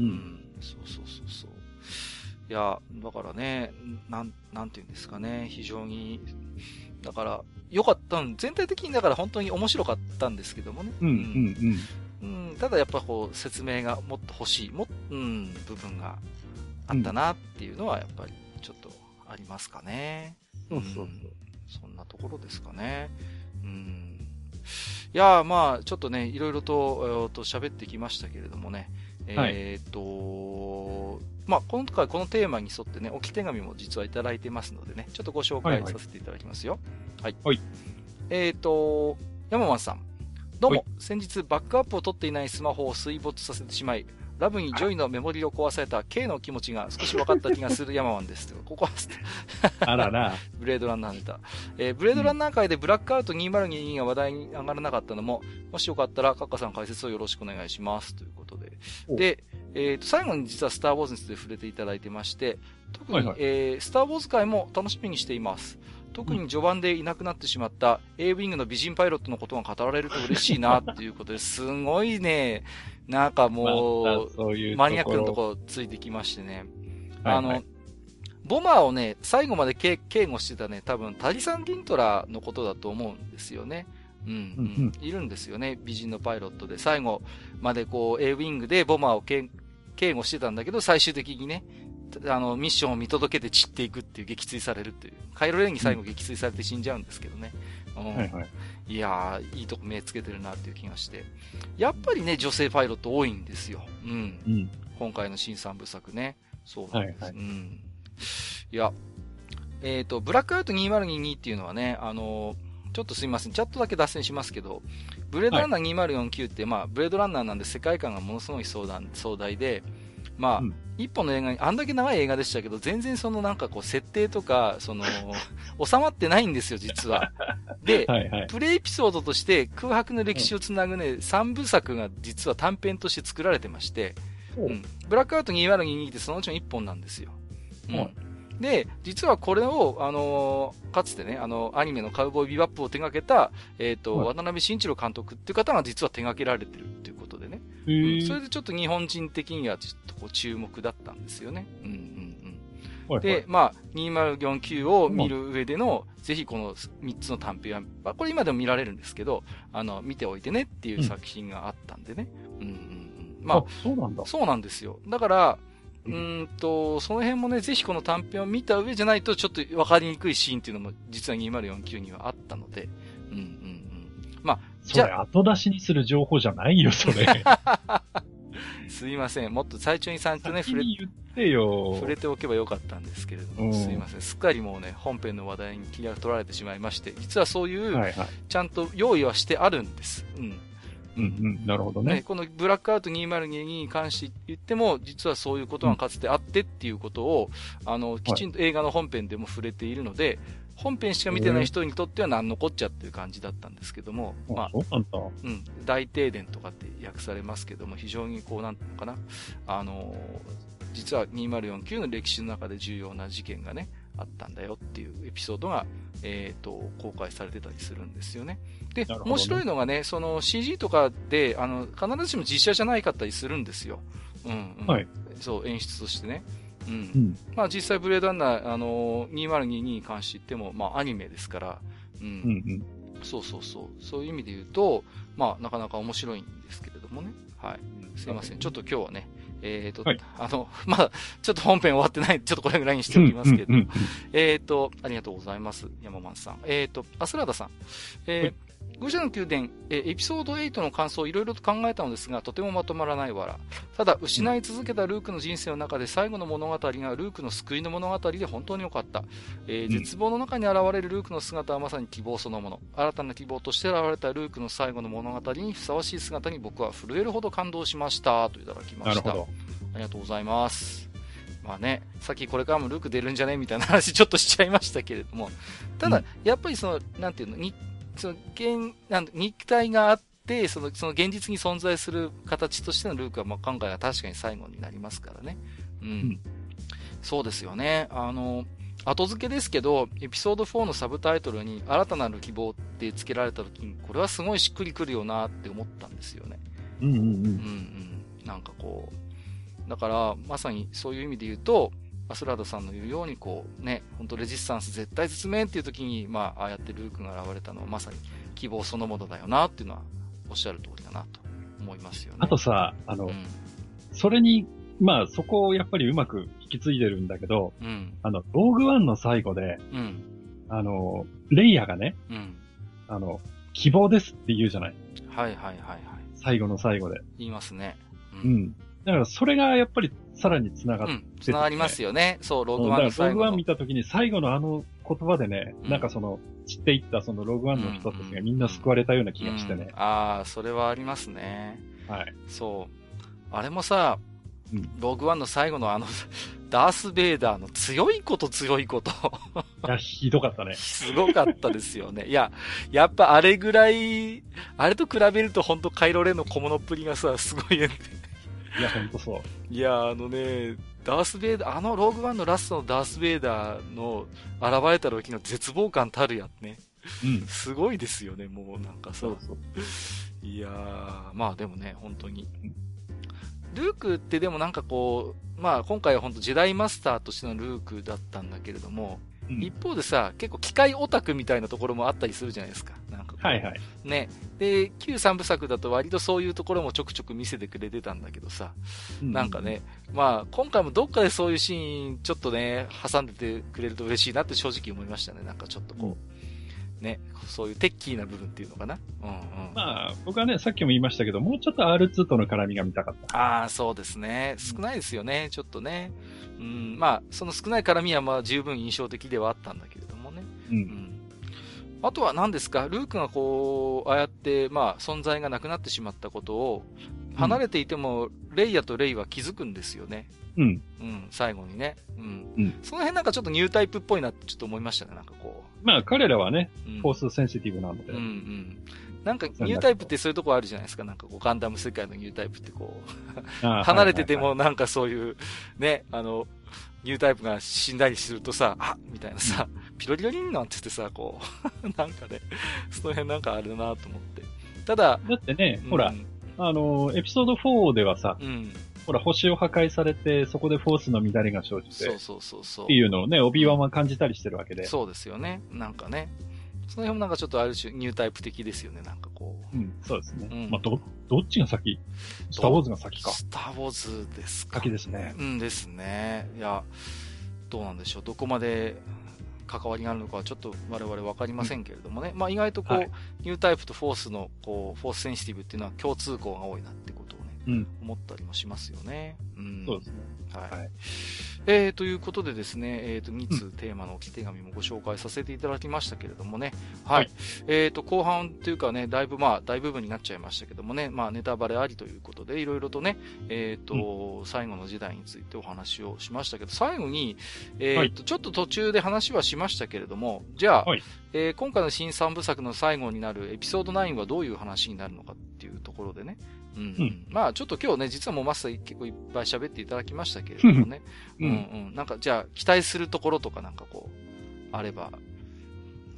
う。うんん。そうそうそうそう。いや、だからね、なん、なんていうんですかね、非常に、だから、良かった、うん全体的にだから本当に面白かったんですけどもね。うん、うん、うん、ただやっぱこう説明がもっと欲しい、もうん、部分があったなっていうのはやっぱりちょっとありますかね。そうそうそう。んそんなところですかね。うん。いやーまあちょっとね、いろいろと、えーと喋ってきましたけれどもね。はいえっ、と、まあ今回このテーマに沿ってね、置き手紙も実はいただいてますのでね、ちょっとご紹介させていただきますよ。はい。はいえっ、と、山マンさん。どうもはい、先日バックアップを取っていないスマホを水没させてしまい、ラブにジョイのメモリを壊された K の気持ちが少し分かった気がする山マンです。ここは、あらら。ブレードランナーネタ。えーブレードランナー界でブラックアウト2022が話題に上がらなかったのも、もしよかったら、カッカさん解説をよろしくお願いします。ということで。おで、えーと、最後に実はスターウォーズについて触れていただいてまして、特に、はいはいえースターウォーズ界も楽しみにしています。特に序盤でいなくなってしまった A ウィングの美人パイロットのことが語られると嬉しいなっていうことですごいね、なんかもまうういうマニアックなとろ。こついてきましてね。はいあの、ボマーをね、最後まで警警護してたね、多分、タリサン・リントラのことだと思うんですよね。うん、うんいるんですよね、美人のパイロットで。最後までこう、A ウィングでボマーを警警護してたんだけど、最終的にね、あの、ミッションを見届けて散っていくっていう、撃墜されるっていう。カイロレンに最後撃墜されて死んじゃうんですけどね。うんはいはい。いやー、いいとこ目つけてるなっていう気がして。やっぱりね、女性パイロット多いんですよ。うん。うん。今回の新三部作ね。そうなんです。はいはいうん。いや、えっ、と、ブラックアウト2022っていうのはね、あのちょっとすいません。チャットだけ脱線しますけど、ブレードランナー2049って、まあ、ブレードランナーなんで世界観がものすごい壮大で、まあ、うん。一本の映画に、あんだけ長い映画でしたけど、全然そのなんかこう、設定とか、その、収まってないんですよ、実は。で、はいはい。プレイエピソードとして空白の歴史をつなぐね、三部作が実は短編として作られてまして、おう。ん、ブラックアウト2022ってそのうちの一本なんですよ。うん。はい。で、実はこれを、あのーかつてね、あの、アニメのカウボーイビバップを手掛けた、えっ、と、はい。渡辺慎一郎監督っていう方が実は手掛けられてるっていうことでうんそれでちょっと日本人的にはちょっとこう注目だったんですよね。うんうんうん。で、まあ、2049を見る上での、ぜひこの3つの短編は、まあ、これ今でも見られるんですけど、あの、見ておいてねっていう作品があったんでね。うん、うん、うん。まああ、、そうなんだ。そうなんですよ。だから、うんと、その辺もね、ぜひこの短編を見た上じゃないと、ちょっと分かりにくいシーンっていうのも、実は2049にはあったので、うんうんうん。まあ、それ後出しにする情報じゃないよ、それ。すいません。もっと最初に3とね、触れ言ってよ。触れておけばよかったんですけれども、うんすいません。すっかりもうね、本編の話題に気が取られてしまいまして、実はそういう、はいはい。ちゃんと用意はしてあるんです。うん。うんうん、なるほどね、ね。このブラックアウト2022に関して言っても、実はそういうことがかつてあってっていうことを、あの、きちんと映画の本編でも触れているので、本編しか見てない人にとっては何のこっちゃっていう感じだったんですけども、まあ、そうなん大停電とかって訳されますけども、非常にこう、なんていうのかな、あのー実は2049の歴史の中で重要な事件がね、あったんだよっていうエピソードが、えっ、と、公開されてたりするんですよね。で、ね面白いのがね、その CG とかで、あの、必ずしも実写じゃないかったりするんですよ。うん、うん。はいそう、演出としてね。うん。うん。まあ実際ブレードランナー、あのー、2022に関して言っても、まあアニメですから、うんうんうん。そうそうそう。そういう意味で言うと、まあ、なかなか面白いんですけれどもね。はい。すいません。ちょっと今日はね、えっ、と、はいあの、まだ、ちょっと本編終わってないちょっとこれぐらいにしておきますけれどえっ、と、ありがとうございます。山満さん。えっ、と、アスラーダさん。えーはい愚者の宮殿、えーエピソード8の感想をいろいろと考えたのですが、とてもまとまらないわら。ただ、失い続けたルークの人生の中で最後の物語がルークの救いの物語で本当に良かった。えーうん絶望の中に現れるルークの姿はまさに希望そのもの。新たな希望として現れたルークの最後の物語にふさわしい姿に僕は震えるほど感動しました。といただきました。なるほど。ありがとうございます。まあね、さっきこれからもルーク出るんじゃね？みたいな話ちょっとしちゃいましたけれども、ただ、やっぱりその、なんていうの、に、その、現、なん肉体があって、その、その現実に存在する形としてのルークは、まあ今回は確かに最後になりますからね。うん。うん、そうですよね。あの、後付けですけど、エピソード4のサブタイトルに新たなる希望って付けられた時に、これはすごいしっくりくるよなって思ったんですよね。うんうんうん。うんうん。なんかこう、だから、まさにそういう意味で言うと、アスラーダさんの言うように、こう、ね、本当レジスタンス絶対絶命っていう時に、まあ、ああやってルークが現れたのはまさに希望そのものだよなっていうのは、おっしゃる通りだなと思いますよね。あとさ、あの、うん、それに、まあ、そこをやっぱりうまく引き継いでるんだけど、うん、あの、ローグワンの最後で、うん、あの、レイヤーがね、うん、あの、希望ですって言うじゃない。はいはいはいはい。最後の最後で。言いますね。うん。だからそれがやっぱりさらに繋がって、ね、うん、繋がりますよね。そう、ローグワンの最後。ローグワン見たときに最後のあの言葉でね、うん、なんかその、散っていったそのローグワンの人たちがみんな救われたような気がしてね。うんうん、ああ、それはありますね。はい。そう。あれもさ、ローグワンの最後のあの、ダース・ベイダーの強いこと強いこといや、ひどかったね。すごかったですよね。いや、やっぱあれぐらい、あれと比べると本当カイロレンの小物っぷりがさ、すごいね。いや、ほんとそう。いや、あのね、ダース・ベイダー、あのローグワンのラストのダース・ベイダーの現れた時の絶望感たるやね。うん。すごいですよね、もうなんかさ。そうそう。いやー、まあでもね、本当に。ルークってでもなんかこう、まあ今回は本当ジェダイマスターとしてのルークだったんだけれども、うん、一方でさ、結構機械オタクみたいなところもあったりするじゃないですか。なんかはいはい。ね。で、旧三部作だと割とそういうところもちょくちょく見せてくれてたんだけどさ、うん、なんかね、まあ今回もどっかでそういうシーンちょっとね、挟んでてくれると嬉しいなって正直思いましたね。なんかちょっとこう。うんね、そういうテッキーな部分っていうのかな？うんうん。まあ、僕はね、さっきも言いましたけど、もうちょっと R2 との絡みが見たかった。ああ、そうですね。少ないですよね、うん、ちょっとね。うん、まあ、その少ない絡みはまあ十分印象的ではあったんだけれどもね。うん。うん、あとは何ですか、ルークがこう、ああやって、まあ、存在がなくなってしまったことを、離れていても、レイヤとレイは気づくんですよね。うん。うん、最後にね。うん。うん、その辺なんかちょっとニュータイプっぽいなってちょっと思いましたね、なんかこう。まあ、彼らはね、フォースセンシティブなので。うん、うん、なんか、ニュータイプってそういうとこあるじゃないですか。なんかこう、ガンダム世界のニュータイプってこう、離れててもなんかそういう、ね、あの、ニュータイプが死んだりするとさ、あみたいなさ、ピロリロリンなんて言ってさ、こう、なんかね、その辺なんかあるなと思って。ただ、だってね、ほら、あの、エピソード4ではさ、うん、ほら、星を破壊されて、そこでフォースの乱れが生じて、そうそうそうそう。っていうのをね、オビワンは感じたりしてるわけで。そうですよね。なんかね。その辺もなんかちょっとある種ニュータイプ的ですよね、なんかこう。うん、そうですね。うん、まあ、ど、どっちが先？スターウォーズが先か。スターウォーズですか。先ですね。うんですね。いや、どうなんでしょう。どこまで関わりがあるのかはちょっと我々分かりませんけれどもね、うん、まあ意外とこう、はい、ニュータイプとフォースのこうフォースセンシティブっていうのは共通項が多いなってこと思ったりもしますよね。うん、そうですね。はい。はい、えー、ということでですね、えっ、ー、と、2通テーマの置き手紙もご紹介させていただきましたけれどもね、はい。はい、えっ、ー、と、後半というかね、だいぶまあ、大部分になっちゃいましたけどもね、まあ、ネタバレありということで、いろいろとね、えっ、ー、と、うん、最後の時代についてお話をしましたけど、最後に、えっ、と、はい、ちょっと途中で話はしましたけれども、じゃあ、はい、え今回の新三部作の最後になるエピソード9はどういう話になるのかっていうところでね、うん、うん、まあちょっと今日ね、実はもうマスター結構いっぱい喋っていただきましたけれどもね。うん、うん、なんかじゃあ期待するところとかなんかこう、あれば、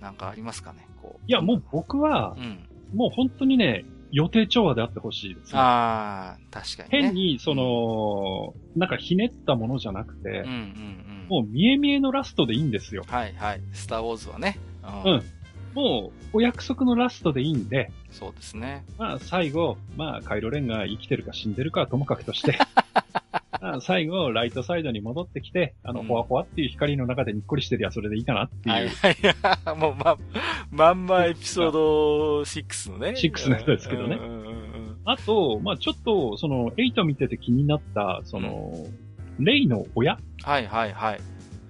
なんかありますかね、こう。いや、もう僕は、うん、もう本当にね、予定調和であってほしいですね。ああ、確かに、ね、変に、その、うん、なんかひねったものじゃなくて、うんうんうん、もう見え見えのラストでいいんですよ。はいはい。スターウォーズはね。うん。もう、お約束のラストでいいんで、そうですね。まあ、最後、まあ、カイロレンが生きてるか死んでるかはともかくとして、まあ、最後、ライトサイドに戻ってきて、あの、ほわほわっていう光の中でにっこりしてるやそれでいいかなっていう。はいはい、もう、ま、まんまエピソード6のね。6の人ですけどね。あと、まあちょっと、その、8見てて気になった、その、うん、レイの親はいはいはい。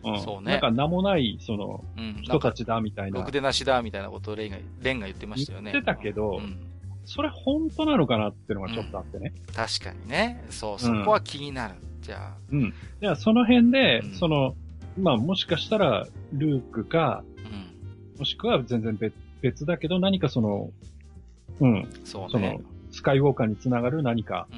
うん、そうね。なんか名もない、その、人たちだみたいな。ろくでなしだみたいなことをレンが、レンが言ってましたよね。言ってたけど、うん、それ本当なのかなっていうのがちょっとあってね。うん、確かにね。そう、そこは気になる。じゃあ。うん。じゃあ、その辺で、うんその、まあ、もしかしたら、ルークか、うん。もしくは全然別別だけど、何かその、うん、そうねその。、スカイウォーカーにつながる何か。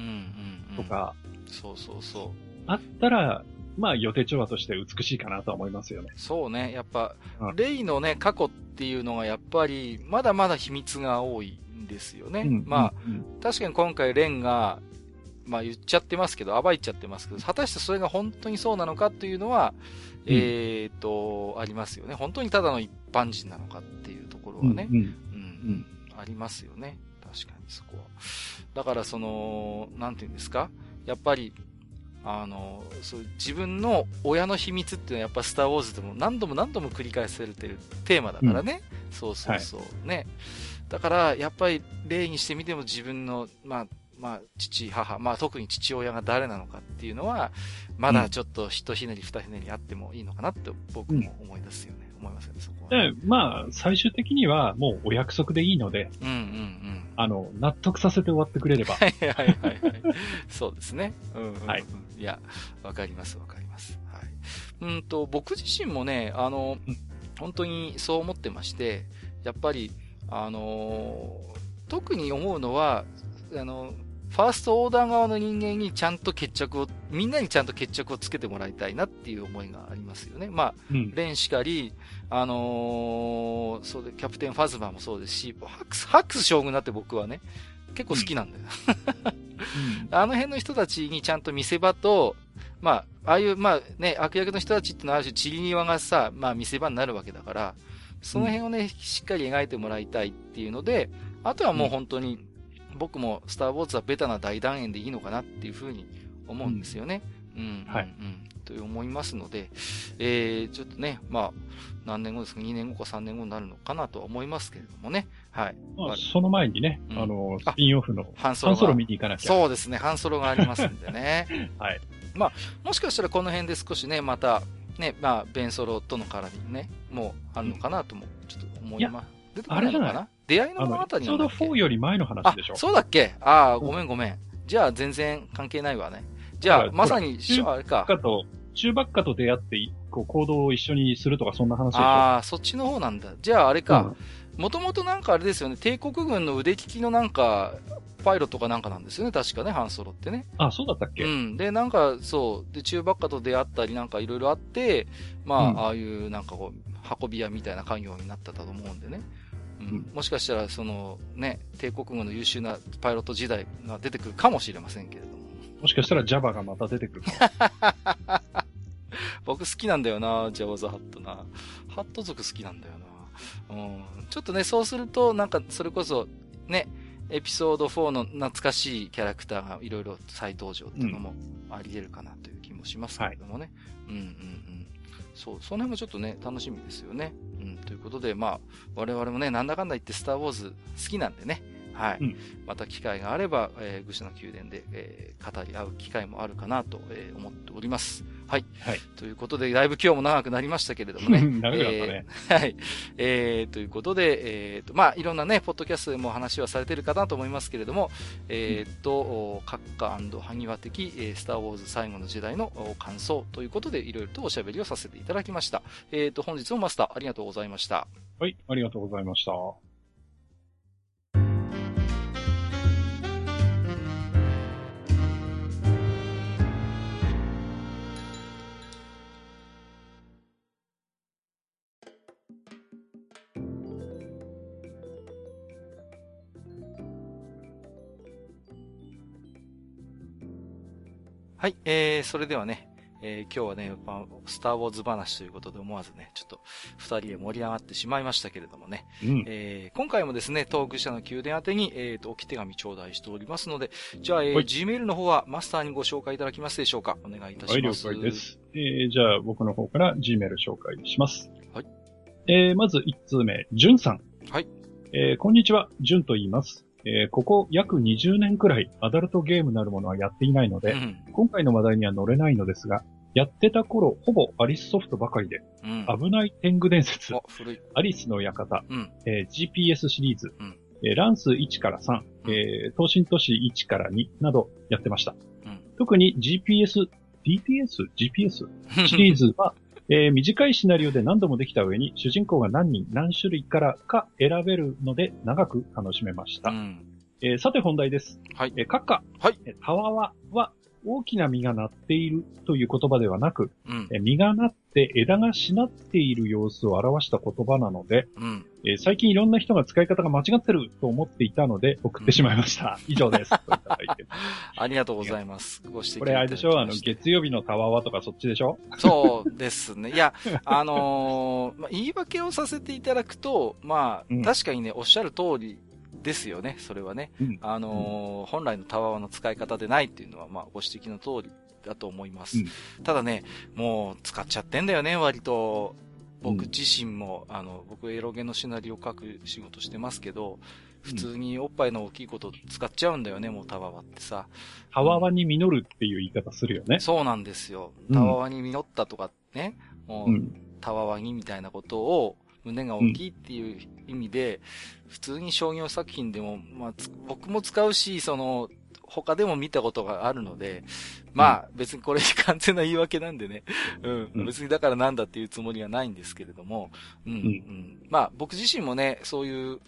と。か、そうそうそう。あったら、まあ、予定調和として美しいかなとは思いますよね。そうね。やっぱ、うんレイのね、過去っていうのがやっぱり、まだまだ秘密が多いんですよね。うんまあ、、うん確かに今回レンが、まあ言っちゃってますけど、暴いちゃってますけど、果たしてそれが本当にそうなのかというのは、うんえっ、と、ありますよね。本当にただの一般人なのかっていうところはね。うんうんうん、ありますよね。確かにそこは。だからその、なんていうんですか？やっぱり、あの、そう自分の親の秘密っていうのはやっぱスターウォーズでも何度も何度も繰り返されてるテーマだからね。そうそうそう。ね。だから、やっぱり例にしてみても自分の、まあ、まあ、父、母、まあ特に父親が誰なのかっていうのは、まだちょっと一ひねり二ひねりあってもいいのかなって僕も思い出すよね。思いますよね、そこはね、で、まあ、最終的にはもうお約束でいいので、うんうんうん。あの、納得させて終わってくれれば。はいはいはいはい。そうですね。うんうんうん、はい。いや、わかりますわかります。はい。うんと、僕自身もね、あのうん、本当にそう思ってまして、やっぱり、あのー特に思うのは、あの、ファーストオーダー側の人間にちゃんと決着を、みんなにちゃんと決着をつけてもらいたいなっていう思いがありますよね。まあ、うん。レンしかり、あのーそうで、キャプテンファズマーもそうですし、ハックス、ハックス将軍だって僕はね、結構好きなんだよ。あの辺の人たちにちゃんと見せ場と、まあ、ああいう、まあね、悪役の人たちってのはある種、チリニワがさ、まあ見せ場になるわけだから、その辺をね、しっかり描いてもらいたいっていうので、あとはもう本当に、僕もスター・ウォーズはベタな大団円でいいのかなっていうふうに思うんですよね。うん。はいうん。と思いますので、えー、ちょっとね、まあ、何年後ですか ?2 年後か3年後になるのかなとは思いますけれどもね。はい。まあ、その前にね、うんあの、スピンオフの、ハンソロソロ見に行かなきゃ。そうですね、半ソロがありますんでね。はい。まあ、もしかしたらこの辺で少しね、また、ね、まあ、ベンソロとの絡みね、もうあるのかなとも、ちょっと思います。出てこないのかな？出会いの物語エピソードなんだっけ4より前の話あでしょ。、そうだっけ？ああ、ごめんごめん。じゃあ全然関係ないわね。じゃあ、まさに、あれか。中ばっかと出会って、こう、行動を一緒にするとか、そんな話でしょ。ああ、そっちの方なんだ。じゃああれうんか。もともとなんかあれですよね、帝国軍の腕利きのなんか、パイロットかなんかなんですよね、確かね、ハンソロってね。あ、そうだったっけ、うん。で、なんか、そう。で、中ばっかと出会ったりなんかいろいろあって、まあ、うんああいうなんかこう、運び屋みたいな家業になったと思うんでね。うん。うんもしかしたら、その、ね、帝国軍の優秀なパイロット時代が出てくるかもしれませんけれども。もしかしたら Java がまた出てくるかも。僕好きなんだよな、ジャワザハットな。ハット族好きなんだよな。うん。ちょっとね、そうすると、なんか、それこそ、ね、エピソード4の懐かしいキャラクターがいろいろ再登場っていうのもあり得るかなという気もしますけれどもね。うんうんうん。そう、その辺もちょっとね、楽しみですよね。うん、ということで、まあ、我々もね、なんだかんだ言ってスターウォーズ好きなんでね。はい。うんまた機会があれば、えー、愚者の宮殿で、えー語り合う機会もあるかなと、えー思っております。はい。はい。ということで、だいぶ今日も長くなりましたけれどもね。長くなったね。えー はい。えー、ということで、えーと、まあ、いろんなね、ポッドキャストでも話はされてるかなと思いますけれども、えーと、お閣下萩和的、えースターウォーズ最後の時代のお感想ということで、いろいろとおしゃべりをさせていただきました。えーと、本日もマスターありがとうございました。はい、ありがとうございました。はい、えー、それではね、えー今日はね、まあスター・ウォーズ話ということで思わずね、ちょっと二人で盛り上がってしまいましたけれどもね、うん。えー今回もですね、東宮社の宮殿宛てに、えーと、置き手紙頂戴しておりますので、じゃあ、えーはい Gmail の方はマスターにご紹介いただけますでしょうかお願いいたはい、了します。解で。す。えー、じゃあ僕の方から Gmail 紹介します。はい。えー、まず1通目、じゅんさん。はい。えー、こんにちは、じゅんと言います。えー、ここ約20年くらいアダルトゲームなるものはやっていないので、うん。今回の話題には乗れないのですが、やってた頃、ほぼアリスソフトばかりで、うん。危ない天狗伝説。アリスの館、うん。えー GPS シリーズ、うんえーランス1から3、うんえー東進都市1から2などやってました。うん。特に GPS DPS? GPS? シリーズは、えー短いシナリオで何度もできた上に、主人公が何人、何種類からか選べるので、長く楽しめました。うん。えーさて本題です。はいえー閣下。はいえーたわわは、大きな実がなっているという言葉ではなく、うん。えー実がなって枝がしなっている様子を表した言葉なので、うん。えー最近いろんな人が使い方が間違ってると思っていたので送ってしまいました。以上です。といただいて ありがとうございます。ご指摘これあれでしょあの、月曜日のたわわとかそっちでしょ？そうですね。いや、あのーまあ、言い訳をさせていただくと、まあ、うん確かにね、おっしゃる通りですよね、それはね。うんあのー本来のタワーの使い方でないっていうのは、まあ、ご指摘の通りだと思います。うんただね、もう使っちゃってんだよね、割と。僕うん自身も、あの、僕エロゲのシナリオ書く仕事してますけど、普通におっぱいの大きいこと使っちゃうんだよね、もうタワワってさ。たわわに実るっていう言い方するよね。そうなんですよ。うんタワワに実ったとかね、もう、うん。たわわにみたいなことを、胸が大きいっていう意味で、普通に商業作品でも、まあ、つ僕も使うし、その、他でも見たことがあるので、まあ、別にこれ完全な言い訳なんでね、うん、うん別にだからなんだっていうつもりはないんですけれども、うん、うん。まあ、僕自身もね、そういう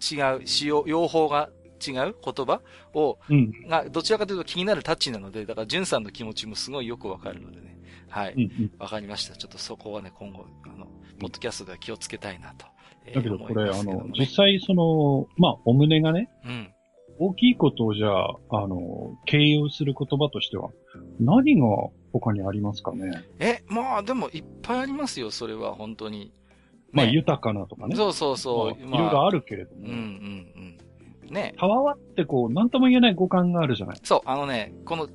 違う、使用、用法が違う言葉を、うん。が、どちらかというと気になるタッチなので、だから、ジュンさんの気持ちもすごいよくわかるのでね。はい。うん。うん。わかりました。ちょっとそこはね、今後、あの、ポッドキャストでは気をつけたいなと。えーだけどこれ、あの実際その、まあ、お胸がね、うん。大きいことをじゃあ、あの、形容する言葉としては、何が他にありますかね？え、まあ、でも、いっぱいありますよ、それは、本当に。まあ、ね豊かなとかね。そうそうそう。まあいろいろあるけれども。うんうんうん。ね。たわわってこう、なんとも言えない五感があるじゃない。そう、あのね、この、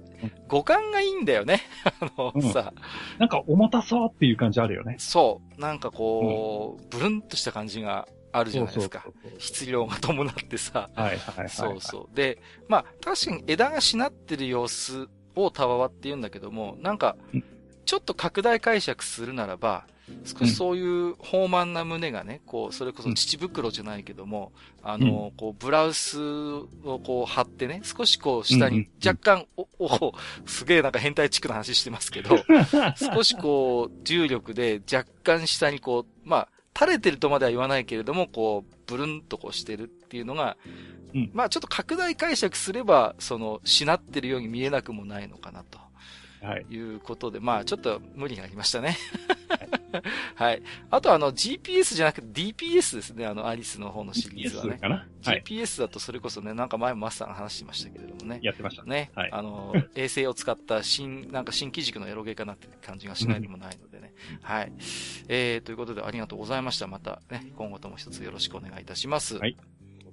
五感がいいんだよね。あの、うんさ、なんか重たそうっていう感じあるよね。そう、なんかこう、ブルンとした感じがあるじゃないですか。そうそうそう質量が伴ってさ。はいはいはい、はい。そうそう。で、まあ、確かに枝がしなってる様子をたわわって言うんだけども、なんかうん、ちょっと拡大解釈するならば、少しそういう豊満な胸がね、こう、それこそ乳袋じゃないけども、あの、こう、ブラウスをこう貼ってね、少しこう、下に若干、お、お、すげえなんか変態チックな話してますけど、少しこう、重力で若干下にこう、まあ、垂れてるとまでは言わないけれども、こう、ブルンとこうしてるっていうのが、うんまあちょっと拡大解釈すれば、その、しなってるように見えなくもないのかなとはい。いうことで、まあちょっと無理がありましたね。はい。あとあの GPS じゃなくて DPS ですね、あのアリスの方のシリーズはね GPS。かな？はい。GPS だとそれこそね、なんか前もマスターが話してましたけれどもね。やってましたね。ね、はいあの、衛星を使った新、なんか新機軸のエロゲーかなって感じがしないでもないのでね。はい。えー、ということでありがとうございました。またね、今後とも一つよろしくお願いいたします。はい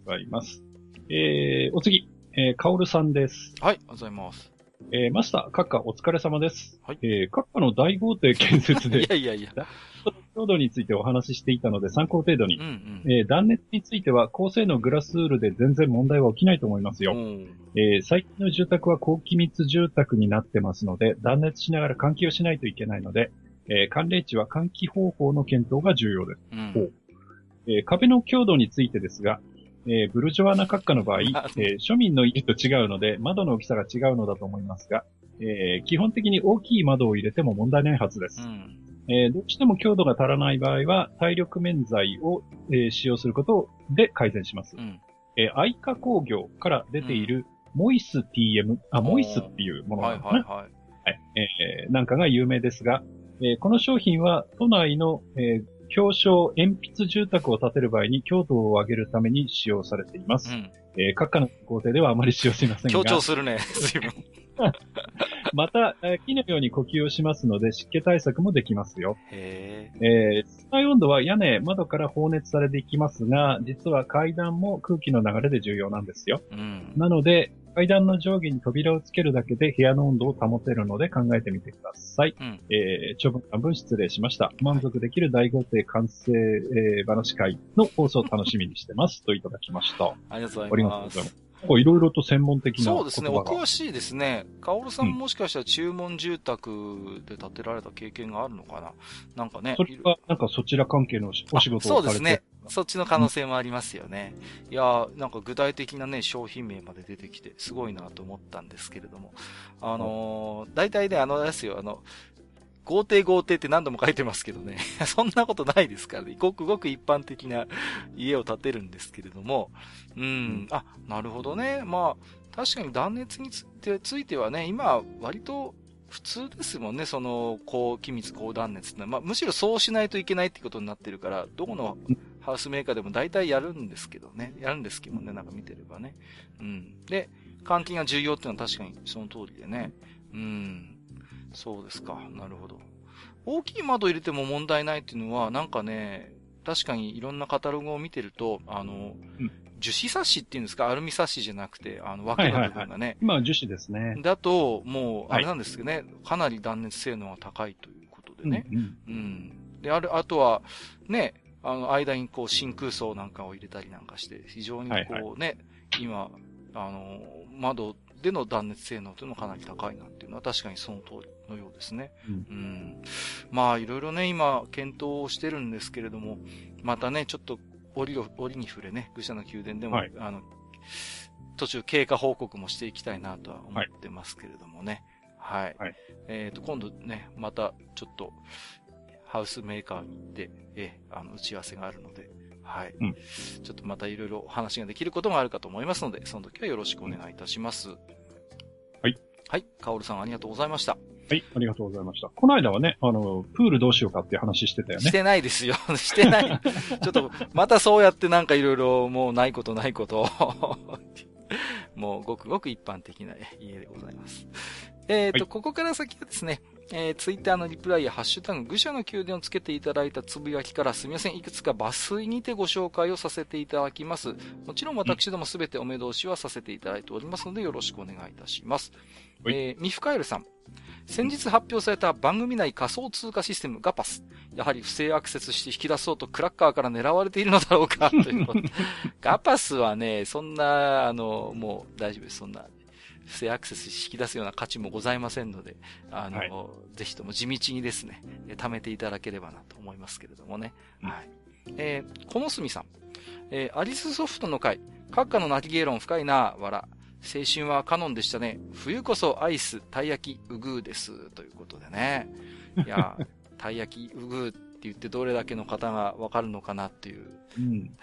ございます。えー、お次、えー、かおるさんです。はい、ありがとうございます。えー、マスター、閣下お疲れ様です。はいえー、閣下の大豪邸建設いで、やいやいや。強度についてお話ししていたので参考程度にう。んえー断熱については高性能グラスウールで全然問題は起きないと思いますうん。よ。うんえー最近の住宅は高気密住宅になってますので、断熱しながら換気をしないといけないので、えー寒冷地は換気方法の検討が重要です。うんえー壁の強度についてですが、えーブルジョワな閣下の場合、えあー庶民の家と違うので、窓の大きさが違うのだと思いますが、えー基本的に大きい窓を入れても問題ないはずです。うん。えーどうしても強度が足らない場合は、耐力面材を、えー使用することで改善しますう。ん。えー、愛化工業から出ている、モイス TM、あ、モイスっていうものなはいのかな、はいはい。はいえーなんかが有名ですが、えーこの商品は都内の、えー表彰鉛筆住宅を建てる場合に強度を上げるために使用されています。うん。えー各家の工程ではあまり使用していませんが、強調するね、随分。また、えー木のように呼吸をしますので湿気対策もできますよ。へえー室内温度は屋根、窓から放熱されていきますが、実は階段も空気の流れで重要なんですよ。え。うん。なので、階段の上下に扉をつけるだけで部屋の温度を保てるので考えてみてください。うん。えー、長文半分失礼しました。満足できる大豪邸完成、えー、話会の放送を楽しみにしてます。といただきました。ありがとうあございまりがとうございますす。。こういろいろと専門的な。そうですね、お詳しいですね。カオルさんももしかしたら注文住宅で建てられた経験があるのかな？なんかね。それは、なんかそちら関係のお仕事をされてそうですね。そっちの可能性もありますよね。いやなんか具体的なね、商品名まで出てきて、すごいなと思ったんですけれども。あのー、大体ね、あの、ですよ、あの、豪邸豪邸って何度も書いてますけどね。そんなことないですからね。ごくごく一般的な家を建てるんですけれども。うん。あ、なるほどね。まあ、確かに断熱につついてはね、今、割と普通ですもんね。その、高気密高断熱ってまあ、むしろそうしないといけないってことになってるから、どこのハウスメーカーでも大体やるんですけどね。やるんですけどね。なんか見てればね。うん。で、換気が重要っていうのは確かにその通りでね。うん。そうですか。なるほど。大きい窓入れても問題ないっていうのは、なんかね、確かにいろんなカタログを見てると、あの、うん、樹脂サッシっていうんですか？アルミサッシじゃなくて、あの、枠の部分がね。はいはいはい、今は樹脂ですね。だと、もう、あれなんですけどね、はい、かなり断熱性能が高いということでね。うん、うん、うん。で、ある、あとは、ね、あの、間にこう、真空層なんかを入れたりなんかして、非常にこうね、はいはい、今、あの、窓での断熱性能というのがかなり高いなっていうのは確かにその通りのようですね。うん。うん、まあ、いろいろね、今、検討をしてるんですけれども、またね、ちょっと、折を、折に触れね、愚者の宮殿でも、はい、あの、途中経過報告もしていきたいなとは思ってますけれどもね。はい。はい、えっ、ー、と、今度ね、また、ちょっと、ハウスメーカーに行って、え、あの、打ち合わせがあるので、はい。うん、ちょっとまたいろいろ話ができることもあるかと思いますので、その時はよろしくお願いいたします。はい。はい。カオルさんありがとうございました。はい、ありがとうございました。この間はね、あの、プールどうしようかっていう話してたよね。してないですよ。してない。ちょっと、またそうやってなんかいろいろもうないことないこともうごくごく一般的な家でございます。えっ、ー、と、はい、ここから先はですね、えー、ツイッターのリプライやハッシュタグ、愚者の宮殿をつけていただいたつぶやきからすみません。いくつか抜粋にてご紹介をさせていただきます。もちろん私どもすべてお目通しはさせていただいておりますので、よろしくお願いいたします。えー、ミフカエルさん。先日発表された番組内仮想通貨システムガパス。やはり不正アクセスして引き出そうとクラッカーから狙われているのだろうかということ。ガパスはね、そんな、あの、もう大丈夫です。そんな、不正アクセス引き出すような価値もございませんので、あの、はい、ぜひとも地道にですね、貯めていただければなと思いますけれどもね。はい。えー、このすみさん。えー、アリスソフトの回、閣下のナビゲーロン深いな、わら。青春はカノンでしたね。冬こそアイス、たい焼き、うぐーです。ということでね。いや、たい焼き、うぐーって言ってどれだけの方がわかるのかなっていう。うん、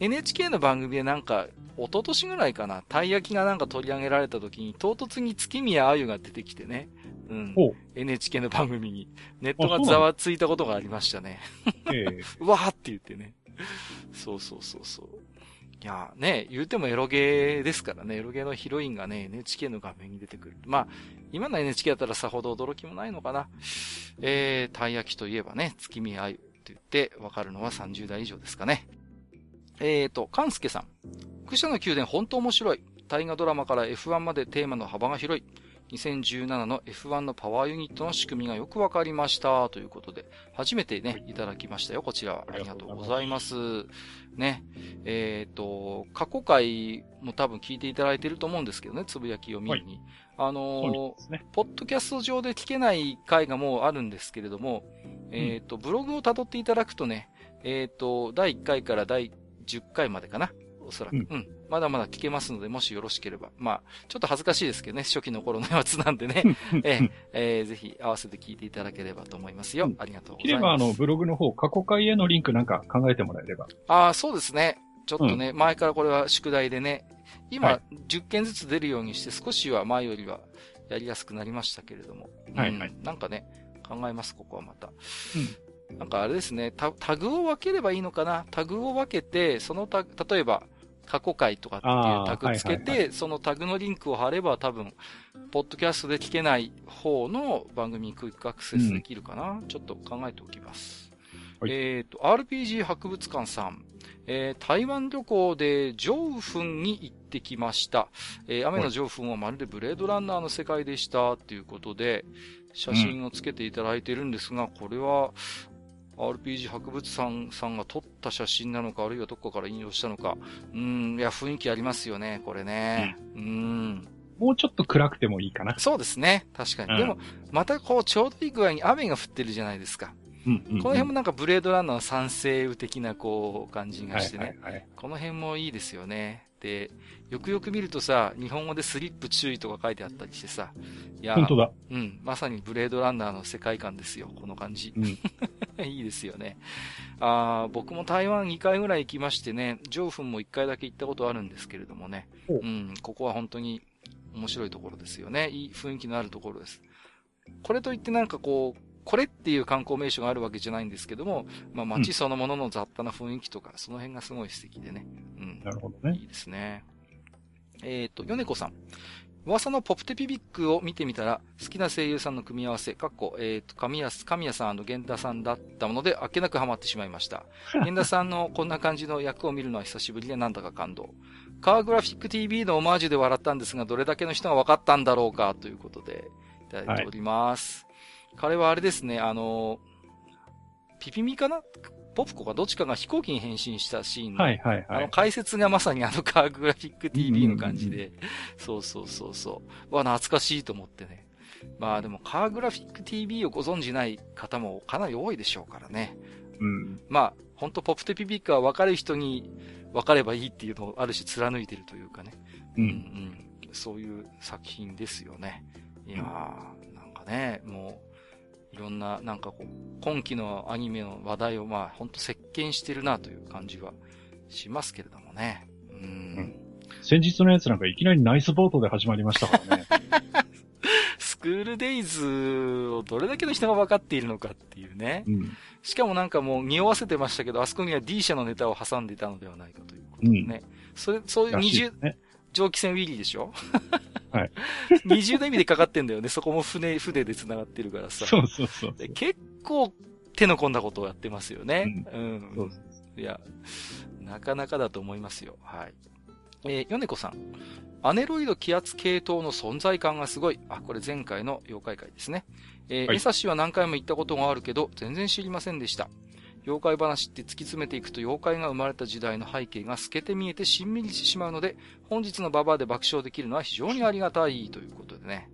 NHK の番組でなんか、一昨年ぐらいかな、たい焼きがなんか取り上げられた時に、唐突に月宮あゆが出てきてね。うん。NHK の番組に。ネットがざわついたことがありましたね。うわーって言ってね。そうそうそうそう。いや、ね、言うてもエロゲーですからね、エロゲーのヒロインがね、NHK の画面に出てくる。まあ、今の NHK だったらさほど驚きもないのかな。えー、たい焼きといえばね、月見あゆって言ってわかるのは30代以上ですかね。えーと、かんすけさん。愚者の宮殿本当面白い。大河ドラマから F1 までテーマの幅が広い。2017の F1 のパワーユニットの仕組みがよくわかりました。ということで、初めてね、いただきましたよ。こちらは。ありがとうございます。ね。えっ、ー、と、過去回も多分聞いていただいていると思うんですけどね、つぶやきを見に。はい、あのーね、ポッドキャスト上で聞けない回がもうあるんですけれども、えっ、ー、と、ブログを辿っていただくとね、えっ、と、第1回から第10回までかな。おそらく。うん、うんまだまだ聞けますので、もしよろしければ。まあ、ちょっと恥ずかしいですけどね、初期の頃のやつなんでね、えー、えー、ぜひ合わせて聞いていただければと思いますよ。ありがとうございます。切れば、あの、ブログの方、過去回へのリンクなんか考えてもらえれば。ああ、そうですね。ちょっとね、うん、前からこれは宿題でね、今、はい、10件ずつ出るようにして、少しは前よりはやりやすくなりましたけれども。はいはい。なんかね、考えます、ここはまた。うん。なんかあれですねタ、タグを分ければいいのかな？タグを分けて、そのタグ、例えば、過去回とかっていうタグつけて、そのタグのリンクを貼れば多分、ポッドキャストで聞けない方の番組にクイックアクセスできるかな、うん、ちょっと考えておきます。はい、えっ、ー、と、RPG 博物館さん。えー、台湾旅行でジョウフンに行ってきました。えー、雨のジョウフンはまるでブレードランナーの世界でしたということで、写真をつけていただいているんですが、これは、RPG 博物館さんが撮った写真なのか、あるいはどこかから引用したのか。うん、いや、雰囲気ありますよね、これね。うん。うんもうちょっと暗くてもいいかな。そうですね。確かに。うん、でも、またこう、ちょうどいい具合に雨が降ってるじゃないですか。うんうんうんこの辺もなんかブレードランナーの賛成雨的なこう感じがしてね。はいはいはい。この辺もいいですよね。で、よくよく見るとさ、日本語でスリップ注意とか書いてあったりしてさ、いや、本当だ。うん、まさにブレードランナーの世界観ですよ、この感じ。うん。いいですよね。あー僕も台湾2回ぐらい行きましてね、上 fun も1回だけ行ったことあるんですけれどもね、おうん、ここは本当に面白いところですよね。いい雰囲気のあるところです。これといってなんかこう、これっていう観光名所があるわけじゃないんですけども、まあ街そのものの雑多な雰囲気とか、その辺がすごい素敵でね。うん。なるほどね。いいですね。えっ、と、ヨネコさん。噂のポプテピビックを見てみたら、好きな声優さんの組み合わせ、かっこ、えっ、と、神谷、神谷さん源田さんだったもので、あっけなくハマってしまいました。源田さんのこんな感じの役を見るのは久しぶりでなんだか感動。カーグラフィック TV のオマージュで笑ったんですが、どれだけの人が分かったんだろうか、ということで、いただいております。彼はあれですね、あの、ピピミかなポプコかどっちかが飛行機に変身したシーンのはいはいあのはい。解説がまさにあのカーグラフィック TV の感じで、そうそうそうそう。わ、懐かしいと思ってね。まあでもカーグラフィック TV をご存じない方もかなり多いでしょうからね。うん。まあ、ほんとポプテピピックは分かる人に分かればいいっていうのをある種貫いてるというかね。う。うんん。そういう作品ですよね。いやー、なんかね、もう、いろんな、なんかこう、今期のアニメの話題をまあ、ほんと席巻してるなという感じはしますけれどもね。うん。うん先日のやつなんかいきなりナイスボートで始まりましたからね。スクールデイズをどれだけの人が分かっているのかっていうね。うん。しかもなんかもう匂わせてましたけど、あそこには D 社のネタを挟んでいたのではないかということでね。それ、そういう二重ね。蒸気船ウィリーでしょ？はい。二重の意味でかかってんだよね。そこも船、船で繋がってるからさ。そうそうそう。で結構手の込んだことをやってますよね。うん。そうそういや、なかなかだと思いますよ。はい。えー、ヨネコさん。アネロイド気圧系統の存在感がすごい。あ、これ前回の妖怪会ですね。えーはいエサシは何回も行ったことがあるけど、全然知りませんでした。妖怪話って突き詰めていくと妖怪が生まれた時代の背景が透けて見えてしんみりしてしまうので、本日のババアで爆笑できるのは非常にありがたいということでね。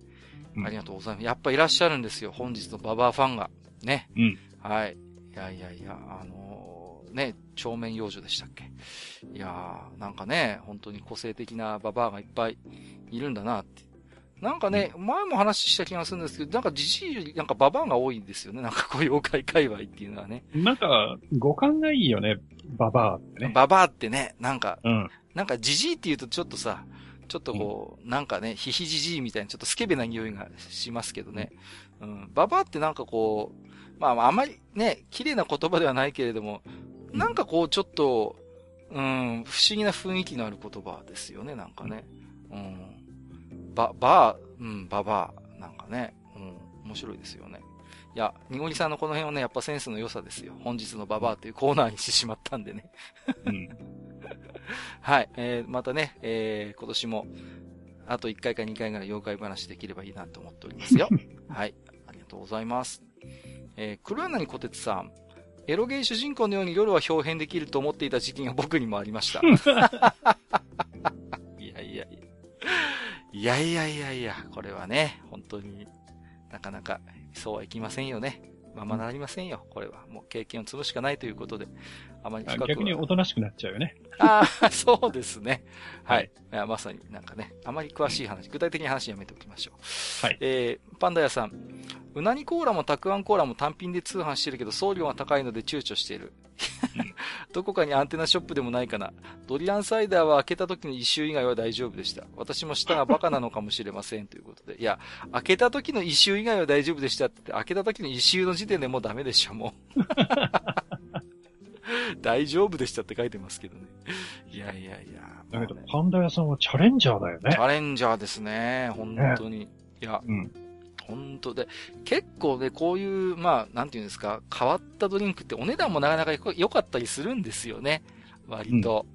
うんありがとうございます。やっぱいらっしゃるんですよ。本日のババアファンが。ね。うん。はい。いやいやいや、あのーね、長面幼女でしたっけ？いやー、なんかね、本当に個性的なババアがいっぱいいるんだなって。なんかね、前も話した気がするんですけど、なんかじじいよりなんかババアが多いんですよね。なんかこう妖怪界隈っていうのはね。なんか、五感がいいよね、ババアってね。ババアってね、なんか、うん。なんかじじいって言うとちょっとさ、ちょっとこう、なんかね、ヒヒじじいみたいなちょっとスケベな匂いがしますけどね。うん。ババアってなんかこう、まああまりね、綺麗な言葉ではないけれども、なんかこうちょっと、うん、不思議な雰囲気のある言葉ですよね、なんかね。うん。ば、ば、うん、ばば、なんかね。うん、面白いですよね。いや、にごりさんのこの辺はね、やっぱセンスの良さですよ。本日のババアというコーナーにしてしまったんでね。うん。はい。えー、またね、えー、今年も、あと1回か2回ぐらい妖怪話できればいいなと思っておりますよ。はい。ありがとうございます。えー、黒柳小鉄さん。エロゲー主人公のように夜は表現できると思っていた時期が僕にもありました。いやいやいや。いやいやいやいや、これはね、本当になかなかそうはいきませんよね。ままなりませんよ。これはもう経験を積むしかないということで、あまり深くは逆におとなしくなっちゃうよね。ああ、そうですね。はい。はいまさになんかね、あまり詳しい話、具体的な話やめておきましょう。はいえー、パンダ屋さん。うなぎコーラもたくあんコーラも単品で通販してるけど送料が高いので躊躇している。どこかにアンテナショップでもないかな。ドリアンサイダーは開けた時の一周以外は大丈夫でした。私も舌がバカなのかもしれません。ということで。いや、開けた時の一周以外は大丈夫でしたって、開けた時の一周の時点でもうダメでしょ、もう。大丈夫でしたって書いてますけどね。いやいやいや。だけどパンダ屋さんはチャレンジャーだよね。チャレンジャーですね。本当に。いや、うん。本当で、結構ね、こういう、まあ、なんていうんですか、変わったドリンクってお値段もなかなか良良かったりするんですよね。割と。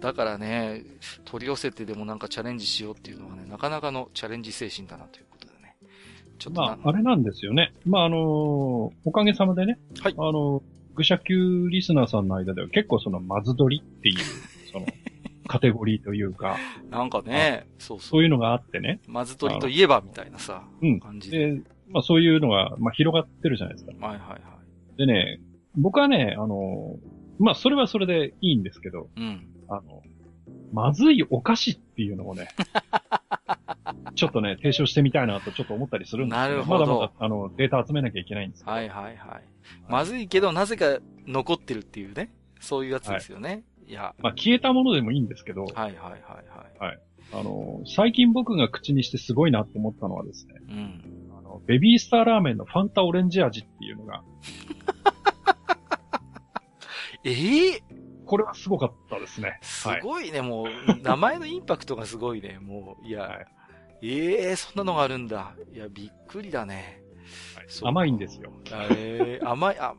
だからね、取り寄せてでもなんかチャレンジしようっていうのはね、なかなかのチャレンジ精神だなということでね。ちょっとな、まあ、あれなんですよね。まあ、あのーおかげさまでね。はいあの、愚者級リスナーさんの間では結構その、まず取りっていう、その、カテゴリーというか、なんかね、そうそう。そういうのがあってね。まず取りといえばみたいなさ、うん感じで。で、まあそういうのが、まあ広がってるじゃないですか。はいはいはい。でね、僕はね、あの、まあ、それはそれでいいんですけど、うん。あの、まずいお菓子っていうのをね、ちょっとね、提唱してみたいなとちょっと思ったりするんですよ、ね。なるほどまだまだ、あの、データ集めなきゃいけないんですけど。はいはいはい。まずいけど、なぜか残ってるっていうね。そういうやつですよね。い、や、まあ、消えたものでもいいんですけど、はいはいはいはい。あの、最近僕が口にしてすごいなって思ったのはですね、うん。あの、ベビースターラーメンのファンタオレンジ味っていうのが、ええこれはすごかったですね。すごいね、もう、名前のインパクトがすごいね、もう、いや、はいええそんなのがあるんだ。いや、びっくりだね。はい甘いんですよ。ええ甘い、甘い、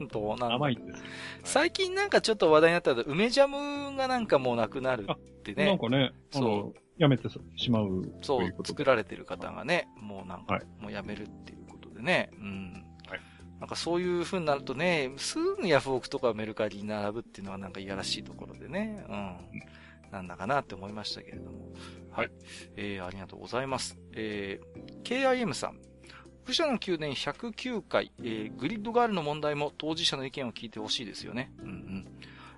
うん どうなんだ甘いんですよ。最近なんかちょっと話題になったの梅ジャムがなんかもうなくなるってね。なんかね、あその、やめてしまうそう作で。られてる方がね、もうなんかはい、もうやめるっていうことでね。うん。はいなんかそういう風になるとね、すぐヤフオクとかメルカリに並ぶっていうのはなんかいやらしいところでね。うん。なんだかなって思いましたけれども。はい。えー、ありがとうございます。えー、KIM さん。愚者の宮殿109回、えー、グリッドガールの問題も当事者の意見を聞いてほしいですよね。うんうん。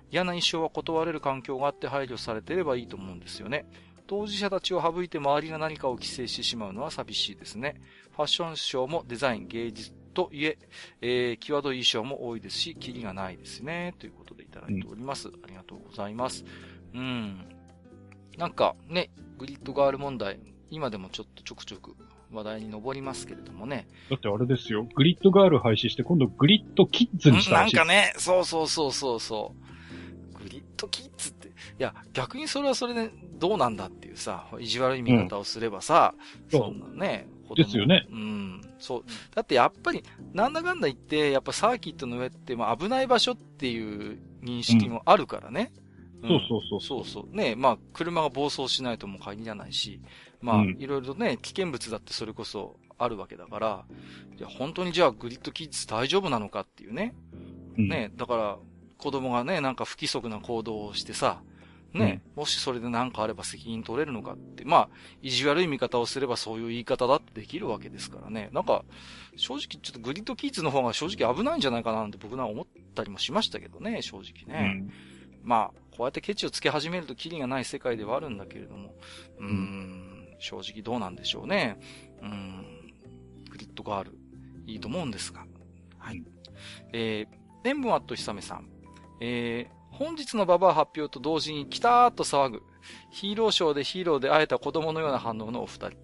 嫌な印象は断れる環境があって配慮されていればいいと思うんですよね。当事者たちを省いて周りが何かを規制してしまうのは寂しいですね。ファッションショーもデザイン、芸術といえ、えー、際どい衣装も多いですし、キリがないですね。ということでいただいております。ありがとうございます。うん。なんかね、グリッドガール問題、今でもちょっとちょくちょく話題に上りますけれどもね。だってあれですよ、グリッドガール廃止して今度グリッドキッズにしたなんらしい。かね、そうそうそうそうそう。グリッドキッズって、いや、逆にそれはそれでどうなんだっていうさ、意地悪い見方をすればさ、うんそんなね、ですよねうん。そう。だってやっぱり、なんだかんだ言って、やっぱサーキットの上って、まあ危ない場所っていう認識もあるからね。んそうそうそう。そうそう。ねまあ、車が暴走しないとも限らないし、まあ、うんいろいろね、危険物だってそれこそあるわけだから、いや、本当にじゃあグリッドキッズ大丈夫なのかっていうね。うんね、だから、子供がね、なんか不規則な行動をしてさ、ね、もしそれで何かあれば責任取れるのかって、まあ、意地悪い見方をすればそういう言い方だってできるわけですからね。なんか、正直ちょっとグリッドキッズの方が正直危ないんじゃないかななんて僕なんか思ったりもしましたけどね、正直うね。ん。まあ、こうやってケチをつけ始めるとキリがない世界ではあるんだけれども、うんん、正直どうなんでしょうね。うーん、グリッドガール、いいと思うんですが。はい。えー、塩分あっとひさめさん。えー、本日のババア発表と同時にキターっと騒ぐ。ヒーローショーでヒーローで会えた子供のような反応のお二人。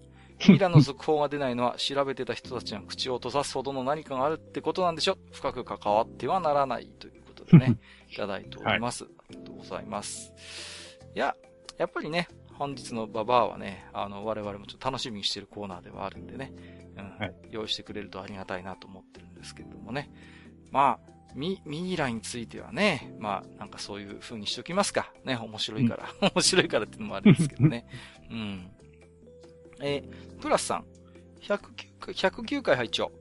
ミラの続報が出ないのは調べてた人たちが口を閉ざすほどの何かがあるってことなんでしょ深く関わってはならないということでね、いただいております。とうございます。いや、やっぱりね、本日のババアはね、あの、我々もちょっと楽しみにしてるコーナーではあるんでね、うんはい用意してくれるとありがたいなと思ってるんですけれどもね。まあ、ミ、ミイラについてはね、まあ、なんかそういう風にしときますか。ね、面白いから。面白いからっていうのもあるんですけどね。うん。えープラスさん、109回、109回拝聴。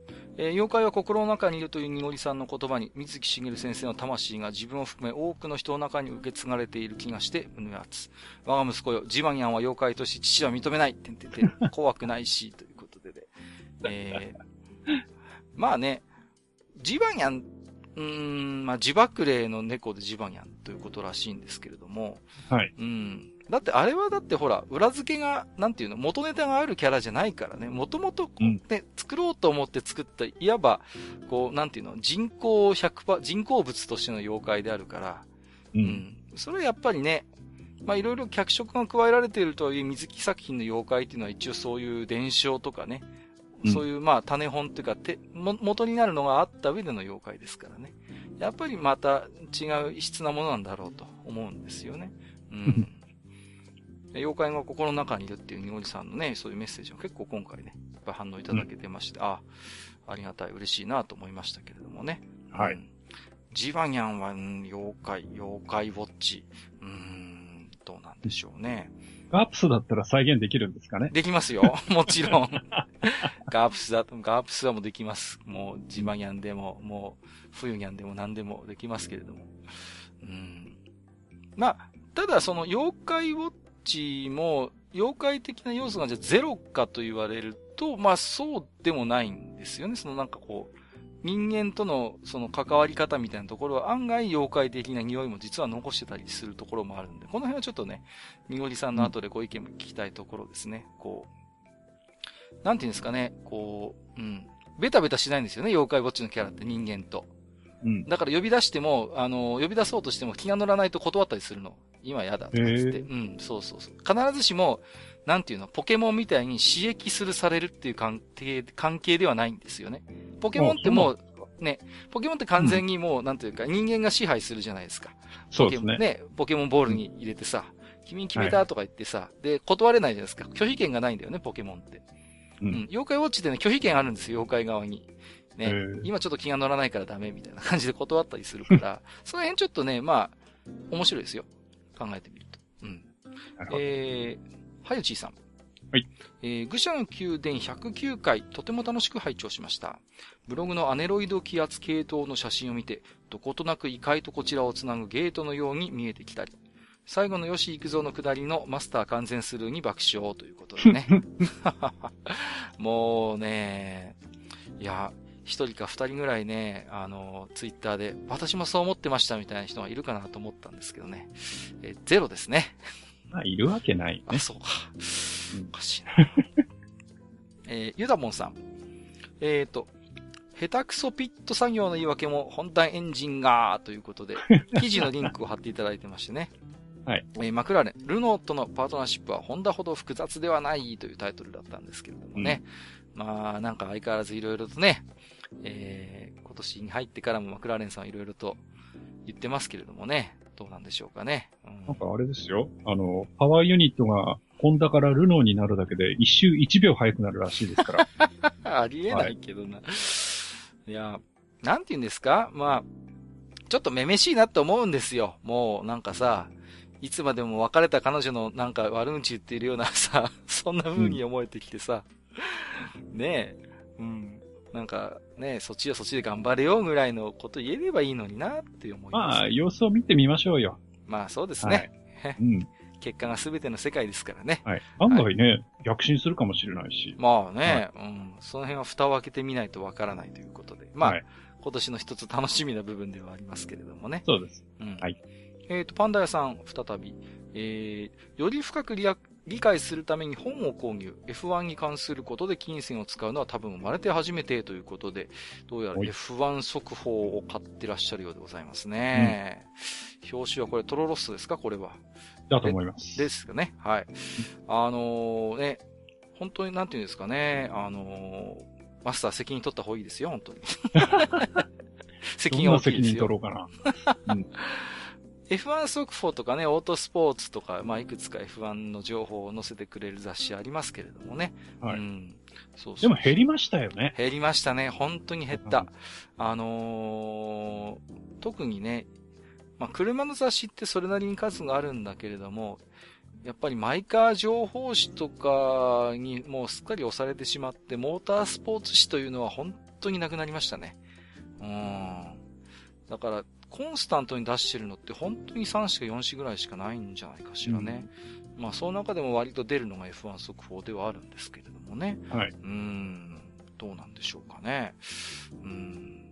えー妖怪は心の中にいるというにごりさんの言葉に、水木しげる先生の魂が自分を含め多くの人の中に受け継がれている気がして胸熱。我が息子よ、ジバニャンは妖怪とし父は認めない。てんてんてん。怖くないし、ということでね。えーまあね、ジバニャン、うーん、まあ、自爆霊の猫でジバニャンということらしいんですけれども、はい。うん。だってあれはだってほら、裏付けが、なんていうの、元ネタがあるキャラじゃないからね、もともとうんね、作ろうと思って作った、いわば、こう、なんていうの、人工100%、人工物としての妖怪であるから、う。うんん。それはやっぱりね、まあいろいろ脚色が加えられているとはいえ、水木作品の妖怪っていうのは一応そういう伝承とかね、うんそういうまあ種本っていうか、て、も、元になるのがあった上での妖怪ですからね。やっぱりまた違う異質なものなんだろうと思うんですよね。うん。妖怪が心の中にいるっていうニゴリさんのね、そういうメッセージも結構今回ね、やっぱ反応いただけてまして、あ、ありがたい、嬉しいなと思いましたけれどもね。はいうんジバニャンは、うん妖怪、妖怪ウォッチ。うーん、どうなんでしょうね。ガープスだったら再現できるんですかね？できますよ。もちろん。ガープスだと、ガープスはもうできます。もう、ジバニャンでも、もう、冬ニャンでも何でもできますけれども。うん。まあ、ただその妖怪ウォッチも、妖怪的な要素がじゃあゼロかと言われると、まあそうでもないんですよね。そのなんかこう、人間とのその関わり方みたいなところは案外妖怪的な匂いも実は残してたりするところもあるんで、この辺はちょっとね、みごりさんの後でご意見も聞きたいところですね。こう、なんていうんですかね、こう、うん。ベタベタしないんですよね、妖怪ウォッチのキャラって人間と。うん。だから呼び出しても、あの、呼び出そうとしても気が乗らないと断ったりするの。今やだとかつって。うん、そうそうそう。必ずしも、なんていうの、ポケモンみたいに刺激するされるっていう関係、関係ではないんですよね。ポケモンってもう、ね、ポケモンって完全にもう、なんていうか、人間が支配するじゃないですか。そうですね。ね、ポケモンボールに入れてさ、君に決めたとか言ってさ、で、断れないじゃないですか。拒否権がないんだよね、ポケモンって。うん。妖怪ウォッチってね、拒否権あるんですよ、妖怪側に。ね、今ちょっと気が乗らないからダメみたいな感じで断ったりするから、その辺ちょっとね、まあ、面白いですよ。考えてみると。うん。えー、はゆちーさん。はい。えー、愚者の宮殿109回、とても楽しく拝聴しました。ブログのアネロイド気圧系統の写真を見て、どことなく異界とこちらをつなぐゲートのように見えてきたり、最後の吉幾三の下りのマスター完全スルーに爆笑ということでね。もうね、いや、一人か二人ぐらいね、あの、ツイッターで、私もそう思ってましたみたいな人がいるかなと思ったんですけどね。えゼロですね。まあ、いるわけない、ね。あ、そうか。おかしいな。えー、ユダモンさん。えっ、ー、と、下手くそピット作業の言い訳も本体エンジンが、ということで、記事のリンクを貼っていただいてましてね。はい。えー、マクラーレン、ルノーとのパートナーシップはホンダほど複雑ではないというタイトルだったんですけれどもね。うん、まあ、なんか相変わらずいろいろとね、えー、今年に入ってからもマクラーレンさんはいろいろと言ってますけれどもね。どうなんでしょうかね。うん、なんかあれですよ。あの、パワーユニットがホンダからルノーになるだけで一周一秒早くなるらしいですから。ありえないけどな。はい、いや、なんて言うんですか？まあ、ちょっとめめしいなって思うんですよ。もうなんかさ、いつまでも別れた彼女のなんか悪口言っているようなさ、そんな風に思えてきてさ、うん、ねえ、うん。なんかね、そっちはそっちで頑張れよぐらいのこと言えればいいのになって思います、まあ、様子を見てみましょうよ。まあそうですね。はい、うん。結果が全ての世界ですからね。はい。案外ね、はい、逆進するかもしれないし。まあね、はい、うん。その辺は蓋を開けてみないとわからないということで。まあ、はい、今年の一つ楽しみな部分ではありますけれどもね。そうです。うん。はい。えっ、ー、と、パンダ屋さん、再び。えー、より深くリア理解するために本を購入。F1 に関することで金銭を使うのは多分生まれて初めてということで、どうやら F1 速報を買ってらっしゃるようでございますね。うん、表紙はこれトロロッソですか？これは。だと思います。ですかね？はい。あのー、ね、本当になんていうんですかね、あのー、マスター責任取った方がいいですよ、本当に。責任は責任取ろうかな。うん F1 速報とかね、オートスポーツとか、まあ、いくつか F1 の情報を載せてくれる雑誌ありますけれどもね。はい。うん。そうそうでも減りましたよね。減りましたね。本当に減った。あのー、特にね、まあ、車の雑誌ってそれなりに数があるんだけれども、やっぱりマイカー情報誌とかにもうすっかり押されてしまって、モータースポーツ誌というのは本当になくなりましたね。うん。だから、コンスタントに出してるのって本当に3しか4しぐらいしかないんじゃないかしらね。うん、まあ、その中でも割と出るのが F1 速報ではあるんですけれどもね。はい。うん、どうなんでしょうかね。うん。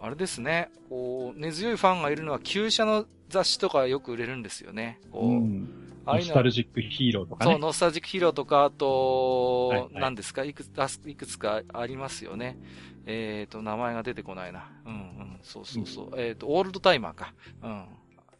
あれですね。こう、根強いファンがいるのは旧車の雑誌とかよく売れるんですよね。こう、うんノスタルジックヒーローとかね。そう、ノスタルジックヒーローとか、あと、はいはい、何ですか？いくつ、いくつかありますよね。えっ、ー、と、名前が出てこないな。うんうん、そうそうそう。うん、えっ、ー、と、オールドタイマーか。うん。っ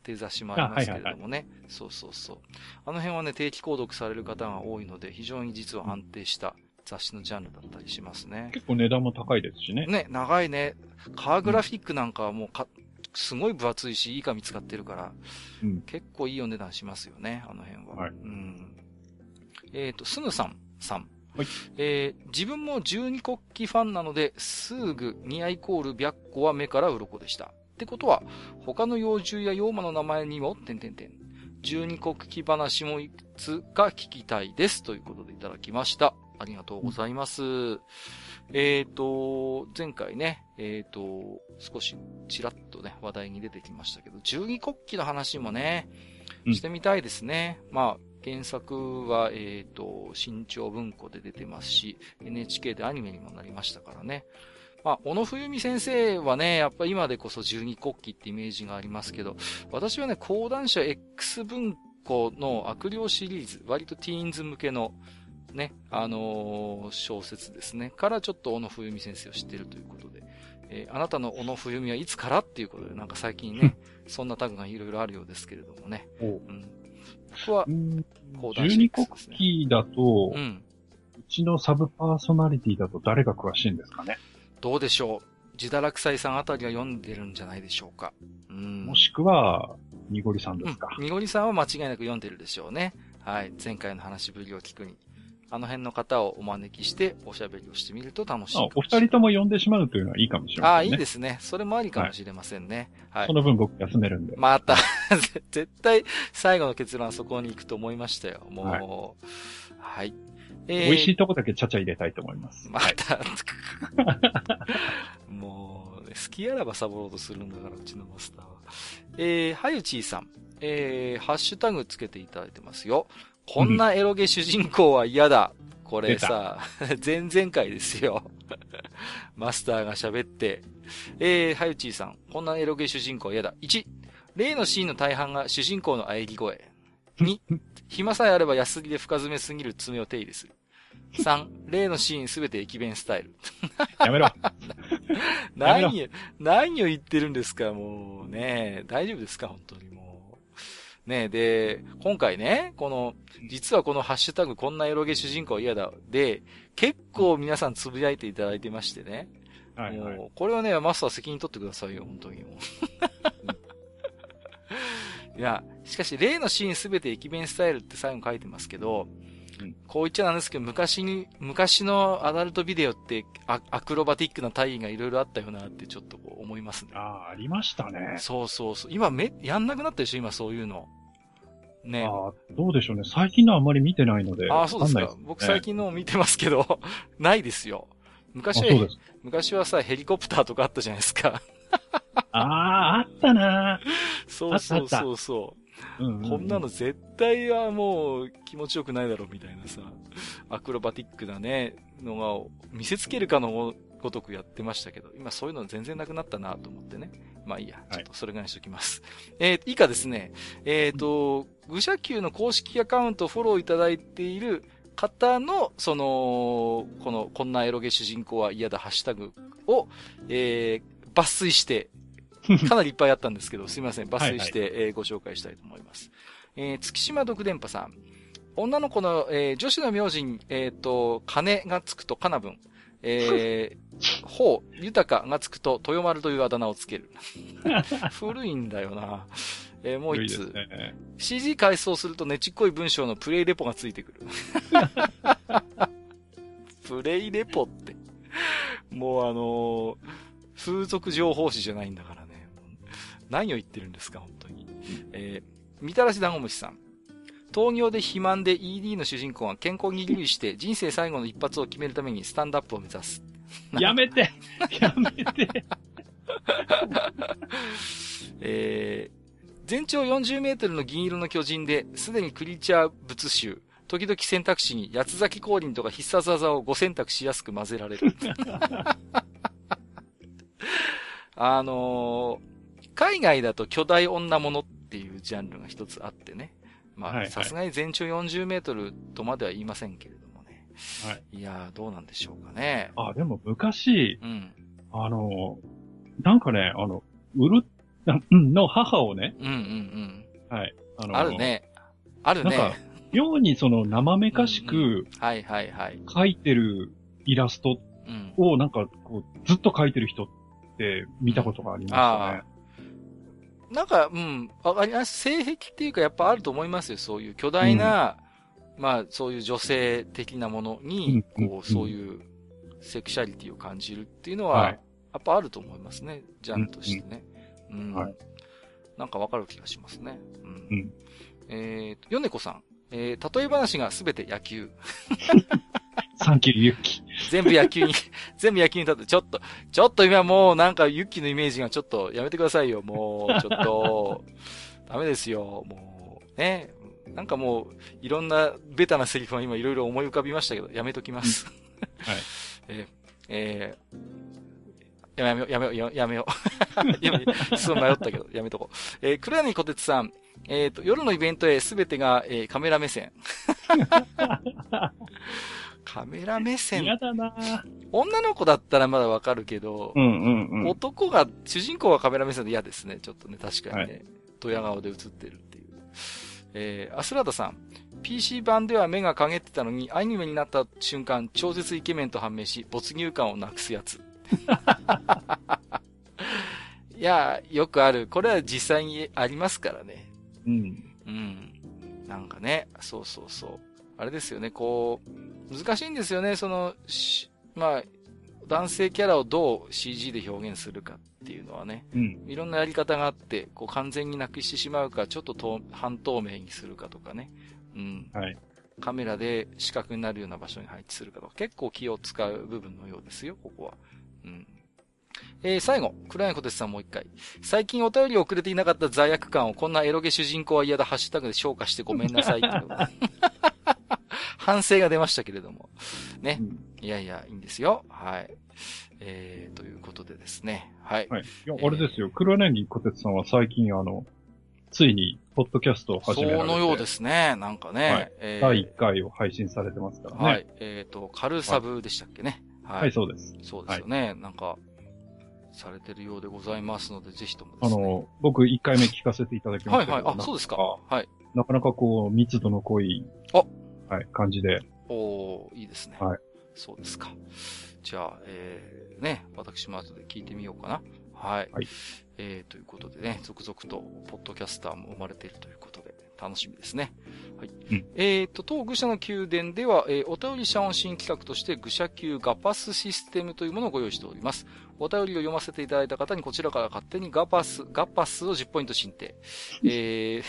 ていう雑誌もありますけれどもね。はいはいはい、そうそうそう。あの辺はね、定期購読される方が多いので、非常に実は安定した雑誌のジャンルだったりしますね。結構値段も高いですしね。ね、長いね。カーグラフィックなんかはもうか、すごい分厚いし、いい紙使ってるから、うん、結構いいお値段しますよね、あの辺は。はい、うん。えっ、ー、と、スヌさん、さん。はい、えー、自分も十二国旗ファンなので、すぐニアイコール白虎は目から鱗でした。ってことは、他の幼獣や妖魔の名前にも、てんてんてん。十二国旗話もいくつか聞きたいです。ということでいただきました。ありがとうございます。うん、えっ、ー、と、前回ね、えっ、ー、と、少しちらっとね、話題に出てきましたけど、十二国旗の話もね、してみたいですね。うん、まあ、原作は、えっ、ー、と、新潮文庫で出てますし、NHK でアニメにもなりましたからね。まあ、小野冬美先生はね、やっぱ今でこそ十二国旗ってイメージがありますけど、私はね、講談社 X 文庫の悪霊シリーズ、割とティーンズ向けの、ね、あのー、小説ですね。からちょっと小野冬美先生を知っているということで、えー、あなたの小野冬美はいつからっていうことで、なんか最近ね、そんなタグがいろいろあるようですけれどもね。うん、僕は、講談社 X ですね。十二国旗だと、うん。うちのサブパーソナリティだと誰が詳しいんですかね？どうでしょう？自堕落斎さんあたりは読んでるんじゃないでしょうか。うん。もしくは、にごりさんですか？にごりさんは間違いなく読んでるでしょうね。はい。前回の話ぶりを聞くに。あの辺の方をお招きしておしゃべりをしてみると楽しいあお二人とも呼んでしまうというのはいいかもしれませんね。ああ、いいですね。それもありかもしれませんね。はい。はい、その分僕休めるんで。また 絶対最後の結論はそこに行くと思いましたよ。もう、はい。はいえー、美味しいとこだけちゃちゃ入れたいと思います。また、もう、好きあらばサボろうとするんだから、うちのマスターは。えー、はゆちーさん。えー、ハッシュタグつけていただいてますよ。こんなエロゲ主人公は嫌だ。これさ、前々回ですよ。マスターが喋って、えー、はゆちーさん。こんなエロゲ主人公は嫌だ。1、例のシーンの大半が主人公の喘ぎ声。2、暇さえあれば安ぎで深爪すぎる爪を手入れする。3、例のシーンすべて駅弁スタイル。やめろ。何を、何を言ってるんですか、もうね。大丈夫ですか、本当に。ねで、今回ね、この、実はこのハッシュタグこんなエロゲ主人公嫌だ。で、結構皆さんつぶやいていただいてましてね。はいはい、もう、これはね、マスター責任取ってくださいよ、本当に。いや、しかし、例のシーンすべて駅弁スタイルって最後書いてますけど、うん、こう言っちゃなんですけど、昔に、昔のアダルトビデオってアアクロバティックな体位がいろいろあったよなってちょっとこう思いますね。ああ、ありましたね。そうそうそう。今め、やんなくなったでしょ今そういうの。ね。ああ、どうでしょうね。最近のあんまり見てないので。ああ、そうですか。すね、僕最近のを見てますけど、ないですよ。昔は、昔はさ、ヘリコプターとかあったじゃないですか。ああ、あったなそうそうそうそう。こんなの絶対はもう気持ちよくないだろうみたいなさ、アクロバティックなね、のが見せつけるかのごとくやってましたけど、今そういうの全然なくなったなと思ってね。まあいいや、ちょっとそれぐらいにしときます。はい、えー、以下ですね、えっ、ー、と、愚者級の公式アカウントフォローいただいている方の、その、この、こんなエロゲ主人公は嫌だハッシュタグを、えー、抜粋して かなりいっぱいあったんですけど、すいません。抜粋して、はいはい、えー、ご紹介したいと思います。えー、月島独電波さん。女の子の、えー、女子の名字に、えっ、ー、と、金がつくとかなぶん。えー、ほう、豊かがつくと、豊丸というあだ名をつける。古いんだよな。えー、もう一つ、ね。CG 改装するとねちっこい文章のプレイレポがついてくる。プレイレポって。もうあのー、風俗情報誌じゃないんだから。何を言ってるんですか、本当に。えー、みたらし団子虫さん。糖尿で肥満で ED の主人公は健康に留意して人生最後の一発を決めるためにスタンドアップを目指す。やめてやめて えー、全長40メートルの銀色の巨人で、すでにクリーチャー物集、時々選択肢に八つ咲き降臨とか必殺技をご選択しやすく混ぜられる。あのー、海外だと巨大女物っていうジャンルが一つあってね。まあ、さすがに全長40メートルとまでは言いませんけれ。はい。いやー、どうなんでしょうかね。あ、でも昔、うん。あの、なんかね、あの、うる、の母をね。うんうんうん。はい。あの、あるね。あるね。なんか、妙にその生めかしく、うんうん、はいはいはい。描いてるイラストをなんかこう、ずっと描いてる人って見たことがありましたね。なんか、うん、あり性癖っていうかやっぱあると思いますよ。そういう巨大な、うん、まあ、そういう女性的なものに、こう、そういうセクシャリティを感じるっていうのは、やっぱあると思いますね。ジャンルとしてね。うん。はい、なんかわかる気がしますね。うん。うん、えーと、ヨネコさん。えー、例え話がすべて野球。サンキューユッキ。全部野球に、全部野球に立って、ちょっと、ちょっと今もうなんかユッキのイメージがちょっとやめてくださいよ。もう、ちょっと、ダメですよ。もう、ね。なんかもう、いろんなベタなセリフが今いろいろ思い浮かびましたけど、やめときます。はい。えー、えー、やめよう、やめよう、ややめよう。やめ、すごい迷ったけど、やめとこう。えー、黒柳小鉄さん、えっ、と、夜のイベントへすべてが、えーカメラ目線。カメラ目線嫌だな女の子だったらまだわかるけど、うんうんうん。男が、主人公がカメラ目線で嫌ですね。ちょっとね、確かにね。ドヤ顔で映ってるっていう。えー、アスラーダさん。PC 版では目が陰ってたのに、アニメになった瞬間、超絶イケメンと判明し、没入感をなくすやつ。いや、よくある。これは実際にありますからね。うん。うん。なんかね、そうそうそう。あれですよね、こう、難しいんですよね、その、しまあ、男性キャラをどう CG で表現するかっていうのはね、うん。いろんなやり方があって、こう完全になくしてしまうか、ちょっと透半透明にするかとかね、うん。はい。カメラで視覚になるような場所に配置するかとか、結構気を使う部分のようですよ、ここは。うん。えー、最後、黒柳小鉄さんもう一回。最近お便りを送れていなかった罪悪感をこんなエロゲ主人公は嫌だハッシュタグで消化してごめんなさい。反省が出ましたけれども。ねう。んいやいや、いいんですよ。はい。えー、ということでですね。はい。はい。いや、あれですよ。黒柳小鉄さんは最近、あの、ついに、ポッドキャストを始められて。そのようですね。なんかね。はいえー第1回を配信されてますからね。はい。えっ、と、カルサブでしたっけね。はい。はい、そうです。そうですよね。なんか、されてるようでございますので、ぜひともであすね。の、僕1回目聞かせていただきました。はいはい。あ、そうですか。はい。なかなかこう、密度の濃い、あはい、感じで。おー、いいですね。はい。そうですか。じゃあ、えー、ね、私も後で聞いてみようかな。はい。はいえー、ということでね、続々と、ポッドキャスターも生まれているということで、楽しみですね。はい。うんえーと、当愚者の宮殿では、えーお便り者音新企画として、愚者級ガパスシステムというものをご用意しております。お便りを読ませていただいた方にこちらから勝手にガパス、ガパスを10ポイント申請。え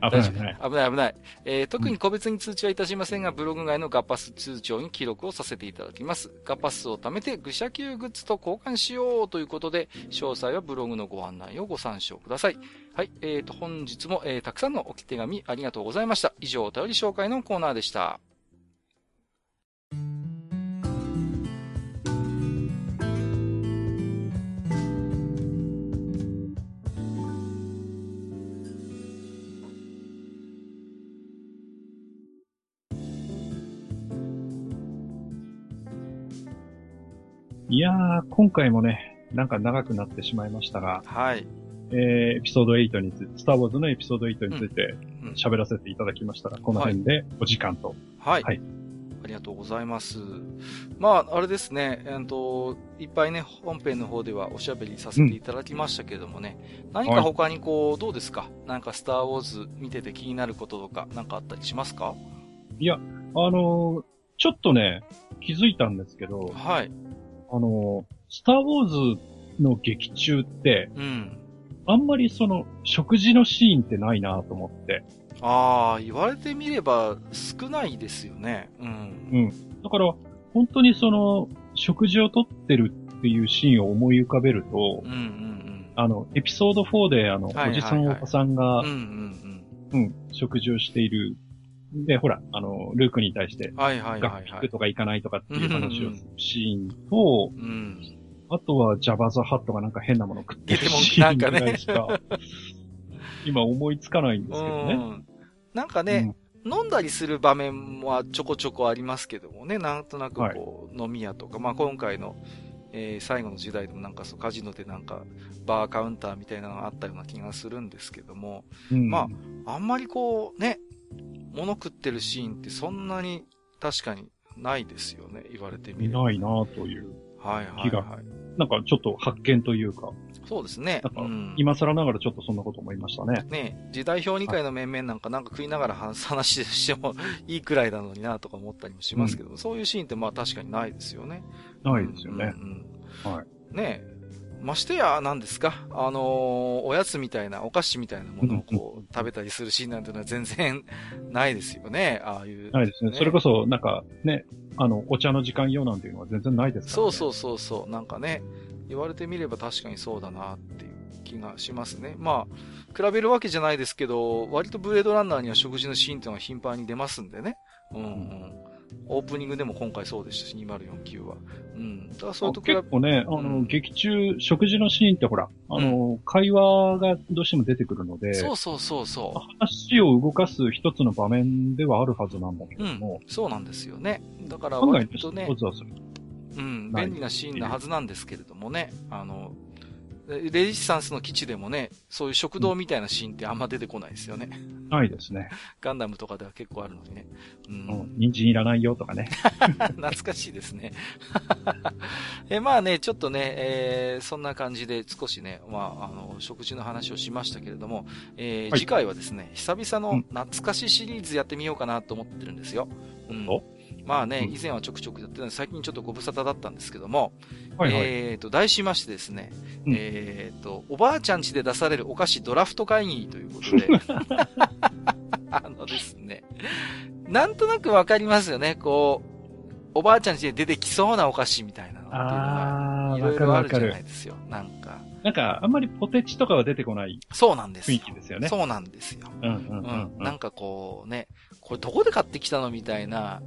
ー、危ない危ない。危ない危ない。えー特に個別に通知はいたしませんが、ブログ外のガパス通帳に記録をさせていただきます。ガパスを貯めて、愚者級グッズと交換しようということで、詳細はブログのご案内をご参照ください。はい。えーと、本日も、えーたくさんの置き手紙ありがとうございました。以上、お便り紹介のコーナーでした。いやー、今回もね、なんか長くなってしまいましたが、はい。えー、エピソード8について、スターウォーズのエピソード8についてうん喋らせていただきましたが、この辺でお時間と。はい。はいありがとうございます。まあ、あれですね、えっと、いっぱいね、本編の方ではおしゃべりさせていただきましたけれどもね、何か他にこう、どうですか？なんかスターウォーズ見てて気になることとか、なんかあったりしますか？いや、あのーちょっとね、気づいたんですけど、はい。あのースターウォーズの劇中って、うん。あんまりその、食事のシーンってないなと思って。ああ、言われてみれば少ないですよね。うん。だから、本当にその、食事をとってるっていうシーンを思い浮かべるとうん、うんあの、エピソード4で、あの、はいはいはいおじさんおばさんがうん。うん、うんうんうん、食事をしている。で、ほら、あの、ルークに対して、うん。はいはいは学いはい。クとか行かないとかっていう話うんうんをするシーンと、うん。あとはジャバザハットがなんか変なもの食ってるシーンぐなんかねらいしか、今思いつかないんですけどね。うん。なんかね、飲んだりする場面はちょこちょこありますけどもね、なんとなくこう、飲み屋とか、まあ今回の、えー最後の時代でもなんかそう、カジノでなんか、バーカウンターみたいなのがあったような気がするんですけども、うんまあんまりこう、ね、物食ってるシーンってそんなに確かにないですよね、言われてみいれば。ないなという、はいはい気がはい。なんかちょっと発見というか、そうですね。なんかうん今更ながらちょっとそんなこと思いましたね。ね時代表2回の面々なんかなんか食いながら話話してもいいくらいなのになとか思ったりもしますけど、そういうシーンってまあ確かにないですよね。ないですよね。うんうんうんはいねえ。ましてや、何ですかあのーおやつみたいな、お菓子みたいなものをこう、食べたりするシーンなんていうのは全然ないですよね。ああいう。ないですね。それこそ、なんかね、あの、お茶の時間用なんていうのは全然ないですからね。そうそうそうそう。なんかね、言われてみれば確かにそうだなっていう気がしますね。まあ、比べるわけじゃないですけど、割とブレードランナーには食事のシーンっていうのは頻繁に出ますんでね。うんうん。オープニングでも今回そうでしたし、2049は。うん。だそういうとこ結構ね、あの、うん、劇中、食事のシーンってほら、あの、うん、会話がどうしても出てくるので、そうそうそうそう。話を動かす一つの場面ではあるはずなんだけども。うん、そうなんですよね。だから割とね、うん、便利なシーンなはずなんですけれどもね、あの、レジスタンスの基地でもね、そういう食堂みたいなシーンってあんま出てこないですよね。ないですね。ガンダムとかでは結構あるのにね。うん。うん、人参いらないよとかね。懐かしいですね。え、まあね、ちょっとね、えー、そんな感じで少しね、まあ、あの、食事の話をしましたけれども、えー、はい、次回はですね、久々の懐かしシリーズやってみようかなと思ってるんですよ。うん。まあね、以前はちょくちょくやってたんで、最近ちょっとご無沙汰だったんですけども、はいはい、えっ、ー、と、題しましてですね、うん、えっ、ー、と、おばあちゃん家で出されるお菓子ドラフト会議ということで、あのですね、なんとなくわかりますよね、こう、おばあちゃん家で出てきそうなお菓子みたいなのっていうのが、いろいろあるじゃないですよ、なんか。なんか、あんまりポテチとかは出てこない。そうなんです雰囲気ですよね。そうなんですよ。うんうんうん、うん、なんかこうね、これどこで買ってきたのみたいな、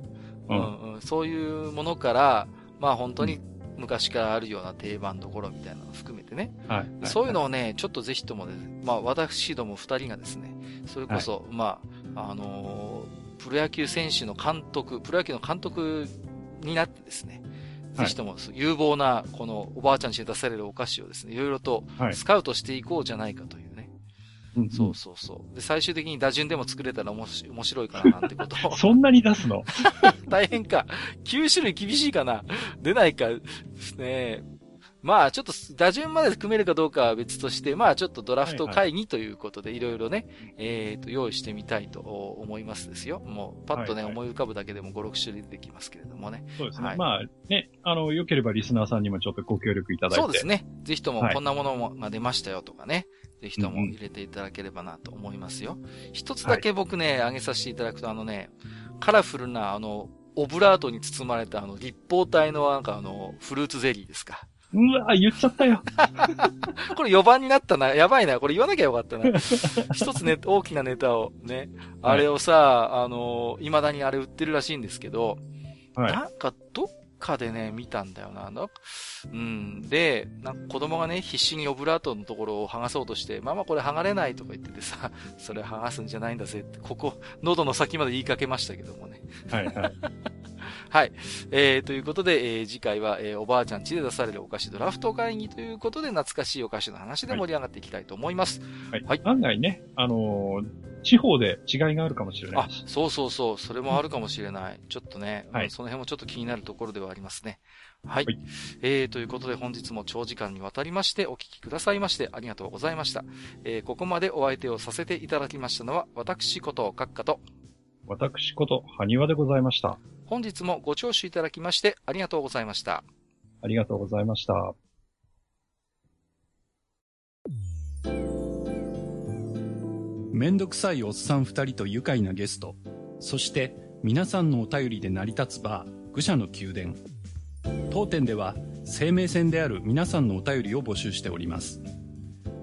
うん。うん、そういうものから、まあ本当に昔からあるような定番どころみたいなのを含めてね、はい、そういうのをね、ちょっとぜひともね、まあ私ども二人がですね、それこそ、はい、まあ、あのー、プロ野球選手の監督、プロ野球の監督になってですね、ぜひとも有望なこのおばあちゃんちに出されるお菓子をですね、いろいろとスカウトしていこうじゃないかというそうそうそう。で、最終的に打順でも作れたら面白いかななんてことを。そんなに出すの？大変か。9種類厳しいかな？出ないかですね。まあ、ちょっと、打順まで組めるかどうかは別として、まあ、ちょっとドラフト会議ということで、いろいろね、えっ、と、用意してみたいと思いますですよ。もう、パッとね、思い浮かぶだけでも5、6種類出てきますけれどもね。そうですね。まあ、ね、あの、良ければリスナーさんにもちょっとご協力いただいて。そうですね。ぜひとも、こんなものが出ましたよとかね。ぜひとも入れていただければなと思いますよ。一、つだけ僕ね、あげさせていただくと、あのね、カラフルな、あの、オブラートに包まれた、あの、立方体のなんかあの、フルーツゼリーですか。うわ言っちゃったよ。これ4番になったな。やばいな。これ言わなきゃよかったな。一つね、大きなネタをね、あれをさ、あの、未だにあれ売ってるらしいんですけど、はい、なんかどっかでね、見たんだよな。うん。で、なんか子供がね、必死にオブラートのところを剥がそうとして、ママこれ剥がれないとか言っててさ、それ剥がすんじゃないんだぜって、ここ、喉の先まで言いかけましたけどもね。はいはい。はい。えー、ということで、えー、次回は、えー、おばあちゃん家で出されるお菓子ドラフト会議ということで、懐かしいお菓子の話で盛り上がっていきたいと思います。はい。はい、案外ね、あのー地方で違いがあるかもしれない。あ、そうそうそう。それもあるかもしれない。ちょっとね、はい、その辺もちょっと気になるところではありますね。はい。はい、えー、ということで本日も長時間にわたりましてお聞きくださいましてありがとうございました。えー、ここまでお相手をさせていただきましたのは、私こと、閣下と、私こと、埴輪でございました。本日もご聴取いただきましてありがとうございました。ありがとうございました。めんどくさいおっさん二人と愉快なゲスト、そして皆さんのお便りで成り立つバー、愚者の宮殿。当店では生命線である皆さんのお便りを募集しております。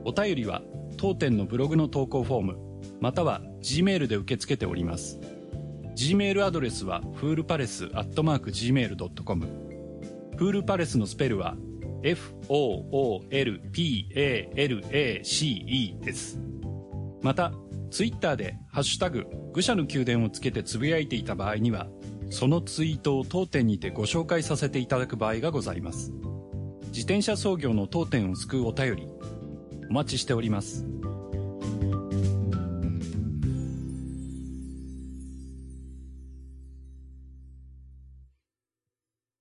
お便りは当店のブログの投稿フォーム、または G メールで受け付けております。G メールアドレスはフールパレスアットマーク Gmail.com フールパレスのスペルは FOOLPALACE です。また、ツイッターでハッシュタグ愚者の宮殿をつけてつぶやいていた場合にはそのツイートを当店にてご紹介させていただく場合がございます。自転車操業の当店を救うお便りお待ちしております。